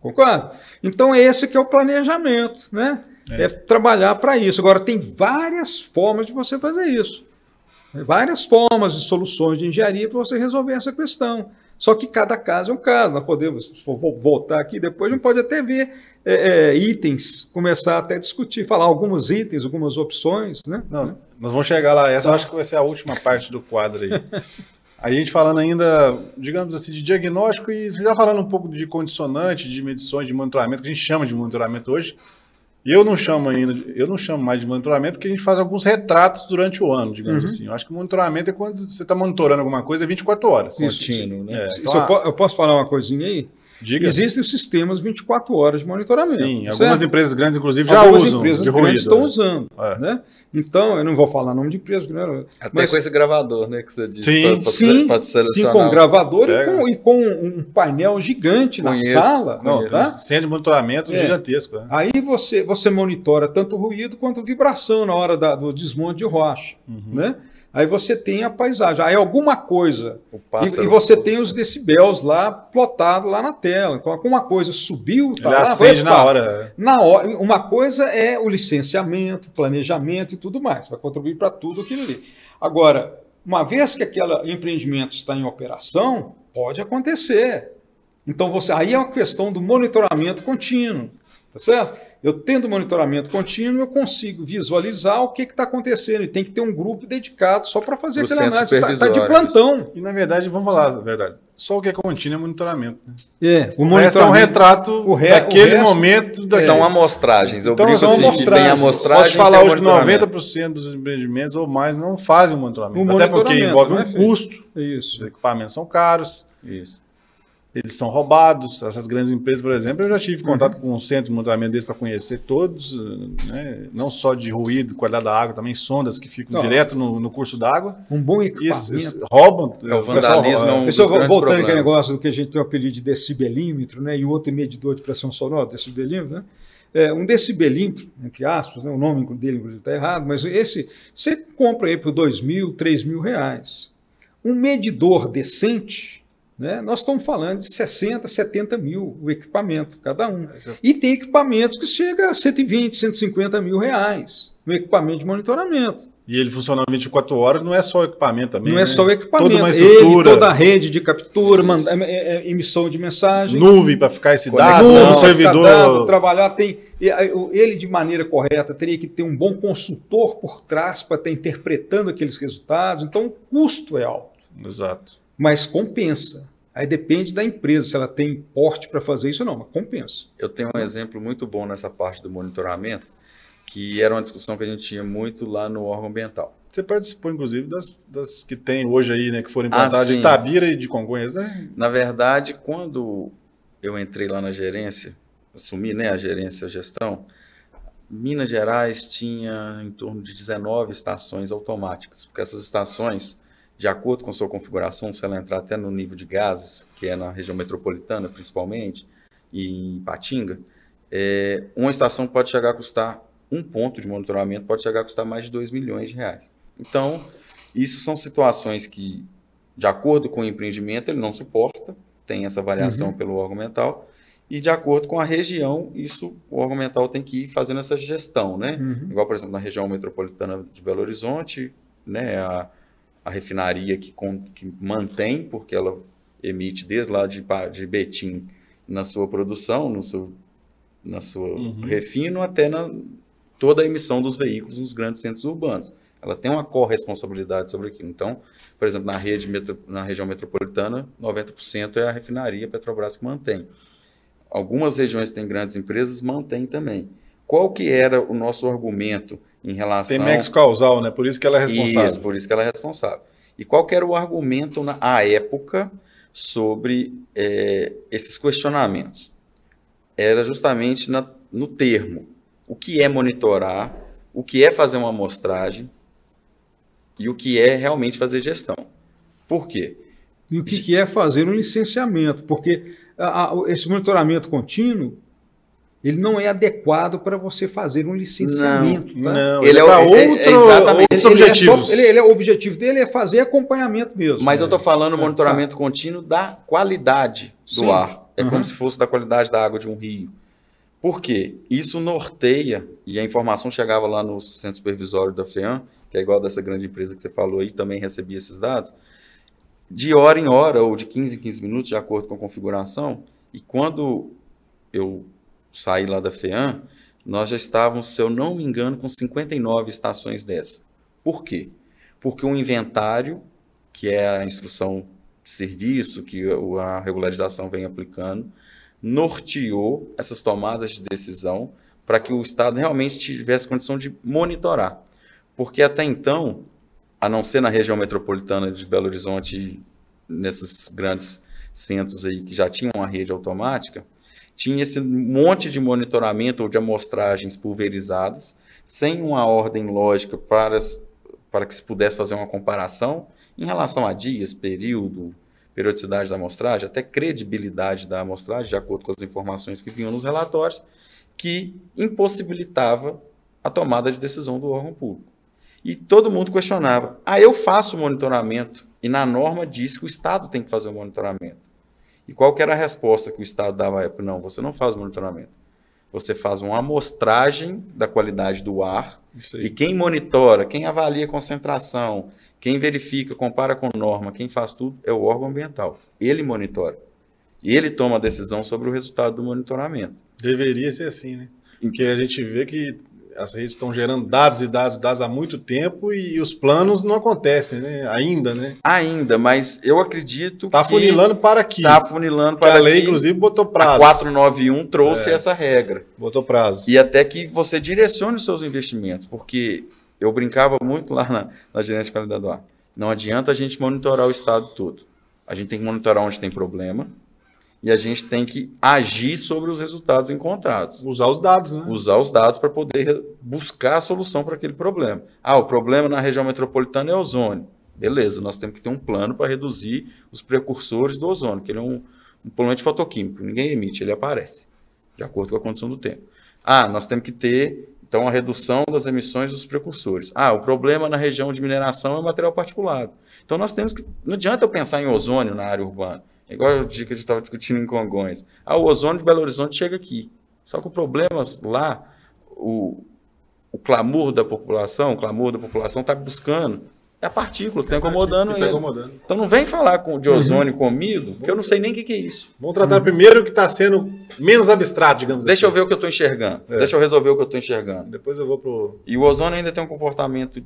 Concorda? Então, esse que é o planejamento, né? É, é trabalhar para isso. Agora, tem várias formas de você fazer isso. Várias formas de soluções de engenharia para você resolver essa questão. Só que cada caso é um caso. Nós podemos, se for voltar aqui depois, a gente pode até ver é, é, itens, começar até a discutir, falar alguns itens, algumas opções. Né? Não, nós vamos chegar lá. Essa eu acho que vai ser a última parte do quadro aí. A gente falando ainda, digamos assim, de diagnóstico e já falando um pouco de condicionante, de medições, de monitoramento, que a gente chama de monitoramento hoje. E eu não chamo ainda, eu não chamo mais de monitoramento porque a gente faz alguns retratos durante o ano, digamos Uhum. assim. Eu acho que o monitoramento é quando você está monitorando alguma coisa 24 horas. Contínuo, né? É, Isso então, eu, po- eu posso falar uma coisinha aí? Diga. Existem os sistemas 24 horas de monitoramento. Sim, certo? algumas empresas grandes, inclusive, já Algumas usam empresas de grandes ruído. estão né? usando. É. Né? Então, eu não vou falar nome de empresa, né? Até Mas- com esse gravador, né, que você disse. Sim, pra- pra- sim, pra sim, com gravador e com, e com um painel gigante Conheço, na sala. Não, tá? centro de monitoramento É. gigantesco. né? Aí você, você monitora tanto ruído quanto vibração na hora da- do desmonte de rocha. Uhum. Né? Aí você tem a paisagem. Aí alguma coisa. E, e você tem os decibéis lá plotados lá na tela. Então, alguma coisa subiu, tá Ele lá, acende epa, na hora. Na hora, uma coisa é o licenciamento, planejamento e tudo mais, vai contribuir para tudo aquilo ali. Agora, uma vez que aquele empreendimento está em operação, pode acontecer. Então você, aí é uma questão do monitoramento contínuo, tá certo? Eu tendo monitoramento contínuo, eu consigo visualizar o que está acontecendo. E tem que ter um grupo dedicado só para fazer aquela análise. Está de supervisório, plantão. E, na verdade, vamos falar a verdade. Só o que é contínuo é monitoramento. Né? É, o O resto é um monitoramento. retrato o re- daquele o resto- momento. Da... São amostragens. Eu Então, brinco são assim, que amostragens. tem amostragem Pode falar hoje que monitoramento. 90% dos empreendimentos ou mais não fazem o monitoramento. O Até porque monitoramento, envolve não um é, Felipe? custo. Os Isso. equipamentos são caros. Isso. Eles são roubados. Essas grandes empresas, por exemplo, eu já tive Uhum. contato com um centro de monitoramento deles para conhecer todos, né? não só de ruído, qualidade da água, também sondas que ficam Não. direto no, no curso d'água. Um bom equipamento. esses roubam. É, o pessoal vandalismo é um- Pessoal, dos voltando aquele problemas. negócio do que a gente tem o apelido de decibelímetro, né? E o outro medidor de pressão sonora, decibelímetro, né? É, um decibelímetro, entre aspas, né? o nome dele inclusive está errado, mas esse você compra aí por dois mil, três mil reais. Um medidor decente, né? Nós estamos falando de 60, 70 mil o equipamento, cada um. E tem equipamentos que chega a 120, 150 mil reais no equipamento de monitoramento. E ele funcionando 24 horas, não é só o equipamento também. Não é né? só o equipamento, Toda uma ele, estrutura, toda a rede de captura, manda- é- é- emissão de mensagem, nuvem para ficar esse dado, Nuvem, servidor. dado, trabalhar tem ele de maneira correta teria que ter um bom consultor por trás para estar interpretando aqueles resultados. Então o custo é alto, Exato. Mas compensa. Aí depende da empresa se ela tem porte para fazer isso ou não, mas compensa. Eu tenho um exemplo muito bom nessa parte do monitoramento, que era uma discussão que a gente tinha muito lá no órgão ambiental. Você participou, inclusive, das, das que tem hoje aí, né? Que foram Ah, implantadas sim. de Tabira e de Congonhas, né? Na verdade, quando eu entrei lá na gerência, assumi né, a gerência, a gestão, Minas Gerais tinha em torno de 19 estações automáticas, porque essas estações, de acordo com sua configuração, se ela entrar até no nível de gases, que é na região metropolitana principalmente, e em Patinga, é, uma estação pode chegar a custar, um ponto de monitoramento pode chegar a custar mais de 2 milhões de reais. Então, isso são situações que, de acordo com o empreendimento, ele não suporta, tem essa avaliação pelo órgão mental, e de acordo com a região, isso o órgão mental tem que ir fazendo essa gestão, né? Igual, por exemplo, na região metropolitana de Belo Horizonte, né, a, a refinaria que, que mantém, porque ela emite desde lá de, de Betim na sua produção, no seu, na sua Uhum. refino, até na toda a emissão dos veículos nos grandes centros urbanos. Ela tem uma corresponsabilidade sobre aquilo. Então, por exemplo, na, rede metro, na região metropolitana, 90% é a refinaria Petrobras que mantém. Algumas regiões que têm grandes empresas mantêm também. Qual que era o nosso argumento em relação... Tem nexo causal, né? Por isso que ela é responsável. Isso, por isso que ela é responsável. E qual que era o argumento na à época sobre eh, esses questionamentos? Era justamente na- no termo. O que é monitorar, o que é fazer uma amostragem e o que é realmente fazer gestão. Por quê? E o que, que é fazer um licenciamento? Porque a- a- esse monitoramento contínuo ele não é adequado para você fazer um licenciamento. tá? Não, Ele ele, é é é- é outro, exatamente. outros Ele é só- objetivos. ele- ele é- o objetivo dele é fazer acompanhamento mesmo. Mas eu né? estou falando monitoramento contínuo da qualidade do Sim. ar. É Uhum. como se fosse da qualidade da água de um rio. Por quê? Isso norteia, e a informação chegava lá no centro supervisório da FEAM, que é igual dessa grande empresa que você falou aí, também recebia esses dados, de hora em hora, ou de 15 em 15 minutos, de acordo com a configuração. E quando eu saí lá da FEAM, nós já estávamos, se eu não me engano, com 59 estações dessa. Por quê? Porque o inventário, que é a instrução de serviço que a regularização vem aplicando, norteou essas tomadas de decisão para que o Estado realmente tivesse condição de monitorar. Porque até então, a não ser na região metropolitana de Belo Horizonte, nesses grandes centros aí que já tinham uma rede automática, tinha esse monte de monitoramento ou de amostragens pulverizadas, sem uma ordem lógica para, para que se pudesse fazer uma comparação em relação a dias, período, periodicidade da amostragem, até credibilidade da amostragem, de acordo com as informações que vinham nos relatórios, que impossibilitava a tomada de decisão do órgão público. E todo mundo questionava: ah, eu faço monitoramento, e na norma diz que o Estado tem que fazer o monitoramento. E qual que era a resposta que o Estado dava à época? Não, você não faz monitoramento. Você faz uma amostragem da qualidade do ar, e quem monitora, quem avalia a concentração, quem verifica, compara com norma, quem faz tudo é o órgão ambiental. Ele monitora. E ele toma a decisão sobre o resultado do monitoramento. Deveria ser assim, né? Porque a gente vê que as redes estão gerando dados e dados, dados há muito tempo e os planos não acontecem, né? Ainda, né? Ainda, mas eu acredito tá que... Está funilando para aqui. Está funilando para a lei, aqui. inclusive, botou prazo. A 491 trouxe é. essa regra. Botou prazo. E até que você direcione os seus investimentos, porque eu brincava muito lá na, na gerência de qualidade do ar. Não adianta a gente monitorar o estado todo. A gente tem que monitorar onde tem problema e a gente tem que agir sobre os resultados encontrados. Usar os dados, né? Usar os dados para poder buscar a solução para aquele problema. Ah, o problema na região metropolitana é ozônio. Beleza, nós temos que ter um plano para reduzir os precursores do ozônio, que ele é um, um poluente fotoquímico. Ninguém emite, ele aparece, de acordo com a condição do tempo. Ah, nós temos que ter então, a redução das emissões dos precursores. Ah, o problema na região de mineração é o material particulado. Então, nós temos que. Não adianta eu pensar em ozônio na área urbana. É igual o dia que a gente estava discutindo em Congonhas. Ah, o ozônio de Belo Horizonte chega aqui. Só que o problema lá, o, o clamor da população, o clamor da população está buscando é a partícula que está incomodando tá ele. Incomodando. Então não vem falar com, de ozônio uhum. comigo, porque eu não sei nem o que, que, é isso. Vamos tratar uhum. primeiro o que está sendo menos abstrato, digamos Deixa assim. eu ver o que eu estou enxergando. É. Deixa eu resolver o que eu estou enxergando. Depois eu vou pro. E o ozônio ainda tem um comportamento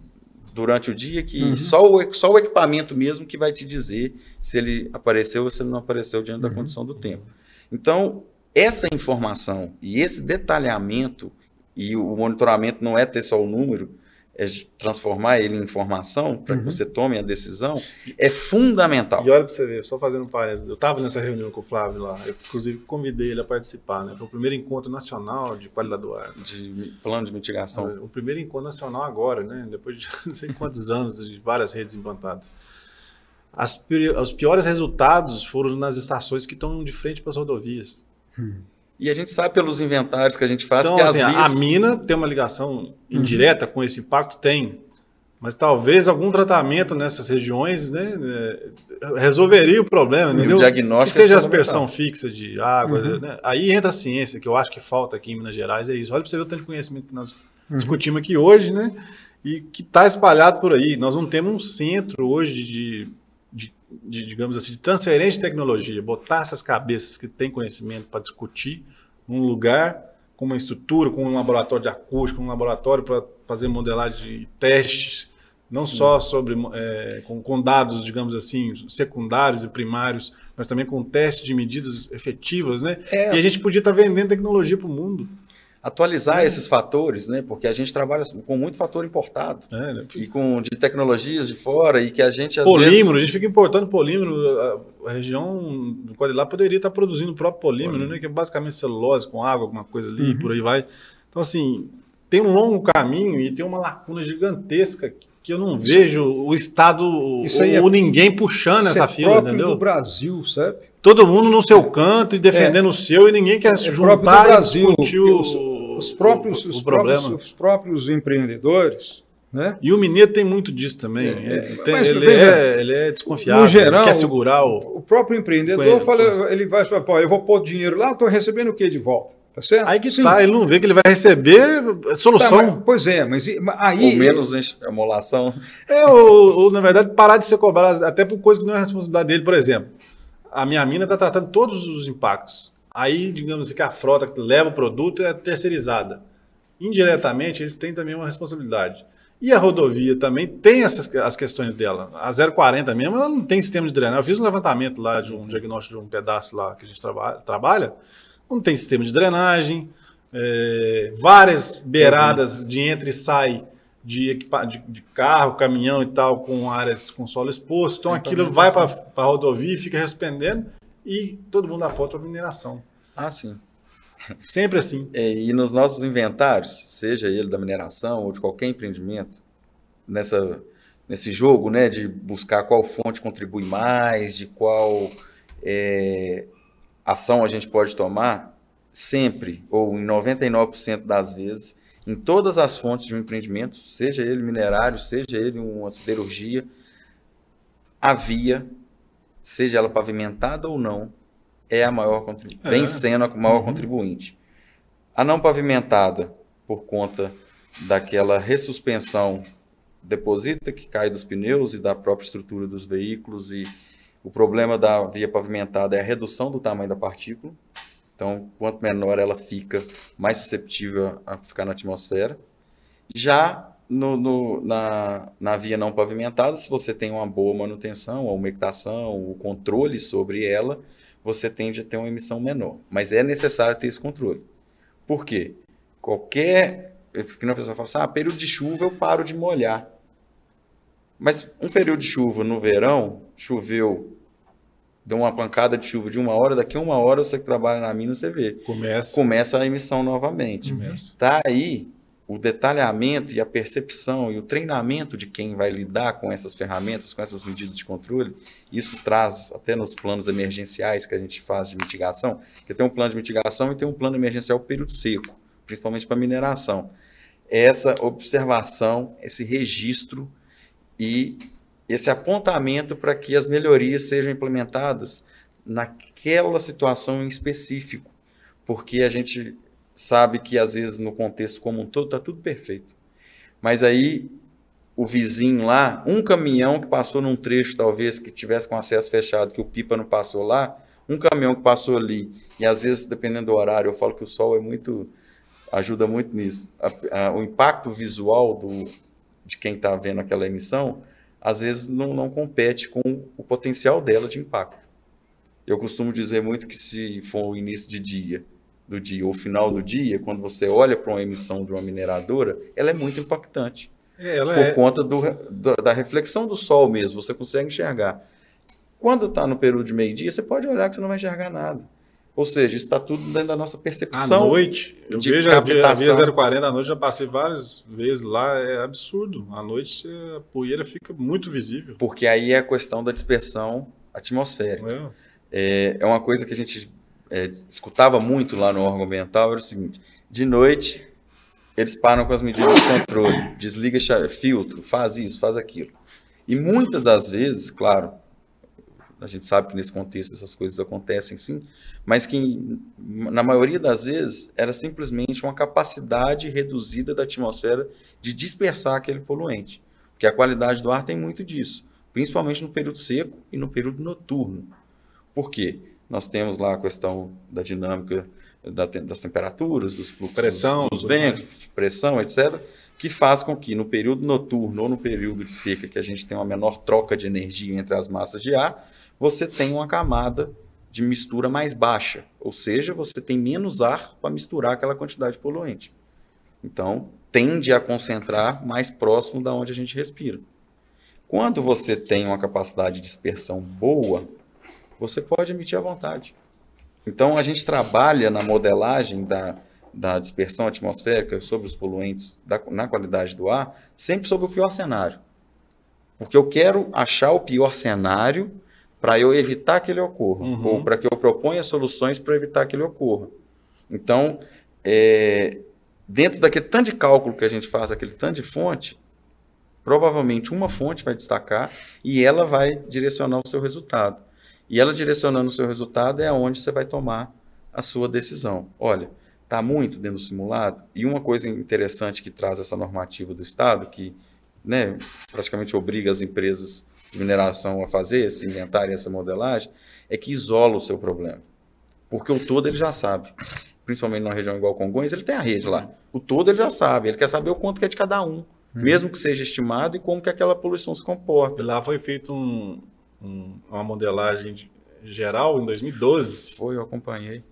durante o dia que uhum. só, o, só o equipamento mesmo que vai te dizer se ele apareceu ou se ele não apareceu diante da uhum. condição do tempo. Então, essa informação e esse detalhamento, e o monitoramento não é ter só o número, é transformar ele em informação para uhum. que você tome a decisão, é fundamental. E olha para você ver, só fazendo um parênteses, eu estava nessa reunião com o Flávio lá, eu inclusive convidei ele a participar, né? Foi o primeiro encontro nacional de qualidade do ar. De plano de mitigação. O primeiro encontro nacional agora, né? Depois de não sei quantos anos de várias redes implantadas. As, os piores resultados foram nas estações que estão de frente para as rodovias. Hum. E a gente sabe pelos inventários que a gente faz então, que assim, vias... a mina tem uma ligação indireta uhum. com esse impacto? Tem. Mas talvez algum tratamento nessas regiões né, é, resolveria o problema, entendeu? O diagnóstico que seja é aspersão fixa de água. Uhum. Né? Aí entra a ciência, que eu acho que falta aqui em Minas Gerais, é isso. Olha para você ver o tanto de conhecimento que nós uhum. discutimos aqui hoje, né? E que está espalhado por aí. Nós não temos um centro hoje de, de, digamos assim, de transferência de tecnologia, botar essas cabeças que têm conhecimento para discutir num lugar com uma estrutura, com um laboratório de acústica, um laboratório para fazer modelagem de testes, não Sim. só sobre é, com, com, dados, digamos assim, secundários e primários, mas também com testes de medidas efetivas, né? É. E a gente podia estar tá vendendo tecnologia para o mundo atualizar é. esses fatores, né? Porque a gente trabalha com muito fator importado é, né? e com de tecnologias de fora e que a gente polímero, vezes... a gente fica importando polímero. A, a região do Quadrilá poderia estar produzindo o próprio polímero, polímero, né? Que é basicamente celulose com água, alguma coisa ali, uhum. por aí vai. Então assim tem um longo caminho e tem uma lacuna gigantesca que eu não vejo o Estado ou, é, ninguém puxando essa é fila, entendeu? do Brasil, sabe? Todo mundo no seu canto e defendendo é, o seu e ninguém quer se é juntar do Brasil, e discutir os, os, próprios, o, o os, próprios, os próprios empreendedores né? E o mineiro tem muito disso também. É, ele, tem, mas, ele, é, ele, é, desconfiado, no geral, quer segurar o. O próprio empreendedor fala, ele vai falar, pô, eu vou pôr dinheiro lá, estou recebendo o que de volta? Tá certo? Aí que Sim. tá, ele não vê que ele vai receber solução. Tá, mas, pois é, mas aí. Ou menos emolação. É, ou, ou, na verdade, parar de ser cobrado, até por coisa que não é responsabilidade dele, por exemplo. A minha mina está tratando todos os impactos. Aí, digamos assim, que a frota que leva o produto é terceirizada. Indiretamente, eles têm também uma responsabilidade. E a rodovia também tem essas as questões dela. A 040 mesmo, ela não tem sistema de drenagem. Eu fiz um levantamento lá de um diagnóstico de um pedaço lá que a gente trabalha, trabalha não tem sistema de drenagem, é, várias beiradas de entra e sai de, de, de, carro, caminhão e tal, com áreas com solo exposto. Então aquilo vai para a rodovia e fica respondendo e todo mundo aponta para mineração. Ah, sim. Sempre assim. É, e nos nossos inventários, seja ele da mineração ou de qualquer empreendimento, nessa, nesse jogo né, de buscar qual fonte contribui mais, de qual é, ação a gente pode tomar, sempre, ou em 99% das vezes, em todas as fontes de um empreendimento, seja ele minerário, seja ele uma siderurgia, a via, seja ela pavimentada ou não, é a maior contribuinte, é. vem sendo a maior uhum. contribuinte. A não pavimentada, por conta daquela ressuspensão deposita que cai dos pneus e da própria estrutura dos veículos e o problema da via pavimentada é a redução do tamanho da partícula. Então, quanto menor ela fica, mais susceptível a ficar na atmosfera. Já no, no, na, na via não pavimentada, se você tem uma boa manutenção, a umectação, o controle sobre ela, você tende a ter uma emissão menor. Mas é necessário ter esse controle. Por quê? Qualquer. Porque a pessoa fala assim: ah, período de chuva eu paro de molhar. Mas um período de chuva no verão, choveu, deu uma pancada de chuva de uma hora, daqui a uma hora você que trabalha na mina, você vê. Começa. Começa a emissão novamente. Começa. Tá aí o detalhamento e a percepção e o treinamento de quem vai lidar com essas ferramentas, com essas medidas de controle, isso traz até nos planos emergenciais que a gente faz de mitigação, que tem um plano de mitigação e tem um plano emergencial período seco, principalmente para mineração. Essa observação, esse registro e esse apontamento para que as melhorias sejam implementadas naquela situação em específico, porque a gente sabe que às vezes no contexto como um todo está tudo perfeito. Mas aí o vizinho lá, um caminhão que passou num trecho talvez que tivesse com acesso fechado, que o pipa não passou lá, um caminhão que passou ali, e às vezes dependendo do horário, eu falo que o sol é muito ajuda muito nisso. A, a, o impacto visual do, de quem está vendo aquela emissão, às vezes não, não compete com o potencial dela de impacto. Eu costumo dizer muito que se for o início de dia do dia ou final do dia, quando você olha para uma emissão de uma mineradora, ela é muito impactante. É, por é... conta do, do, da reflexão do sol mesmo, você consegue enxergar. Quando está no período de meio-dia, você pode olhar que você não vai enxergar nada. Ou seja, isso está tudo dentro da nossa percepção. À noite, eu de vejo captação. a via 040 à noite, já passei várias vezes lá, é absurdo. À noite a poeira fica muito visível. Porque aí é a questão da dispersão atmosférica. É, é, é uma coisa que a gente é, escutava muito lá no órgão ambiental era o seguinte: de noite eles param com as medidas de controle, desliga filtro, faz isso, faz aquilo. E muitas das vezes, claro, a gente sabe que nesse contexto essas coisas acontecem sim, mas que na maioria das vezes era simplesmente uma capacidade reduzida da atmosfera de dispersar aquele poluente. Porque a qualidade do ar tem muito disso, principalmente no período seco e no período noturno. Por quê? Nós temos lá a questão da dinâmica da, das temperaturas, dos fluxos, pressão, dos ventos, pressão, etc., que faz com que no período noturno ou no período de seca, que a gente tem uma menor troca de energia entre as massas de ar, você tem uma camada de mistura mais baixa, ou seja, você tem menos ar para misturar aquela quantidade de poluente. Então, tende a concentrar mais próximo da onde a gente respira. Quando você tem uma capacidade de dispersão boa, você pode emitir à vontade. Então, a gente trabalha na modelagem da, da dispersão atmosférica sobre os poluentes da, na qualidade do ar, sempre sobre o pior cenário. Porque eu quero achar o pior cenário para eu evitar que ele ocorra, uhum. ou para que eu proponha soluções para evitar que ele ocorra. Então, é, dentro daquele tanto de cálculo que a gente faz, aquele tanto de fonte, provavelmente uma fonte vai destacar e ela vai direcionar o seu resultado. E ela direcionando o seu resultado é onde você vai tomar a sua decisão. Olha, está muito dentro do simulado. E uma coisa interessante que traz essa normativa do Estado, que né, praticamente obriga as empresas de mineração a fazer esse inventário e essa modelagem, é que isola o seu problema. Porque o todo ele já sabe. Principalmente numa região igual Congonhas, ele tem a rede lá. O todo ele já sabe. Ele quer saber o quanto que é de cada um. Uhum. Mesmo que seja estimado e como que aquela poluição se comporta. E lá foi feito um, um, uma modelagem geral em 2012. Foi, eu acompanhei.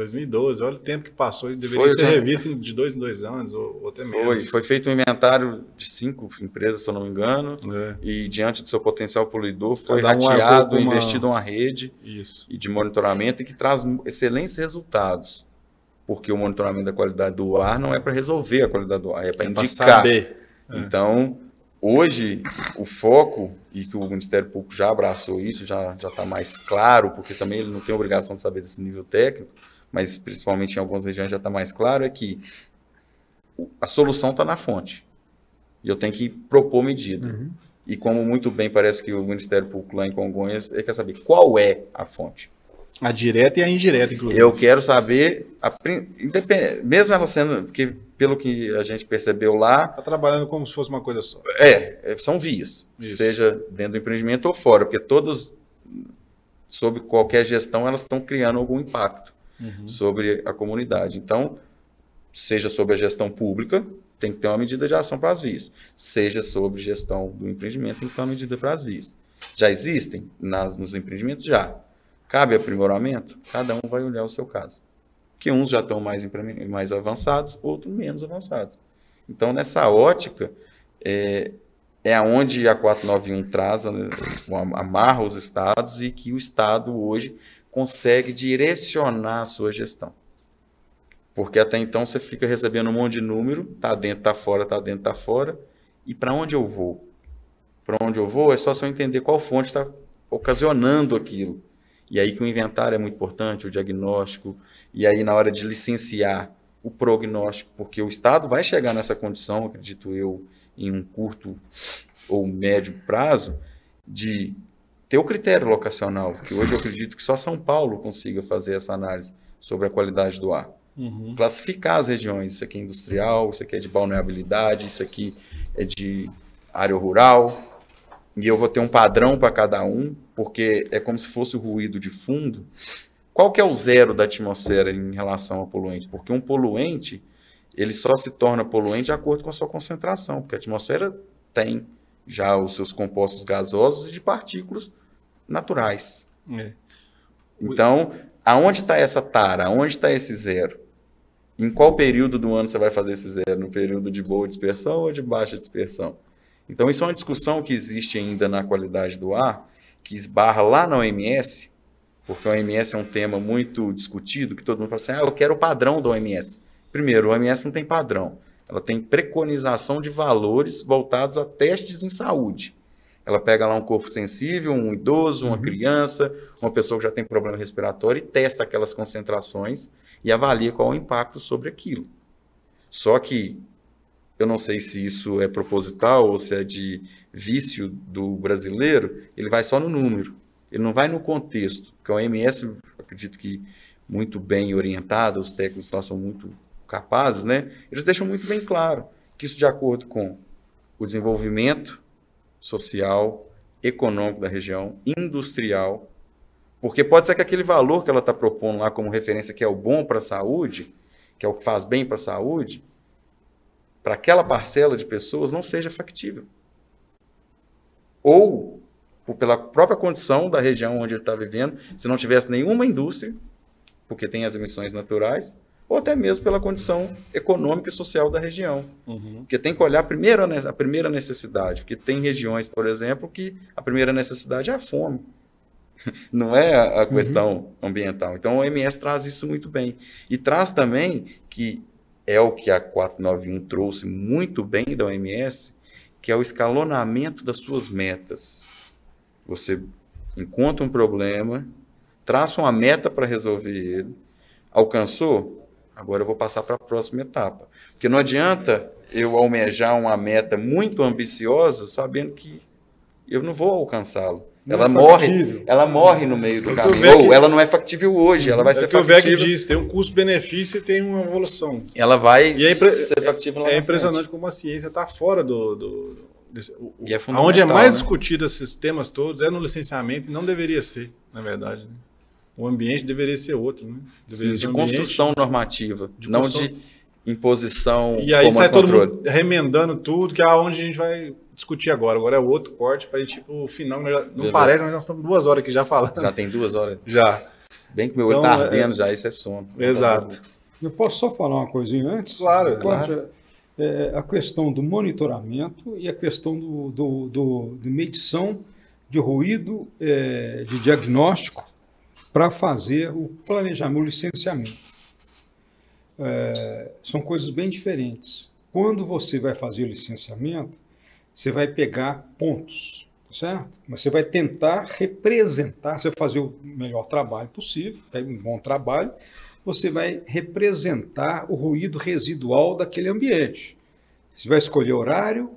2012, olha o tempo que passou, isso deveria Foi, ser já- revisto de dois em dois anos, ou, ou até Foi, menos. foi feito um inventário de cinco empresas, se eu não me engano, É, e diante do seu potencial poluidor foi Cada rateado, uma- investido uma rede isso. e de monitoramento e que traz excelentes resultados. Porque o monitoramento da qualidade do ar não é para resolver a qualidade do ar, é para É indicar. saber. É. Então, hoje, o foco, e que o Ministério Público já abraçou isso, já está mais claro, porque também ele não tem obrigação de saber desse nível técnico, mas principalmente em algumas regiões já está mais claro, é que a solução está na fonte. E eu tenho que propor medida. Uhum. E como muito bem parece que o Ministério Público lá em Congonhas, ele quer saber qual é a fonte. A direta e a indireta, inclusive. Eu quero saber, a mesmo ela sendo, porque pelo que a gente percebeu lá, Tá trabalhando como se fosse uma coisa só. é, é, são vias, Isso. seja dentro do empreendimento ou fora, porque todas, sob qualquer gestão, elas estão criando algum impacto Uhum. sobre a comunidade. Então, seja sobre a gestão pública, tem que ter uma medida de ação para as vias. Seja sobre gestão do empreendimento, tem que ter uma medida para as vias. Já existem nas, nos empreendimentos? Já. Cabe aprimoramento? Cada um vai olhar o seu caso. Que uns já estão mais, mais avançados, outros menos avançados. Então, nessa ótica, é, é aonde a 491 traz, né, amarra os estados e que o estado hoje consegue direcionar a sua gestão. Porque até então você fica recebendo um monte de número, tá dentro, tá fora, tá dentro, tá fora. E para onde eu vou? Para onde eu vou é só se eu entender qual fonte está ocasionando aquilo. E aí que o inventário é muito importante, o diagnóstico, e aí na hora de licenciar o prognóstico, porque o Estado vai chegar nessa condição, acredito eu, em um curto ou médio prazo, de ter o critério locacional, que hoje eu acredito que só São Paulo consiga fazer essa análise sobre a qualidade do ar. Uhum. Classificar as regiões, isso aqui é industrial, isso aqui é de balneabilidade, isso aqui é de área rural, e eu vou ter um padrão para cada um, porque é como se fosse o ruído de fundo. Qual que é o zero da atmosfera em relação ao poluente? Porque um poluente, ele só se torna poluente de acordo com a sua concentração, porque a atmosfera tem já os seus compostos gasosos e de partículas naturais. É. Então, aonde está essa tara? Aonde está esse zero? Em qual período do ano você vai fazer esse zero? No período de boa dispersão ou de baixa dispersão? Então, isso é uma discussão que existe ainda na qualidade do ar, que esbarra lá na OMS, porque a OMS é um tema muito discutido, que todo mundo fala assim, ah, eu quero o padrão da OMS. Primeiro, a OMS não tem padrão. Ela tem preconização de valores voltados a testes em saúde. Ela pega lá um corpo sensível, um idoso, uma criança, uma pessoa que já tem problema respiratório e testa aquelas concentrações e avalia qual é o impacto sobre aquilo. Só que eu não sei se isso é proposital ou se é de vício do brasileiro, ele vai só no número, ele não vai no contexto. Porque a OMS, acredito que muito bem orientada, os técnicos nós são muito capazes, né? Eles deixam muito bem claro que isso de acordo com o desenvolvimento social, econômico da região, industrial, porque pode ser que aquele valor que ela está propondo lá como referência, que é o bom para a saúde, que é o que faz bem para a saúde, para aquela parcela de pessoas não seja factível. Ou, por- pela própria condição da região onde ele está vivendo, se não tivesse nenhuma indústria, porque tem as emissões naturais, ou até mesmo pela condição econômica e social da região. Uhum. Porque tem que olhar primeiro a primeira necessidade, porque tem regiões, por exemplo, que a primeira necessidade é a fome. Não é a, a questão ambiental. Então, o OMS traz isso muito bem. E traz também que é o que a 491 trouxe muito bem da OMS, que é o escalonamento das suas metas. Você encontra um problema, traça uma meta para resolver ele, alcançou, agora eu vou passar para a próxima etapa. Porque não adianta eu almejar uma meta muito ambiciosa sabendo que eu não vou alcançá-la. Não Ela é morre, factível. ela morre no meio É do o o caminho. Ou ela não é factível hoje, ela vai é ser o que o VEC factível. diz, tem um custo-benefício e tem uma evolução. Ela vai E é impre- ser factível É na impressionante como a ciência está fora do. do desse, o, E é o- fundamental, Onde é mais né? discutido esses temas todos é no licenciamento e não deveria ser, na verdade. né? O ambiente deveria ser outro. Né? Deveria Sim, de um ambiente- construção normativa, de não construção. de imposição E aí sai todo controle. mundo remendando tudo, que é onde a gente vai discutir agora. Agora é o outro corte para ir tipo o final. já- Não parece, mas nós estamos duas horas aqui já falando. Já tem duas horas. Já. Bem que meu olho Então, tá é- ardendo já, isso é sono. Exato. Eu posso só falar uma coisinha antes? Claro, Pode? É, a questão do monitoramento e a questão do, do, do- de medição de ruído, é, de diagnóstico, para fazer o planejamento, o licenciamento. É, são coisas bem diferentes. Quando você vai fazer o licenciamento, você vai pegar pontos, tá certo? Mas você vai tentar representar, você vai fazer o melhor trabalho possível, pega um bom trabalho, você vai representar o ruído residual daquele ambiente. Você vai escolher horário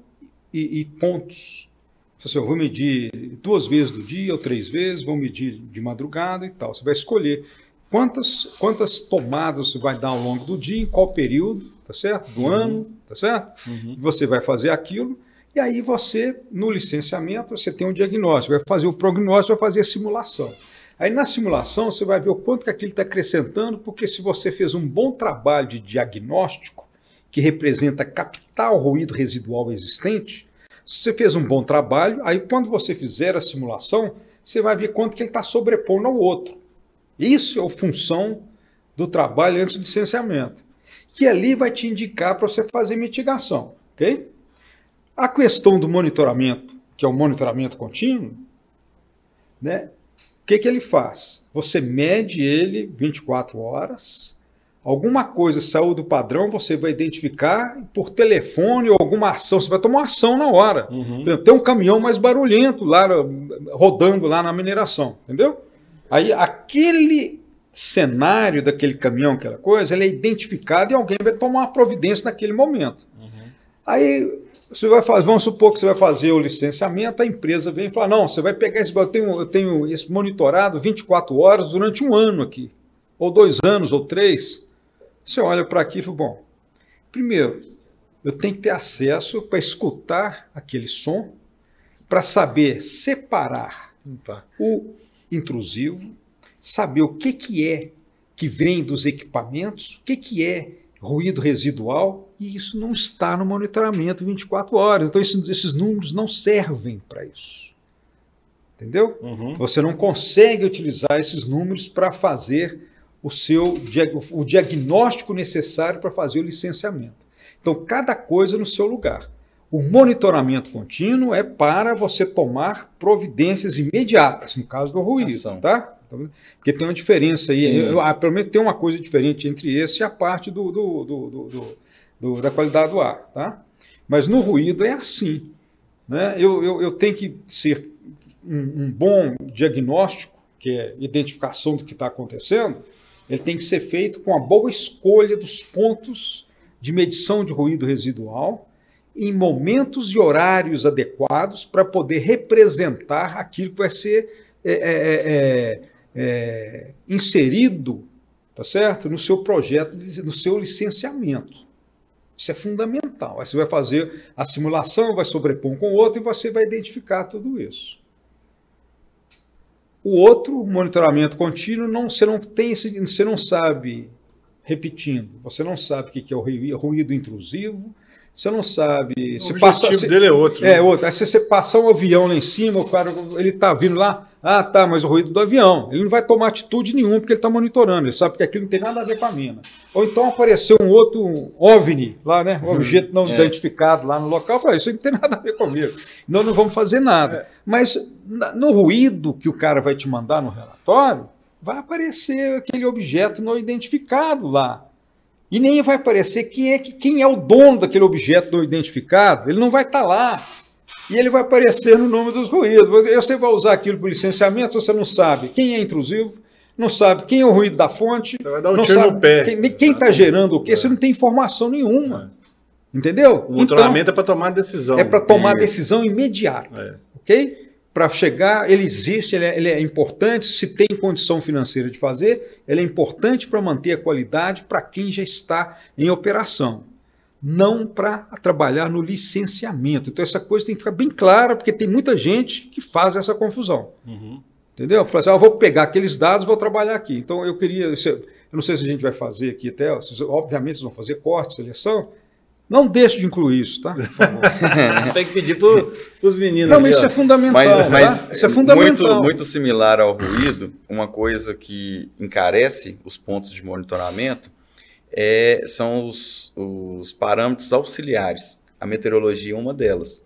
e, e pontos. Você assim, eu vou medir duas vezes do dia ou três vezes, vou medir de madrugada e tal. Você vai escolher quantas, quantas tomadas você vai dar ao longo do dia, em qual período, tá certo? Do ano, tá certo? Uhum. E Você vai fazer aquilo, e aí você, no licenciamento, você tem um diagnóstico, vai fazer o prognóstico, vai fazer a simulação. Aí na simulação você vai ver o quanto que aquilo está acrescentando, porque se você fez um bom trabalho de diagnóstico, que representa captar o ruído residual existente, você fez um bom trabalho, aí quando você fizer a simulação, você vai ver quanto que ele está sobrepondo ao outro. Isso é a função do trabalho antes do licenciamento. Que ali vai te indicar para você fazer mitigação, ok? A questão do monitoramento, que é o monitoramento contínuo, né? O que, que ele faz? Você mede ele 24 horas, alguma coisa saiu do padrão, você vai identificar por telefone ou alguma ação, você vai tomar uma ação na hora. Uhum. exemplo, Tem um caminhão mais barulhento lá, rodando lá na mineração, entendeu? Aí aquele cenário daquele caminhão, aquela coisa, ele é identificado e alguém vai tomar uma providência naquele momento. Uhum. Aí você vai fazer, vamos supor que você vai fazer o licenciamento, a empresa vem e fala: não, você vai pegar esse, eu tenho, eu tenho esse monitorado 24 horas durante um ano aqui, ou dois anos, ou três. Você olha para aqui e fala: bom, primeiro, eu tenho que ter acesso para escutar aquele som, para saber separar Opa. o intrusivo, saber o que, que é que vem dos equipamentos, o que, que é ruído residual, e isso não está no monitoramento 24 horas. Então, esses, esses números não servem para isso. Entendeu? Uhum. Você não consegue utilizar esses números para fazer o seu o diagnóstico necessário para fazer o licenciamento. Então, cada coisa no seu lugar. O monitoramento contínuo é para você tomar providências imediatas, no caso do ruído, tá? Porque tem uma diferença aí, Sim. eu- ah, pelo menos tem uma coisa diferente entre esse e a parte do, do- do- do- do- do- da qualidade do ar, tá? Mas no ruído é assim, né? Eu, eu, eu tenho que ser um, um bom diagnóstico, que é identificação do que está acontecendo, ele tem que ser feito com a boa escolha dos pontos de medição de ruído residual em momentos e horários adequados para poder representar aquilo que vai ser é, é, é, é, inserido, tá certo, no seu projeto, no seu licenciamento. Isso é fundamental. Aí você vai fazer a simulação, vai sobrepor um com o outro e você vai identificar tudo isso. O outro, monitoramento contínuo, não, você não tem esse, você não sabe, repetindo, você não sabe o que é o ruí- ruído intrusivo, você não sabe. O se objetivo passa, dele é outro. é, né? outra. Aí se você passar um avião lá em cima, o cara, ele tá vindo lá, ah, tá, mas o ruído do avião. Ele não vai tomar atitude nenhuma porque ele está monitorando, ele sabe que aquilo não tem nada a ver com a mina. Ou então apareceu um outro OVNI lá, né? Um objeto não É. identificado lá no local, fala, isso não tem nada a ver comigo. Nós não vamos fazer nada. Mas na- no ruído que o cara vai te mandar no relatório, vai aparecer aquele objeto não identificado lá. E nem vai aparecer quem é, que- quem é o dono daquele objeto não identificado. Ele não vai estar lá. E ele vai aparecer no nome dos ruídos. Você vai usar aquilo para licenciamento, você não sabe quem é intrusivo, não sabe quem é o ruído da fonte, Você vai dar um não tiro sabe no pé. quem- está gerando o quê, você não tem informação nenhuma. Entendeu? O monitoramento é para tomar decisão. então, é para tomar decisão imediata É. ok? Para chegar, ele existe, ele é, ele é importante, se tem condição financeira de fazer, ele é importante para manter a qualidade para quem já está em operação, não para trabalhar no licenciamento. Então essa coisa tem que ficar bem clara, porque tem muita gente que faz essa confusão. Uhum. Entendeu? Fala assim, ah, eu vou pegar aqueles dados, vou trabalhar aqui. Então eu queria, eu não sei se a gente vai fazer aqui até, obviamente vocês vão fazer corte, seleção, Não deixe de incluir isso, tá? Por favor. Tem que pedir para os meninos. Não, ali, mas isso ó. é fundamental. Mas, mas tá? Isso é fundamental. muito, muito similar ao ruído, uma coisa que encarece os pontos de monitoramento é, são os, os parâmetros auxiliares. A meteorologia é uma delas,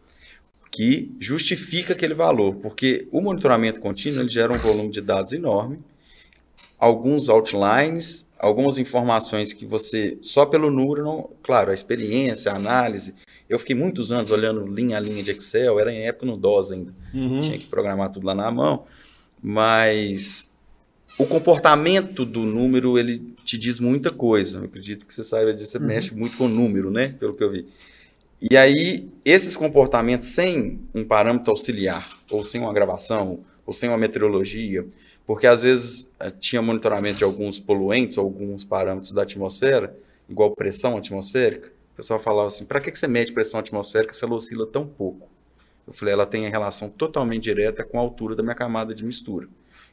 que justifica aquele valor, porque o monitoramento contínuo ele gera um volume de dados enorme, alguns outlines, algumas informações que você, só pelo número, não, claro, a experiência, a análise. Eu fiquei muitos anos olhando linha a linha de Excel, era em época no DOS ainda. Uhum. Tinha que programar tudo lá na mão, mas o comportamento do número ele te diz muita coisa. Eu acredito que você saiba disso, você Uhum. mexe muito com o número, né? Pelo que eu vi. E aí, esses comportamentos sem um parâmetro auxiliar, ou sem uma gravação, ou sem uma meteorologia, porque às vezes eh, tinha monitoramento de alguns poluentes, alguns parâmetros da atmosfera, igual pressão atmosférica, o pessoal falava assim, para que que você mede pressão atmosférica se ela oscila tão pouco? Eu falei, ela tem a relação totalmente direta com a altura da minha camada de mistura.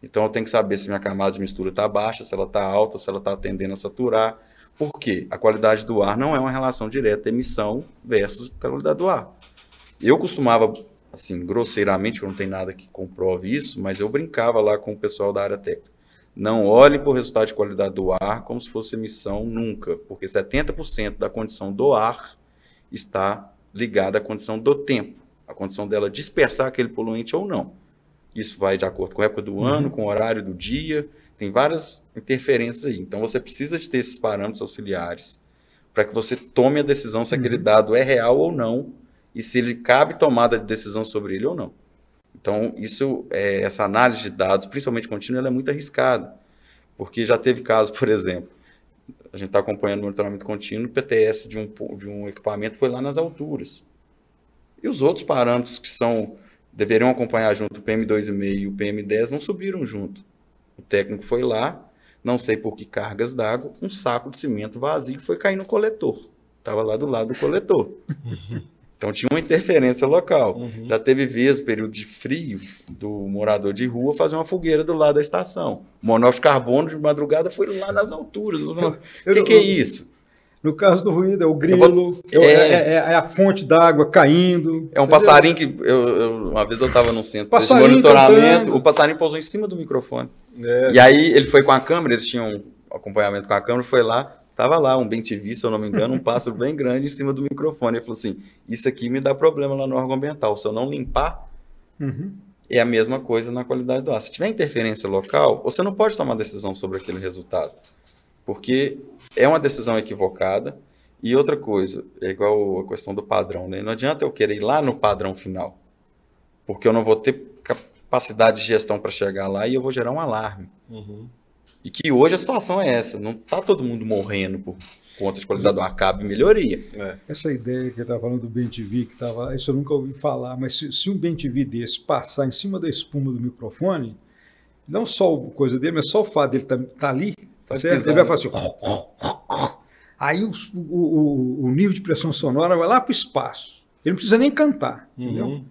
Então eu tenho que saber se minha camada de mistura está baixa, se ela está alta, se ela está tendendo a saturar. Por quê? A qualidade do ar não é uma relação direta emissão versus qualidade do ar. Eu costumava, assim, grosseiramente, que não tem nada que comprove isso, mas eu brincava lá com o pessoal da área técnica. Não olhe para o resultado de qualidade do ar como se fosse emissão nunca, porque 70% da condição do ar está ligada à condição do tempo, a condição dela dispersar aquele poluente ou não. Isso vai de acordo com a época do ano, com o horário do dia, tem várias interferências aí. Então você precisa de ter esses parâmetros auxiliares para que você tome a decisão se aquele dado é real ou não e se ele cabe tomada de decisão sobre ele ou não. Então isso, é, essa análise de dados, principalmente contínua, ela é muito arriscada, porque já teve caso, por exemplo, a gente está acompanhando o monitoramento contínuo, o PTS de um, de um equipamento foi lá nas alturas. E os outros parâmetros que são deveriam acompanhar junto o PM2,5 e o PM10 não subiram junto. O técnico foi lá, não sei por que cargas d'água, um saco de cimento vazio foi cair no coletor. Estava lá do lado do coletor. Então tinha uma interferência local. Uhum. Já teve vezes, período de frio, do morador de rua fazer uma fogueira do lado da estação. O monóxido de carbono de madrugada foi lá nas alturas. O que, que é isso? No caso do ruído, é o grilo, vou- é, é. é- é- é a fonte d'água caindo. É um entendeu? passarinho que. Eu, eu- uma vez eu estava no centro de monitoramento, cantando. o passarinho pousou em cima do microfone. É, E aí ele foi com a câmera, eles tinham um acompanhamento com a câmera, foi lá, tava lá um bem-TV, se eu não me engano, um pássaro bem grande em cima do microfone. Ele falou assim: Isso aqui me dá problema lá no órgão ambiental. Se eu não limpar, Uhum. é a mesma coisa na qualidade do ar. Se tiver interferência local, você não pode tomar decisão sobre aquele resultado, porque é uma decisão equivocada. E outra coisa, é igual a questão do padrão, né? Não adianta eu querer ir lá no padrão final, porque eu não vou ter capacidade de gestão para chegar lá e eu vou gerar um alarme. Uhum. E que hoje a situação é essa, não tá todo mundo morrendo por conta de qualidade do ar, cabe melhoria. É. Essa ideia que eu estava falando do BenTV, que tava, isso eu nunca ouvi falar, mas se, se um BenTV desse passar em cima da espuma do microfone, não só a coisa dele, mas só o fato dele estar tá, ali, Certo? pisar. ele vai fazer assim. Aí o, o- o nível de pressão sonora vai lá para o espaço. Ele não precisa nem cantar. entendeu? Uhum.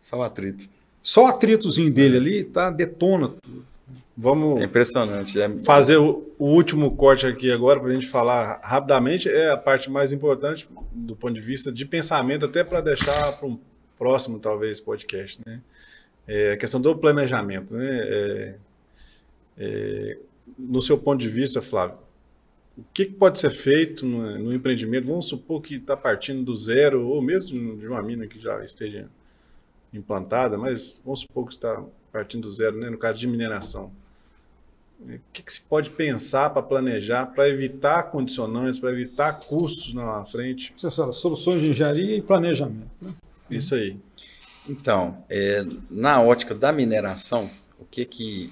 Só o atrito. Só o atritozinho dele ali tá, detona tudo. Vamos É impressionante. É, fazer o, o último corte aqui agora para a gente falar rapidamente. É a parte mais importante do ponto de vista de pensamento, até para deixar para um próximo, talvez, podcast. Né? É a questão do planejamento. Né? É, é, no seu ponto de vista, Flávio, o que, pode ser feito no, empreendimento? Vamos supor que está partindo do zero, ou mesmo de uma mina que já esteja implantada, mas vamos supor que está partindo do zero, né? no caso de mineração. O que, que se pode pensar para planejar, para evitar condicionantes, para evitar custos na frente? Soluções de engenharia e planejamento. né? Isso aí. Então, é, na ótica da mineração, o que que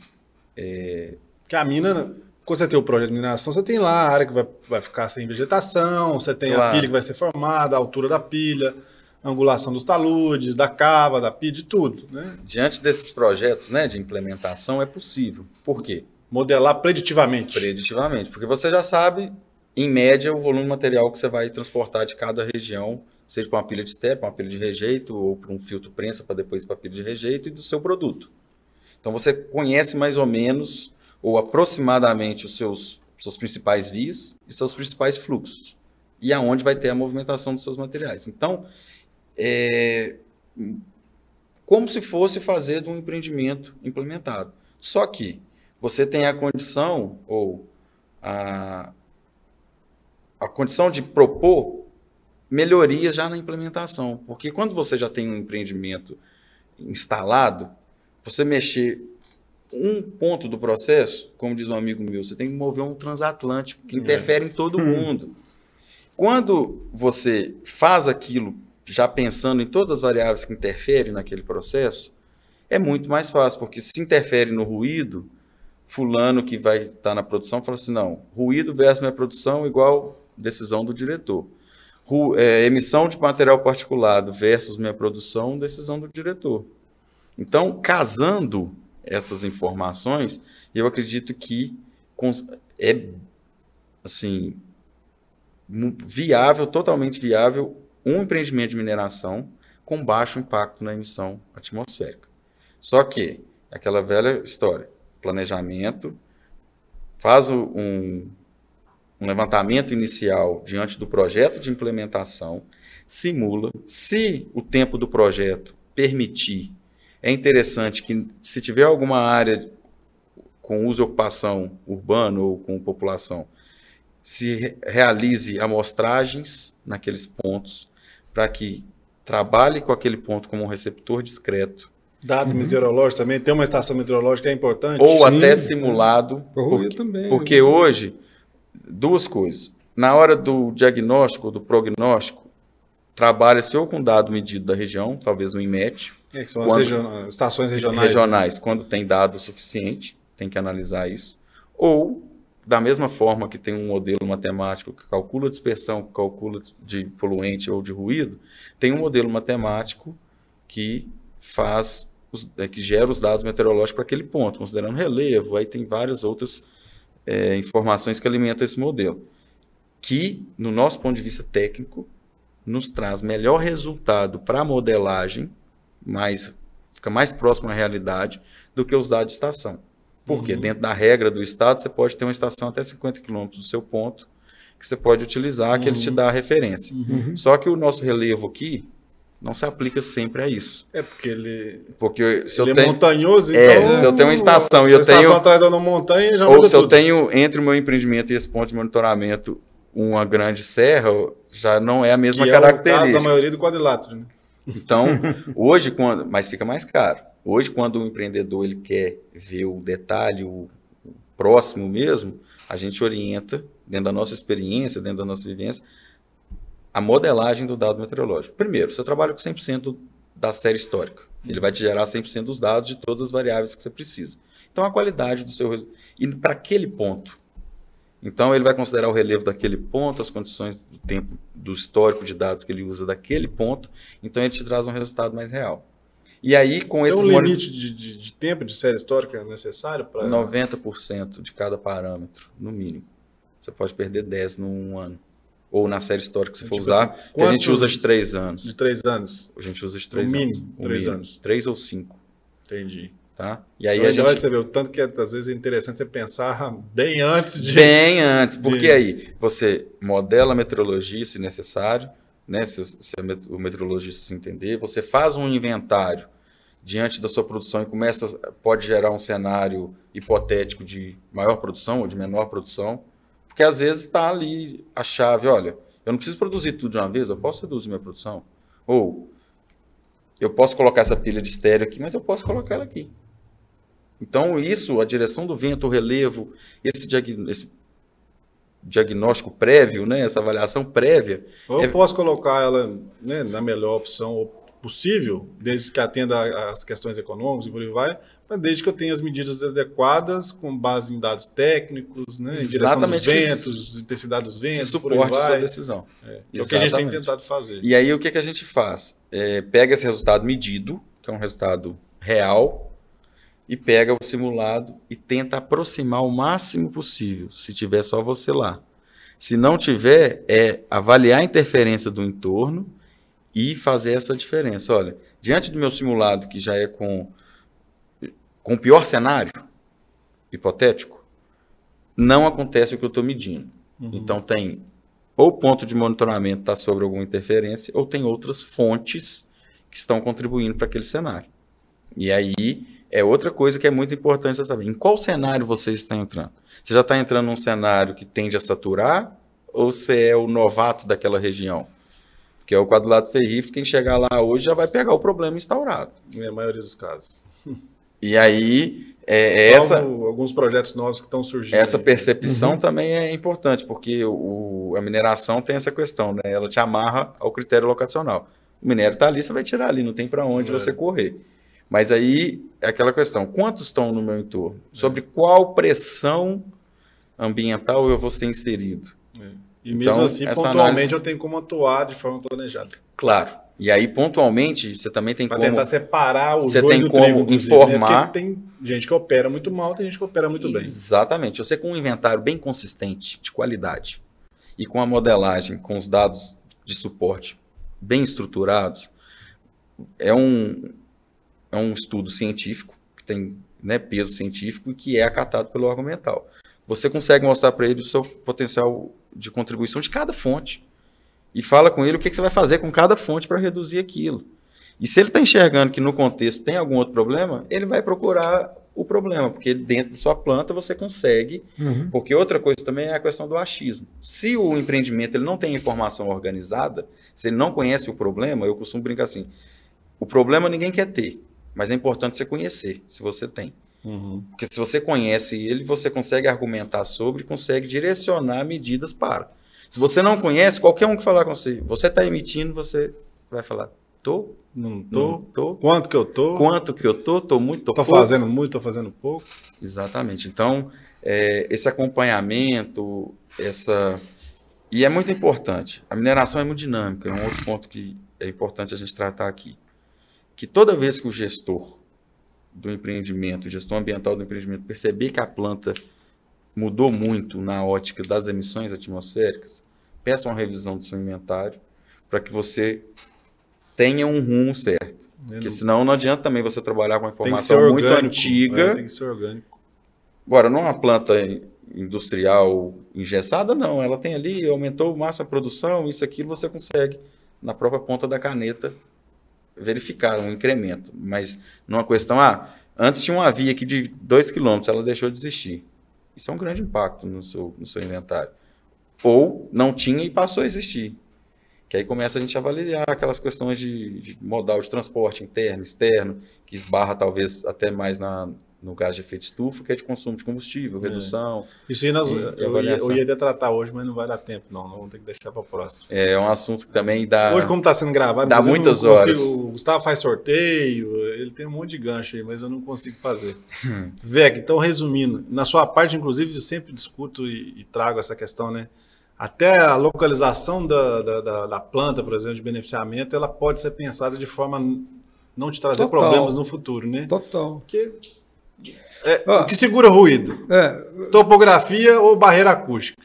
Que a mina, quando você tem o projeto de mineração, você tem lá a área que vai, vai ficar sem vegetação, você tem a Claro. pilha que vai ser formada, a altura da pilha, a angulação dos taludes, da cava, da pilha, de tudo. Né? diante desses projetos, né, de implementação é possível. Por quê? Modelar preditivamente. Preditivamente, porque você já sabe, em média, o volume material que você vai transportar de cada região, seja para uma pilha de step, uma pilha de rejeito, ou para um filtro prensa para depois para pilha de rejeito e do seu produto. Então você conhece mais ou menos ou aproximadamente os seus suas principais vias e seus principais fluxos. e aonde vai ter a movimentação dos seus materiais. Então, é como se fosse fazer de um empreendimento implementado. Só que você tem a condição ou a, a condição de propor melhorias já na implementação, porque quando você já tem um empreendimento instalado, você mexer um ponto do processo, como diz um amigo meu, você tem que mover um transatlântico que é. interfere em todo mundo. Quando você faz aquilo já pensando em todas as variáveis que interferem naquele processo, é muito mais fácil, porque se interfere no ruído, fulano que vai estar tá na produção fala assim, não, ruído versus minha produção igual decisão do diretor. Ru, é, emissão de material particulado versus minha produção, decisão do diretor. Então, casando essas informações, eu acredito que é assim viável, totalmente viável, um empreendimento de mineração com baixo impacto na emissão atmosférica. Só que, aquela velha história, planejamento, faz um, um levantamento inicial diante do projeto de implementação, simula, se o tempo do projeto permitir, é interessante que se tiver alguma área com uso e ocupação urbano ou com população, se realize amostragens naqueles pontos, para que trabalhe com aquele ponto como um receptor discreto. Dados uhum. meteorológicos também, ter uma estação meteorológica é importante. Ou Sim. até simulado. Porque, também, porque hoje, duas coisas. Na hora do diagnóstico, do prognóstico, trabalha-se ou com dado medido da região, talvez no IMET. É, são quando, as region... estações regionais. Regionais, né? quando tem dado suficiente, tem que analisar isso. Ou da mesma forma que tem um modelo matemático que calcula a dispersão, que calcula de poluente ou de ruído, tem um modelo matemático que faz, os, é, que gera os dados meteorológicos para aquele ponto, considerando relevo, aí tem várias outras é, informações que alimentam esse modelo, que, no nosso ponto de vista técnico, nos traz melhor resultado para a modelagem, mais, fica mais próximo à realidade do que os dados de estação. Porque uhum. dentro da regra do Estado, você pode ter uma estação até 50 quilômetros do seu ponto, que você pode utilizar, uhum. que ele te uhum. dá a referência. Uhum. Só que o nosso relevo aqui não se aplica sempre a isso. É porque ele, porque se ele eu é tenho, montanhoso, é, então... Se eu tenho uma estação e eu tenho... estação atrás da montanha, já Ou se tudo. eu tenho, entre o meu empreendimento e esse ponto de monitoramento, uma grande serra, já não é a mesma que característica. É o caso da maioria do quadrilátero, né? Então, hoje, quando... Mas fica mais caro. Hoje, quando o empreendedor ele quer ver o detalhe, o, próximo mesmo, a gente orienta, dentro da nossa experiência, dentro da nossa vivência, a modelagem do dado meteorológico. Primeiro, você trabalha com 100% da série histórica. Ele vai te gerar 100% dos dados de todas as variáveis que você precisa. Então, a qualidade do seu... E para aquele ponto. Então, ele vai considerar o relevo daquele ponto, as condições do tempo, do histórico de dados que ele usa daquele ponto. Então, ele te traz um resultado mais real. E aí, com esse. Tem um limite de, de, de, tempo de série histórica necessário para. 90% de cada parâmetro, no mínimo. Você pode perder 10 num ano. Ou na série histórica que você for tipo usar, assim, que a gente usa de 3 anos. De 3 anos. A gente usa de 3 anos. Mínimo, 3 anos. 3 ou 5. Entendi. Tá? E aí então, a gente... você vê o tanto que às vezes é interessante você pensar bem antes de. Bem antes, porque de... aí você modela a meteorologia, se necessário, né? Se, se o meteorologista se entender, você faz um inventário diante da sua produção e começa pode gerar um cenário hipotético de maior produção ou de menor produção, porque às vezes está ali a chave, olha, eu não preciso produzir tudo de uma vez, eu posso reduzir minha produção. Ou eu posso colocar essa pilha de estéreo aqui, mas eu posso colocar ela aqui. Então, isso, a direção do vento, o relevo, esse, diag esse diagnóstico prévio, né, essa avaliação prévia. Eu é... posso colocar ela né, na melhor opção possível, desde que atenda às questões econômicas e por aí vai, mas desde que eu tenha as medidas adequadas, com base em dados técnicos, né, em direção dos ventos, que, intensidade dos ventos, que suporte essa decisão. É, é o que a gente tem tentado fazer. E aí o que, que a gente faz? É, pega esse resultado medido, que é um resultado real, e pega o simulado e tenta aproximar o máximo possível, se tiver só você lá. Se não tiver, é avaliar a interferência do entorno e fazer essa diferença. Olha, diante do meu simulado, que já é com, com o pior cenário hipotético, não acontece o que eu estou medindo. Uhum. Então, tem ou ponto de monitoramento está sobre alguma interferência, ou tem outras fontes que estão contribuindo para aquele cenário. E aí é outra coisa que é muito importante você saber. Em qual cenário você está entrando? Você já está entrando num cenário que tende a saturar ou você é o novato daquela região? Porque é o quadrilátero ferrífero, quem chegar lá hoje já vai pegar o problema instaurado. Na maioria dos casos. E aí, é, é essa, alguns projetos novos que estão surgindo. Essa percepção uhum. também é importante, porque o, a mineração tem essa questão, né? Ela te amarra ao critério locacional. O minério está ali, você vai tirar ali, não tem para onde é. você correr. Mas aí é aquela questão: quantos estão no meu entorno? É. Sobre qual pressão ambiental eu vou ser inserido? É. E mesmo então, assim, pontualmente análise... eu tenho como atuar de forma planejada. Claro. E aí, pontualmente, você também tem pra como. tentar separar o Você tem como trigo, né? informar. Né? tem gente que opera muito mal, tem gente que opera muito Exatamente. bem. Exatamente. Você com um inventário bem consistente, de qualidade, e com a modelagem, com os dados de suporte bem estruturados, é um, é um estudo científico, que tem né, peso científico e que é acatado pelo argumental. Você consegue mostrar para ele o seu potencial de contribuição de cada fonte. E fala com ele o que, que você vai fazer com cada fonte para reduzir aquilo. E se ele está enxergando que no contexto tem algum outro problema, ele vai procurar o problema, porque dentro da sua planta você consegue. Uhum. Porque outra coisa também é a questão do achismo. Se o empreendimento ele não tem informação organizada, se ele não conhece o problema, eu costumo brincar assim: o problema ninguém quer ter, mas é importante você conhecer, se você tem. Uhum. Porque se você conhece ele, você consegue argumentar sobre consegue direcionar medidas para. Se você não conhece, qualquer um que falar com você, você está emitindo, você vai falar, tô, não tô, não tô. Quanto que eu tô? Quanto que eu tô? Tô muito, tô, tô pouco. fazendo muito, tô fazendo pouco. Exatamente. Então, é, esse acompanhamento, essa e é muito importante. A mineração é muito dinâmica, é um outro ponto que é importante a gente tratar aqui. Que toda vez que o gestor do empreendimento, gestão ambiental do empreendimento, perceber que a planta mudou muito na ótica das emissões atmosféricas, peça uma revisão do seu inventário para que você tenha um rumo certo. Porque senão não adianta também você trabalhar com informação orgânico, muito antiga. É, tem que ser orgânico. Agora, não é uma planta industrial engessada, não. Ela tem ali, aumentou o máximo a produção, isso, aquilo, você consegue, na própria ponta da caneta, verificar um incremento. Mas numa questão, ah, antes tinha uma via aqui de 2 km, ela deixou de existir. Isso é um grande impacto no seu, no seu inventário. Ou não tinha e passou a existir. Que aí começa a gente avaliar aquelas questões de, de modal de transporte interno, externo, que esbarra talvez até mais na, no gás de efeito estufa, que é de consumo de combustível, é. redução. Isso aí nós, eu, ia, eu ia tratar hoje, mas não vai dar tempo, não. Não vamos ter que deixar para o próximo. É um assunto que também dá. Hoje, como está sendo gravado, dá muitas consigo, horas. O Gustavo faz sorteio, ele tem um monte de gancho aí, mas eu não consigo fazer. Vec, então resumindo, na sua parte, inclusive, eu sempre discuto e, e trago essa questão, né? Até a localização da, da, da, da, planta, por exemplo, de beneficiamento, ela pode ser pensada de forma não te trazer Total. problemas no futuro, né? Total. Porque é, ah, o que segura ruído? É, Topografia ou barreira acústica?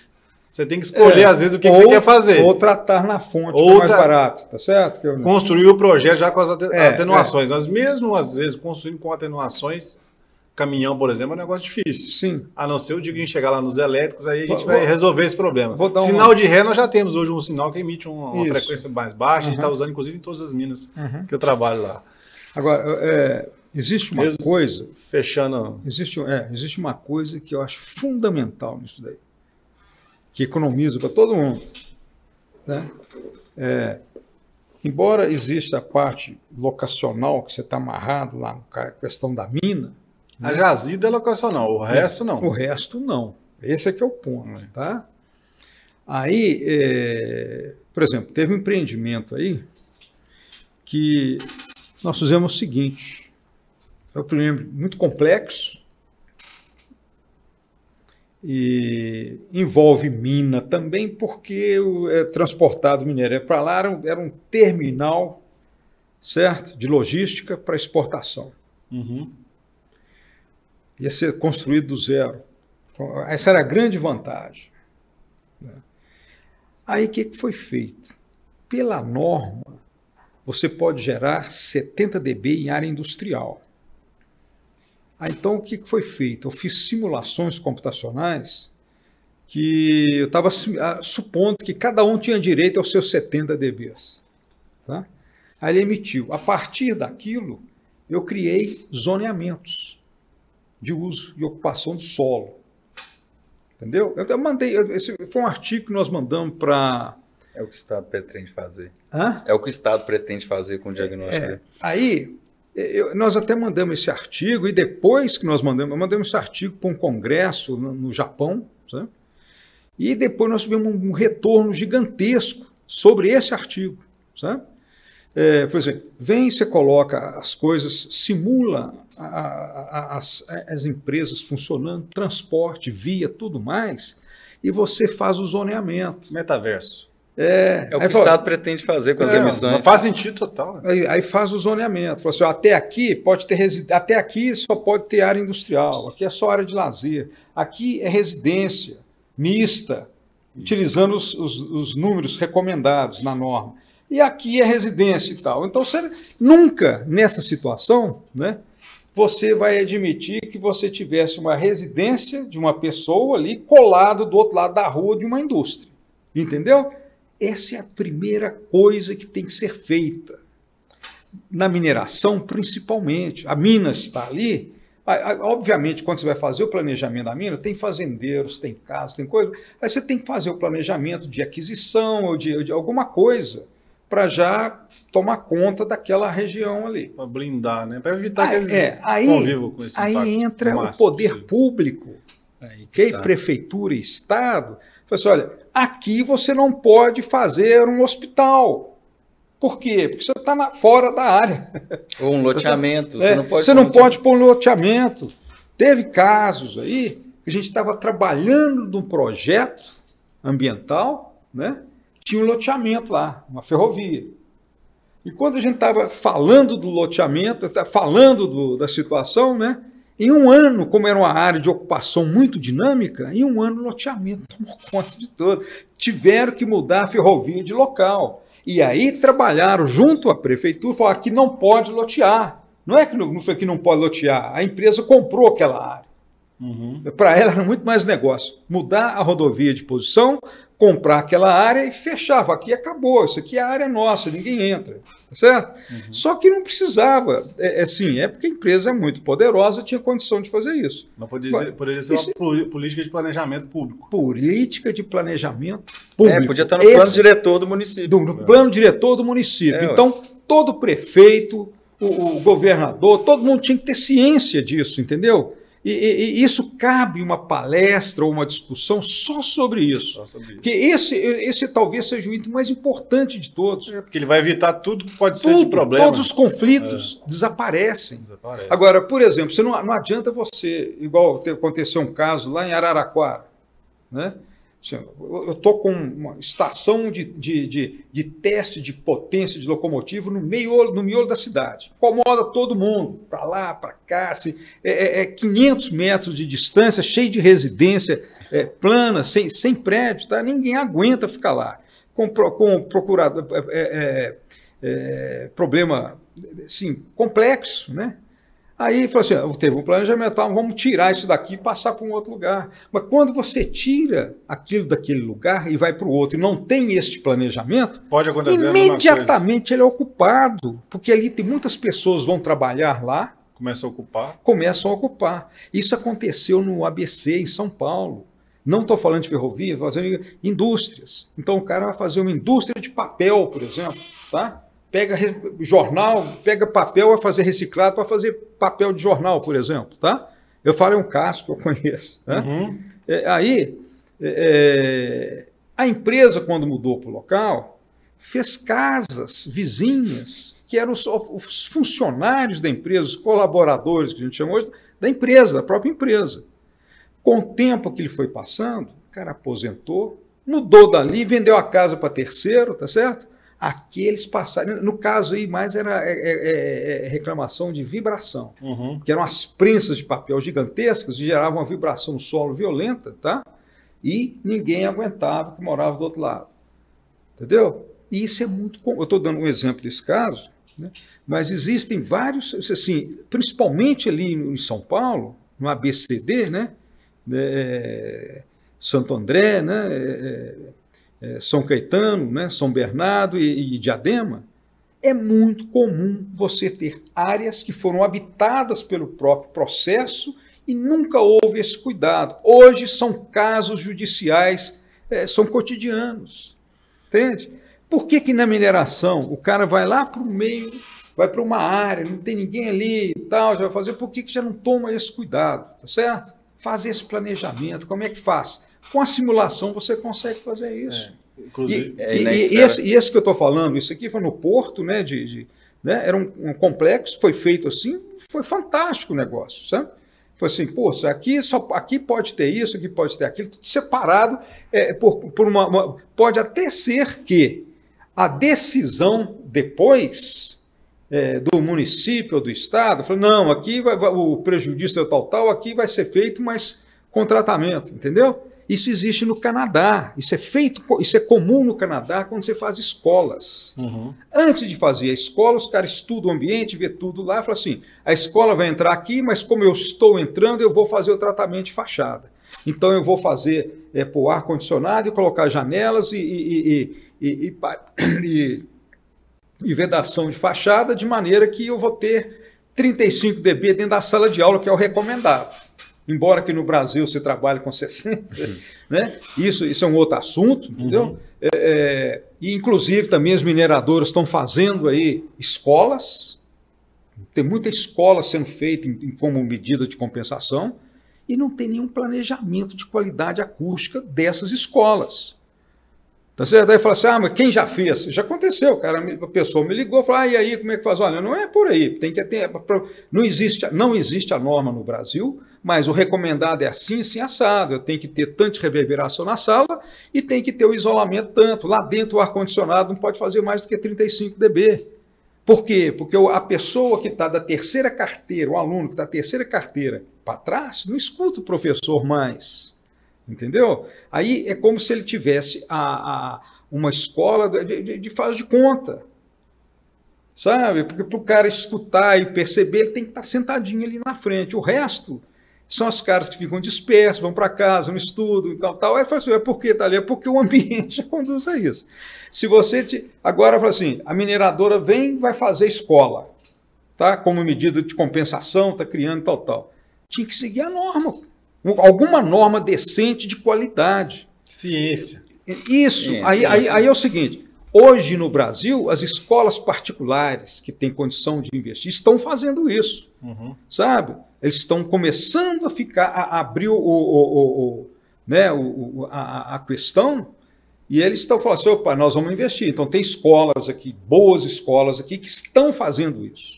Você tem que escolher, é, às vezes, o que, ou, que, você quer fazer. Ou tratar na fonte, ou que é mais barato, tá certo? Construir o projeto já com as é, atenuações. Mas mesmo, às vezes, construindo com atenuações, caminhão, por exemplo, é um negócio difícil. Sim. A não ser o dia que a gente chegar lá nos elétricos, aí a gente vou, vai resolver esse problema. sinal uma... de ré, nós já temos hoje um sinal que emite uma, uma frequência mais baixa, uhum. a gente está usando, inclusive, em todas as minas uhum. que eu trabalho lá. Agora, é, Existe uma Mesmo coisa. Fechando. Existe, é, existe uma coisa que eu acho fundamental nisso daí. Que economiza para todo mundo. Né? É, embora exista a parte locacional, que você está amarrado lá na questão da mina. A né? jazida é locacional, o resto não. O resto não. Esse é que é o ponto. É. Tá? Aí, é, por exemplo, teve um empreendimento aí que nós fizemos o seguinte é um problema muito complexo e envolve mina também, porque é transportado minério é para lá, era um, era um, terminal, certo? De logística para exportação. Uhum. Ia ser construído do zero. Essa era a grande vantagem. Né? Aí o que foi feito? Pela norma, você pode gerar 70 dB em área industrial. Ah, então, o que foi feito? Eu fiz simulações computacionais que eu estava supondo que cada um tinha direito aos seus 70 dBs. Tá? Aí ele emitiu. A partir daquilo, eu criei zoneamentos de uso e ocupação do solo. Entendeu? Eu mandei, esse foi um artigo que nós mandamos para. É o que o Estado pretende fazer. Hã? É o que o Estado pretende fazer com o diagnóstico. É. Aí, eu, nós até mandamos esse artigo, e depois que nós mandamos, mandamos esse artigo para um congresso no, no Japão, sabe? e depois nós tivemos um, retorno gigantesco sobre esse artigo. Sabe? É, por exemplo, vem, você coloca as coisas, simula a, a, as, as empresas funcionando, transporte, via, tudo mais, e você faz o zoneamento. Metaverso. É, é o que o Estado pretende fazer com as é, emissões. Faz sentido total. Né? Aí, aí, faz o zoneamento. Fala assim, ó, até aqui pode ter resi... até aqui só pode ter área industrial, aqui é só área de lazer, aqui é residência mista, Isso. utilizando os, os, os números recomendados na norma e aqui é residência e tal. Então, você nunca nessa situação, né, você vai admitir que você tivesse uma residência de uma pessoa ali colado do outro lado da rua de uma indústria. Entendeu? Essa é a primeira coisa que tem que ser feita. Na mineração, principalmente. A mina está ali. Obviamente, quando você vai fazer o planejamento da mina, tem fazendeiros, tem casas, tem coisa. Aí você tem que fazer o planejamento de aquisição ou de, de alguma coisa para já tomar conta daquela região ali. Para blindar, né? Para evitar aí, que eles é, aí, convivam com esse Aí entra o poder possível. público, aí, que tá. prefeitura e Estado, fala assim, olha, aqui você não pode fazer um hospital. Por quê? Porque você está fora da área. Ou um loteamento. Você, é, não pode, você não pode pôr um loteamento. Teve casos aí que a gente estava trabalhando num projeto ambiental, né? tinha um loteamento lá, uma ferrovia. E quando a gente estava falando do loteamento, tá falando do, da situação, né? Em um ano, como era uma área de ocupação muito dinâmica, em um ano o loteamento tomou conta de tudo. Tiveram que mudar a ferrovia de local. E aí trabalharam junto à prefeitura, falaram que não pode lotear. Não é que não foi que não pode lotear, a empresa comprou aquela área. Uhum. Para ela era muito mais negócio. Mudar a rodovia de posição, comprar aquela área e fechava. Aqui acabou, isso aqui é a área nossa, ninguém entra. Certo? Uhum. Só que não precisava. É, é sim, é porque a empresa é muito poderosa, tinha condição de fazer isso. Mas poderia ser, poderia ser isso, uma política de planejamento público. Política de planejamento público. É, podia estar no Esse, plano diretor do município. Do, no é. plano diretor do município. É, então, todo prefeito, o, o governador, todo mundo tinha que ter ciência disso, entendeu? E, e, e, isso cabe uma palestra ou uma discussão só sobre isso. Só sobre isso. Que esse, esse talvez seja o item mais importante de todos. É, porque ele vai evitar tudo que pode tudo, ser de problema. Todos os conflitos é. desaparecem. Desaparece. Agora, por exemplo, você não, não adianta você, igual aconteceu um caso lá em Araraquara, né? Assim, eu estou com uma estação de, de, de, de, teste de potência de locomotivo no meio no miolo da cidade. Incomoda todo mundo, para lá, para cá. Assim, é, é 500 é metros de distância, cheio de residência é, plana, sem, sem prédio. Tá? Ninguém aguenta ficar lá. Com, com procurado, é, é, é, problema assim, complexo, né? Aí falou assim: teve um planejamento, vamos tirar isso daqui e passar para um outro lugar. Mas quando você tira aquilo daquele lugar e vai para o outro e não tem este planejamento, Pode acontecer imediatamente ele é ocupado, porque ali tem muitas pessoas vão trabalhar lá. Começam a ocupar. Começam a ocupar. Isso aconteceu no ABC, em São Paulo. Não estou falando de ferrovia, estou fazendo indústrias. Então o cara vai fazer uma indústria de papel, por exemplo, tá? Pega jornal, pega papel vai fazer reciclado para fazer papel de jornal, por exemplo, tá? Eu falo é um caso que eu conheço. Né? Uhum. É, aí, é, a empresa, quando mudou para o local, fez casas vizinhas, que eram os, os, funcionários da empresa, os colaboradores, que a gente chama hoje, da empresa, da própria empresa. Com o tempo que ele foi passando, o cara aposentou, mudou dali, vendeu a casa para terceiro, tá certo? Aqueles passaram. No caso aí, mais era é, é, é, é, reclamação de vibração, uhum. que eram as prensas de papel gigantescas que geravam uma vibração no solo violenta, tá? E ninguém aguentava que morava do outro lado. Entendeu? E isso é muito. Eu estou dando um exemplo desse caso, né? mas existem vários, assim, principalmente ali em São Paulo, no ABCD, né? É, Santo André, né, é, São Caetano, né, São Bernardo e, e Diadema, é muito comum você ter áreas que foram habitadas pelo próprio processo e nunca houve esse cuidado. Hoje são casos judiciais, é, são cotidianos. Entende? Por que, que na mineração o cara vai lá para o meio, vai para uma área, não tem ninguém ali e tal, já vai fazer, por que, que já não toma esse cuidado? Tá certo? Fazer esse planejamento, como é que faz? Com a simulação você consegue fazer isso. É, inclusive, e, é, e, e, esse, e, esse, que eu estou falando, isso aqui foi no Porto, né? De, de né, era um, um, complexo, foi feito assim, foi fantástico o negócio, sabe? Foi assim, pô, aqui, só, aqui pode ter isso, aqui pode ter aquilo, tudo separado é, por, por uma, uma. Pode até ser que a decisão depois é, do município ou do estado, falou, não, aqui vai, vai, o prejuízo é tal, tal, aqui vai ser feito, mas com tratamento, entendeu? Isso existe no Canadá, isso é feito, isso é comum no Canadá quando você faz escolas. Uhum. Antes de fazer a escola, os caras estudam o ambiente, vê tudo lá, fala assim: a escola vai entrar aqui, mas como eu estou entrando, eu vou fazer o tratamento de fachada. Então eu vou fazer é, pôr ar condicionado e colocar janelas e, e, e, e, e vedação de fachada, de maneira que eu vou ter 35 dB dentro da sala de aula, que é o recomendado embora que no Brasil se trabalhe com 60, uhum. né? isso, isso é um outro assunto, entendeu? Uhum. É, é, e inclusive também as mineradoras estão fazendo aí escolas, tem muita escola sendo feita em, em, como medida de compensação, e não tem nenhum planejamento de qualidade acústica dessas escolas. Tá certo? Daí fala assim: ah, mas quem já fez? Já aconteceu, cara. A pessoa me ligou e falou: ah, e aí, como é que faz? Olha, não é por aí. Tem que ter. Não existe, não existe a norma no Brasil, mas o recomendado é assim, assim, assado. Eu tenho que ter tanta reverberação na sala e tem que ter o isolamento tanto. Lá dentro o ar-condicionado não pode fazer mais do que 35 dB. Por quê? Porque a pessoa que está da terceira carteira, o aluno que está da terceira carteira para trás, não escuta o professor mais. Entendeu? Aí é como se ele tivesse a, a uma escola de, de, de de conta. Sabe? Porque para o cara escutar e perceber, ele tem que estar tá sentadinho ali na frente. O resto são os caras que ficam dispersos, vão para casa, não estudam e tal, tal. Aí fala assim, é porque está ali? É porque o ambiente conduz a isso. Se você te... agora fala assim, a mineradora vem, vai fazer escola, tá? Como medida de compensação, está criando tal, tal. Tinha que seguir a norma alguma norma decente de qualidade. Ciência. Isso. aí, Aí, aí é o seguinte: hoje no Brasil, as escolas particulares que têm condição de investir estão fazendo isso. Uhum. Sabe? Eles estão começando a ficar, a abrir o, o, o, né, o, a, a questão e eles estão falando assim: opa, nós vamos investir. Então, tem escolas aqui, boas escolas aqui, que estão fazendo isso.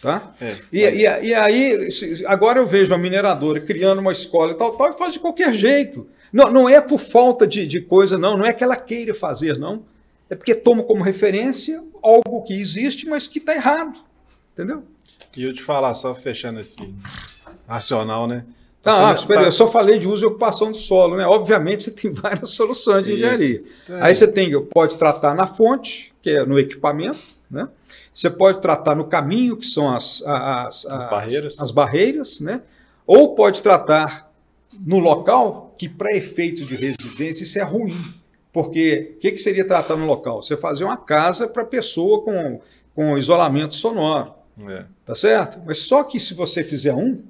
Tá? É, e, e, e, aí, agora eu vejo a mineradora criando uma escola e tal, tal, e faz de qualquer jeito. Não, não é por falta de, de coisa, não, não é que ela queira fazer, não. É porque toma como referência algo que existe, mas que está errado. Entendeu? E eu te falar, só fechando esse racional, né? Tá ah, espera, tá... eu só falei de uso e ocupação do solo, né? Obviamente você tem várias soluções de engenharia. É. Aí você tem, pode tratar na fonte, que é no equipamento, né? Você pode tratar no caminho, que são as, as, as, as barreiras. as barreiras, né? ou pode tratar no local, que para efeitos de residência isso é ruim. Porque o que, que seria tratar no local? Você fazer uma casa para pessoa com, com isolamento sonoro. É. Tá certo? Mas só que se você fizer um,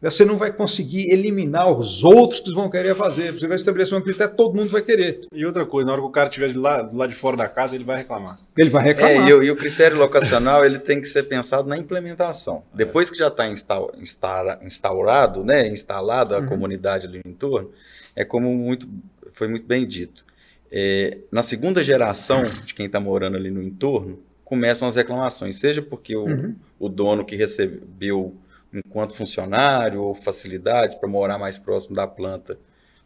você não vai conseguir eliminar os outros que vão querer fazer. Você vai estabelecer um critério, todo mundo vai querer. E outra coisa, na hora que o cara estiver lá, lá de fora da casa, ele vai reclamar. Ele vai reclamar. É, e, e, o critério locacional ele tem que ser pensado na implementação. É. Depois que já está instaurado, instaurado, né, instalado a uhum. comunidade ali no entorno, é como muito, foi muito bem dito. É, na segunda geração de quem está morando ali no entorno, começam as reclamações, seja porque o, uhum. O dono que recebeu enquanto funcionário ou facilidades para morar mais próximo da planta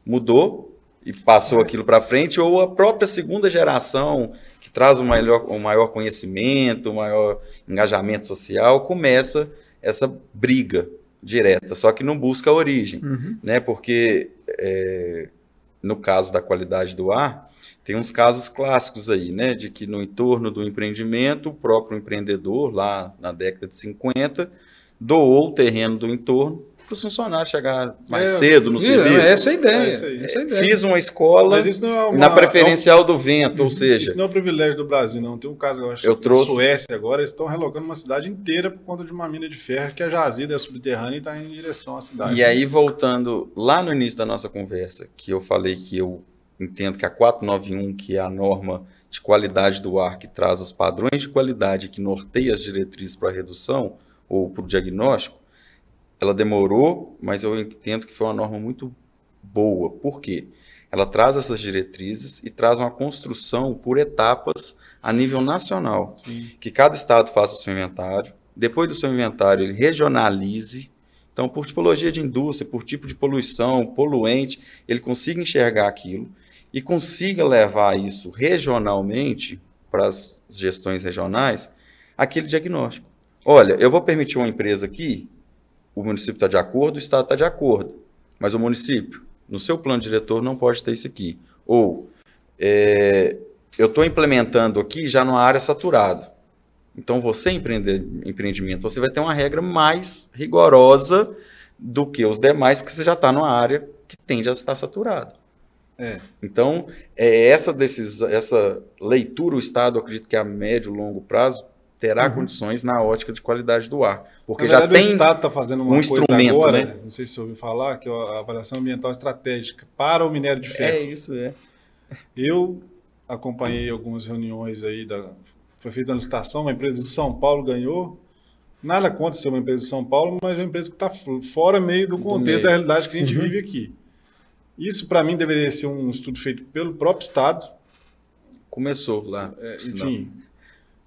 mudou e passou aquilo para frente, ou a própria segunda geração, que traz um maior, um maior conhecimento, um maior engajamento social, começa essa briga direta, só que não busca a origem, uhum. né? Porque é, no caso da qualidade do ar, tem uns casos clássicos aí, né? De que no entorno do empreendimento, o próprio empreendedor, lá na década de 50, doou o terreno do entorno para os funcionários chegar mais é, cedo no serviço. É essa a ideia. É essa a ideia. Fiz uma escola é uma, na preferencial é um, do vento, ou seja... Isso não é um privilégio do Brasil, não. Tem um caso, eu acho, eu trouxe... na Suécia agora, eles estão relocando uma cidade inteira por conta de uma mina de ferro que é jazida, é subterrânea e está em direção à cidade. E aí, voltando lá no início da nossa conversa, que eu falei que eu entendo que a 491, que é a norma de qualidade do ar que traz os padrões de qualidade que norteia as diretrizes para a redução ou para o diagnóstico, ela demorou, mas eu entendo que foi uma norma muito boa. Por quê? Ela traz essas diretrizes e traz uma construção por etapas a nível nacional. Sim. Que cada estado faça o seu inventário, depois do seu inventário ele regionalize. Então, por tipologia de indústria, por tipo de poluição, poluente, ele consiga enxergar aquilo e consiga levar isso regionalmente para as gestões regionais, aquele diagnóstico. Olha, eu vou permitir uma empresa aqui, o município está de acordo, o Estado está de acordo, mas o município, no seu plano diretor, não pode ter isso aqui. Ou, é, eu estou implementando aqui já numa área saturada. Então, você empreender empreendimento, você vai ter uma regra mais rigorosa do que os demais, porque você já está numa área que tende a estar saturada. É. Então, é essa, decisão, essa leitura, o Estado, acredito que a médio e longo prazo, terá uhum. condições na ótica de qualidade do ar. Porque já tem o Estado está fazendo uma um coisa instrumento, agora, né? não sei se você ouviu falar, que é a avaliação ambiental estratégica para o minério de ferro. É isso, é. Eu acompanhei algumas reuniões aí, da, foi feita a licitação, uma empresa de São Paulo ganhou, nada contra ser uma empresa de São Paulo, mas é uma empresa que está fora meio do contexto do da realidade que a gente uhum. vive aqui. Isso, para mim, deveria ser um estudo feito pelo próprio Estado. Começou lá. É, enfim,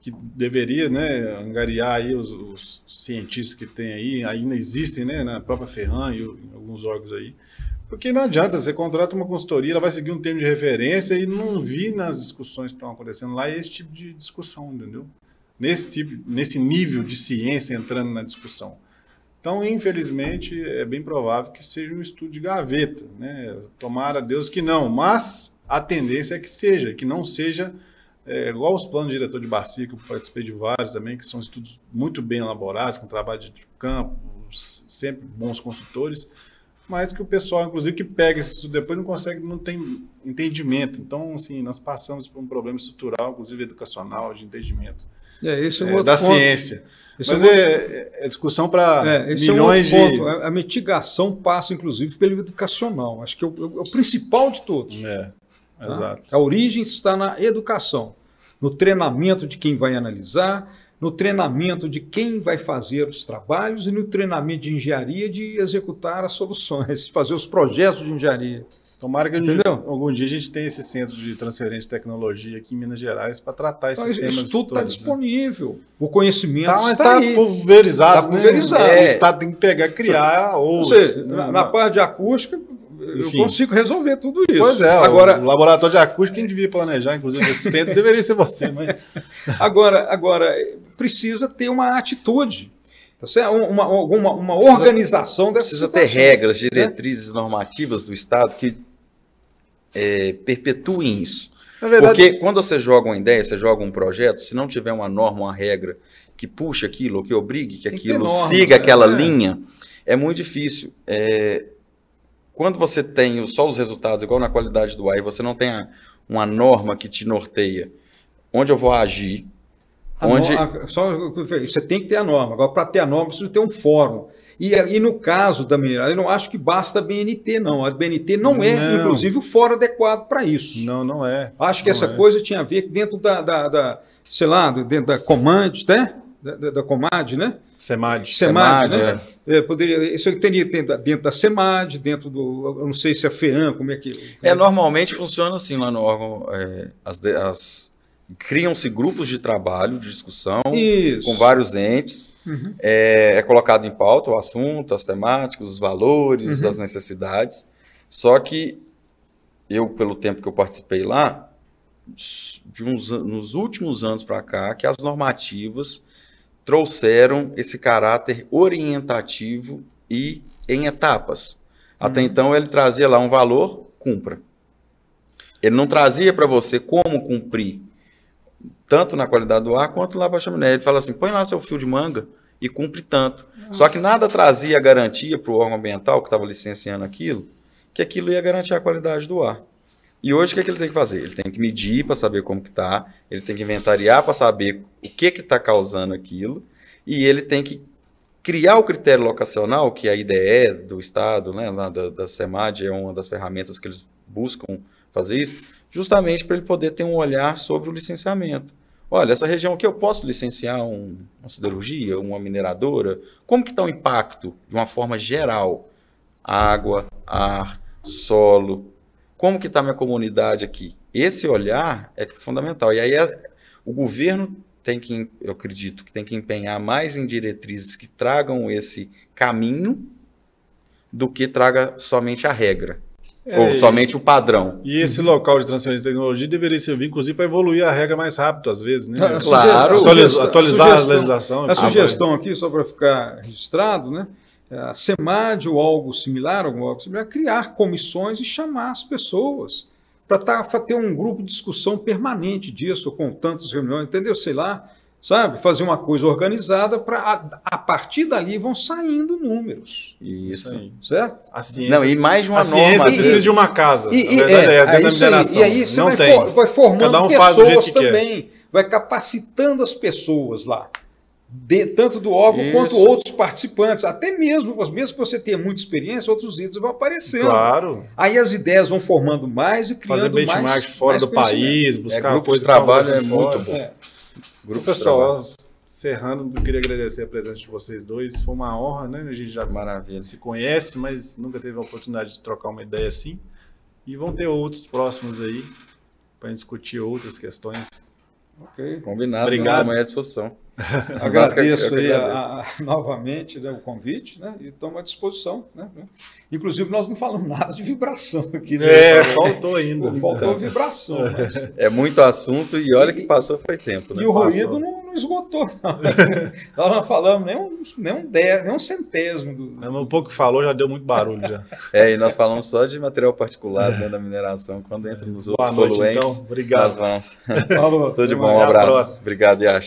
que deveria né, angariar aí os, os, cientistas que tem aí, ainda existem né, na própria Ferran e em alguns órgãos aí. Porque não adianta, você contrata uma consultoria, ela vai seguir um termo de referência e não vi nas discussões que estão acontecendo lá esse tipo de discussão, entendeu? Nesse, tipo, nesse nível de ciência entrando na discussão. Então, infelizmente, é bem provável que seja um estudo de gaveta. Né? Tomara Deus que não, mas a tendência é que seja, que não seja é, igual os planos de diretor de bacia, que eu participei de vários também, que são estudos muito bem elaborados, com trabalho de campo, sempre bons consultores, mas que o pessoal, inclusive, que pega esse estudo depois não consegue, não tem entendimento. Então, assim, nós passamos por um problema estrutural, inclusive educacional, de entendimento. É, isso é, é da ponto. ciência. Esse Mas é, é, é, discussão para é, milhões é um de. A mitigação passa, inclusive, pelo educacional. Acho que é o, é o principal de todos. É, tá? exato. A origem está na educação, no treinamento de quem vai analisar, no treinamento de quem vai fazer os trabalhos e no treinamento de engenharia de executar as soluções, fazer os projetos de engenharia. Tomara que algum dia a gente tenha esse centro de transferência de tecnologia aqui em Minas Gerais para tratar esses então, temas. Isso tudo está né? disponível. O conhecimento tá, está tá aí. pulverizado. Está pulverizado. Né? É. O Estado tem que pegar, criar ou seja, né? na, na parte de acústica, Enfim. eu consigo resolver tudo isso. Pois é, agora, o laboratório de acústica quem devia planejar, inclusive, esse centro deveria ser você. Mas... agora, agora, precisa ter uma atitude. Tá uma, uma, uma organização dessa Precisa ter regras, né? diretrizes né? normativas do Estado que é, perpetuem isso. Verdade... Porque quando você joga uma ideia, você joga um projeto, se não tiver uma norma, uma regra que puxe aquilo, que obrigue que aquilo que norma, siga né? aquela é. linha, é muito difícil. É, quando você tem só os resultados, igual na qualidade do ar, e você não tem a, uma norma que te norteia, onde eu vou agir, a onde... Só, você tem que ter a norma. Agora, para ter a norma, precisa ter um fórum. E, e no caso da minerada, eu não acho que basta a BNT, não. A BNT não é, não. inclusive, o fórum adequado para isso. Não, não é. Acho que não essa é. coisa tinha a ver dentro da, da, da, sei lá, dentro da Command, né? Da, da, Comad, né? SEMAD. SEMAD, né? É. É, poderia, isso teria dentro da SEMAD, dentro do. Eu não sei se a FEAM, como é que. É, normalmente funciona assim lá no órgão. É, as, as criam-se grupos de trabalho, de discussão, Isso. com vários entes. Uhum. É, é, colocado em pauta o assunto, as temáticas, os valores, uhum. as necessidades. Só que eu, pelo tempo que eu participei lá, de uns, nos últimos anos para cá, que as normativas trouxeram esse caráter orientativo e em etapas. Até uhum. então ele trazia lá um valor, cumpra. Ele não trazia para você como cumprir tanto na qualidade do ar quanto lá para a chaminé. Ele fala assim: põe lá seu fio de manga e cumpre tanto. Só que nada trazia garantia para o órgão ambiental que estava licenciando aquilo, que aquilo ia garantir a qualidade do ar. E hoje o que, é que ele tem que fazer? Ele tem que medir para saber como que está, ele tem que inventariar para saber o que que está causando aquilo, e ele tem que criar o critério locacional, que a IDE do Estado, né, da, da SEMAD, é uma das ferramentas que eles buscam fazer isso, justamente para ele poder ter um olhar sobre o licenciamento. Olha, essa região aqui eu posso licenciar um, uma siderurgia, uma mineradora? Como que está o impacto de uma forma geral? Água, ar, solo. Como que está minha comunidade aqui? Esse olhar é fundamental. E aí é, o governo tem que, eu acredito, que tem que empenhar mais em diretrizes que tragam esse caminho do que traga somente a regra. É, Ou somente o padrão. E esse local de transferência de tecnologia deveria servir, inclusive, para evoluir a regra mais rápido, às vezes, né? Claro. Atualizar, a legislação. A sugestão aqui, só para ficar registrado, né? É, a SEMAD ou algo similar, algum algo similar, criar comissões e chamar as pessoas para tá, ter um grupo de discussão permanente disso, com tantas reuniões, entendeu? Sei lá, sabe? Fazer uma coisa organizada para a, a, partir dali vão saindo números. Isso. Sim. Certo? A ciência, não, e mais de uma a norma. ciência precisa de uma casa. E, e, verdade, é, é, é, isso aí, e aí você não vai, tem. For, vai formando Cada um pessoas faz do jeito que também. Quer. Vai capacitando as pessoas lá. De, tanto do órgão Isso. quanto outros participantes, até mesmo, mesmo que você tenha muita experiência, outros itens vão aparecendo. Claro. Aí as ideias vão formando mais e criando Fazer benchmark mais, fora mais do país, buscar é, coisa de trabalho é muito bom. É. Grupo pessoal, encerrando, eu queria agradecer a presença de vocês dois. Foi uma honra, né? A gente já Maravilha. se conhece, mas nunca teve a oportunidade de trocar uma ideia assim. E vão ter outros próximos aí para discutir outras questões. Ok. Combinado. Obrigado. Amanhã à disposição. Agradeço aí a, a, novamente né, o convite né, e estamos à disposição. Né, né, Inclusive, nós não falamos nada de vibração aqui. Né? É, faltou ainda. Faltou vibração. Mas... É muito assunto e olha que passou foi tempo. Né? E o ruído não, não, esgotou. Não. nós não falamos nem um, nem um, dez, nem um centésimo. Do... Um pouco que falou já deu muito barulho. Já. É, e nós falamos só de material particular dentro da mineração. Quando entra nos outros Boa noite, poluentes, então. Obrigado. Nós vamos. Falou. Tudo de bom. Um abraço. Obrigado, Yash.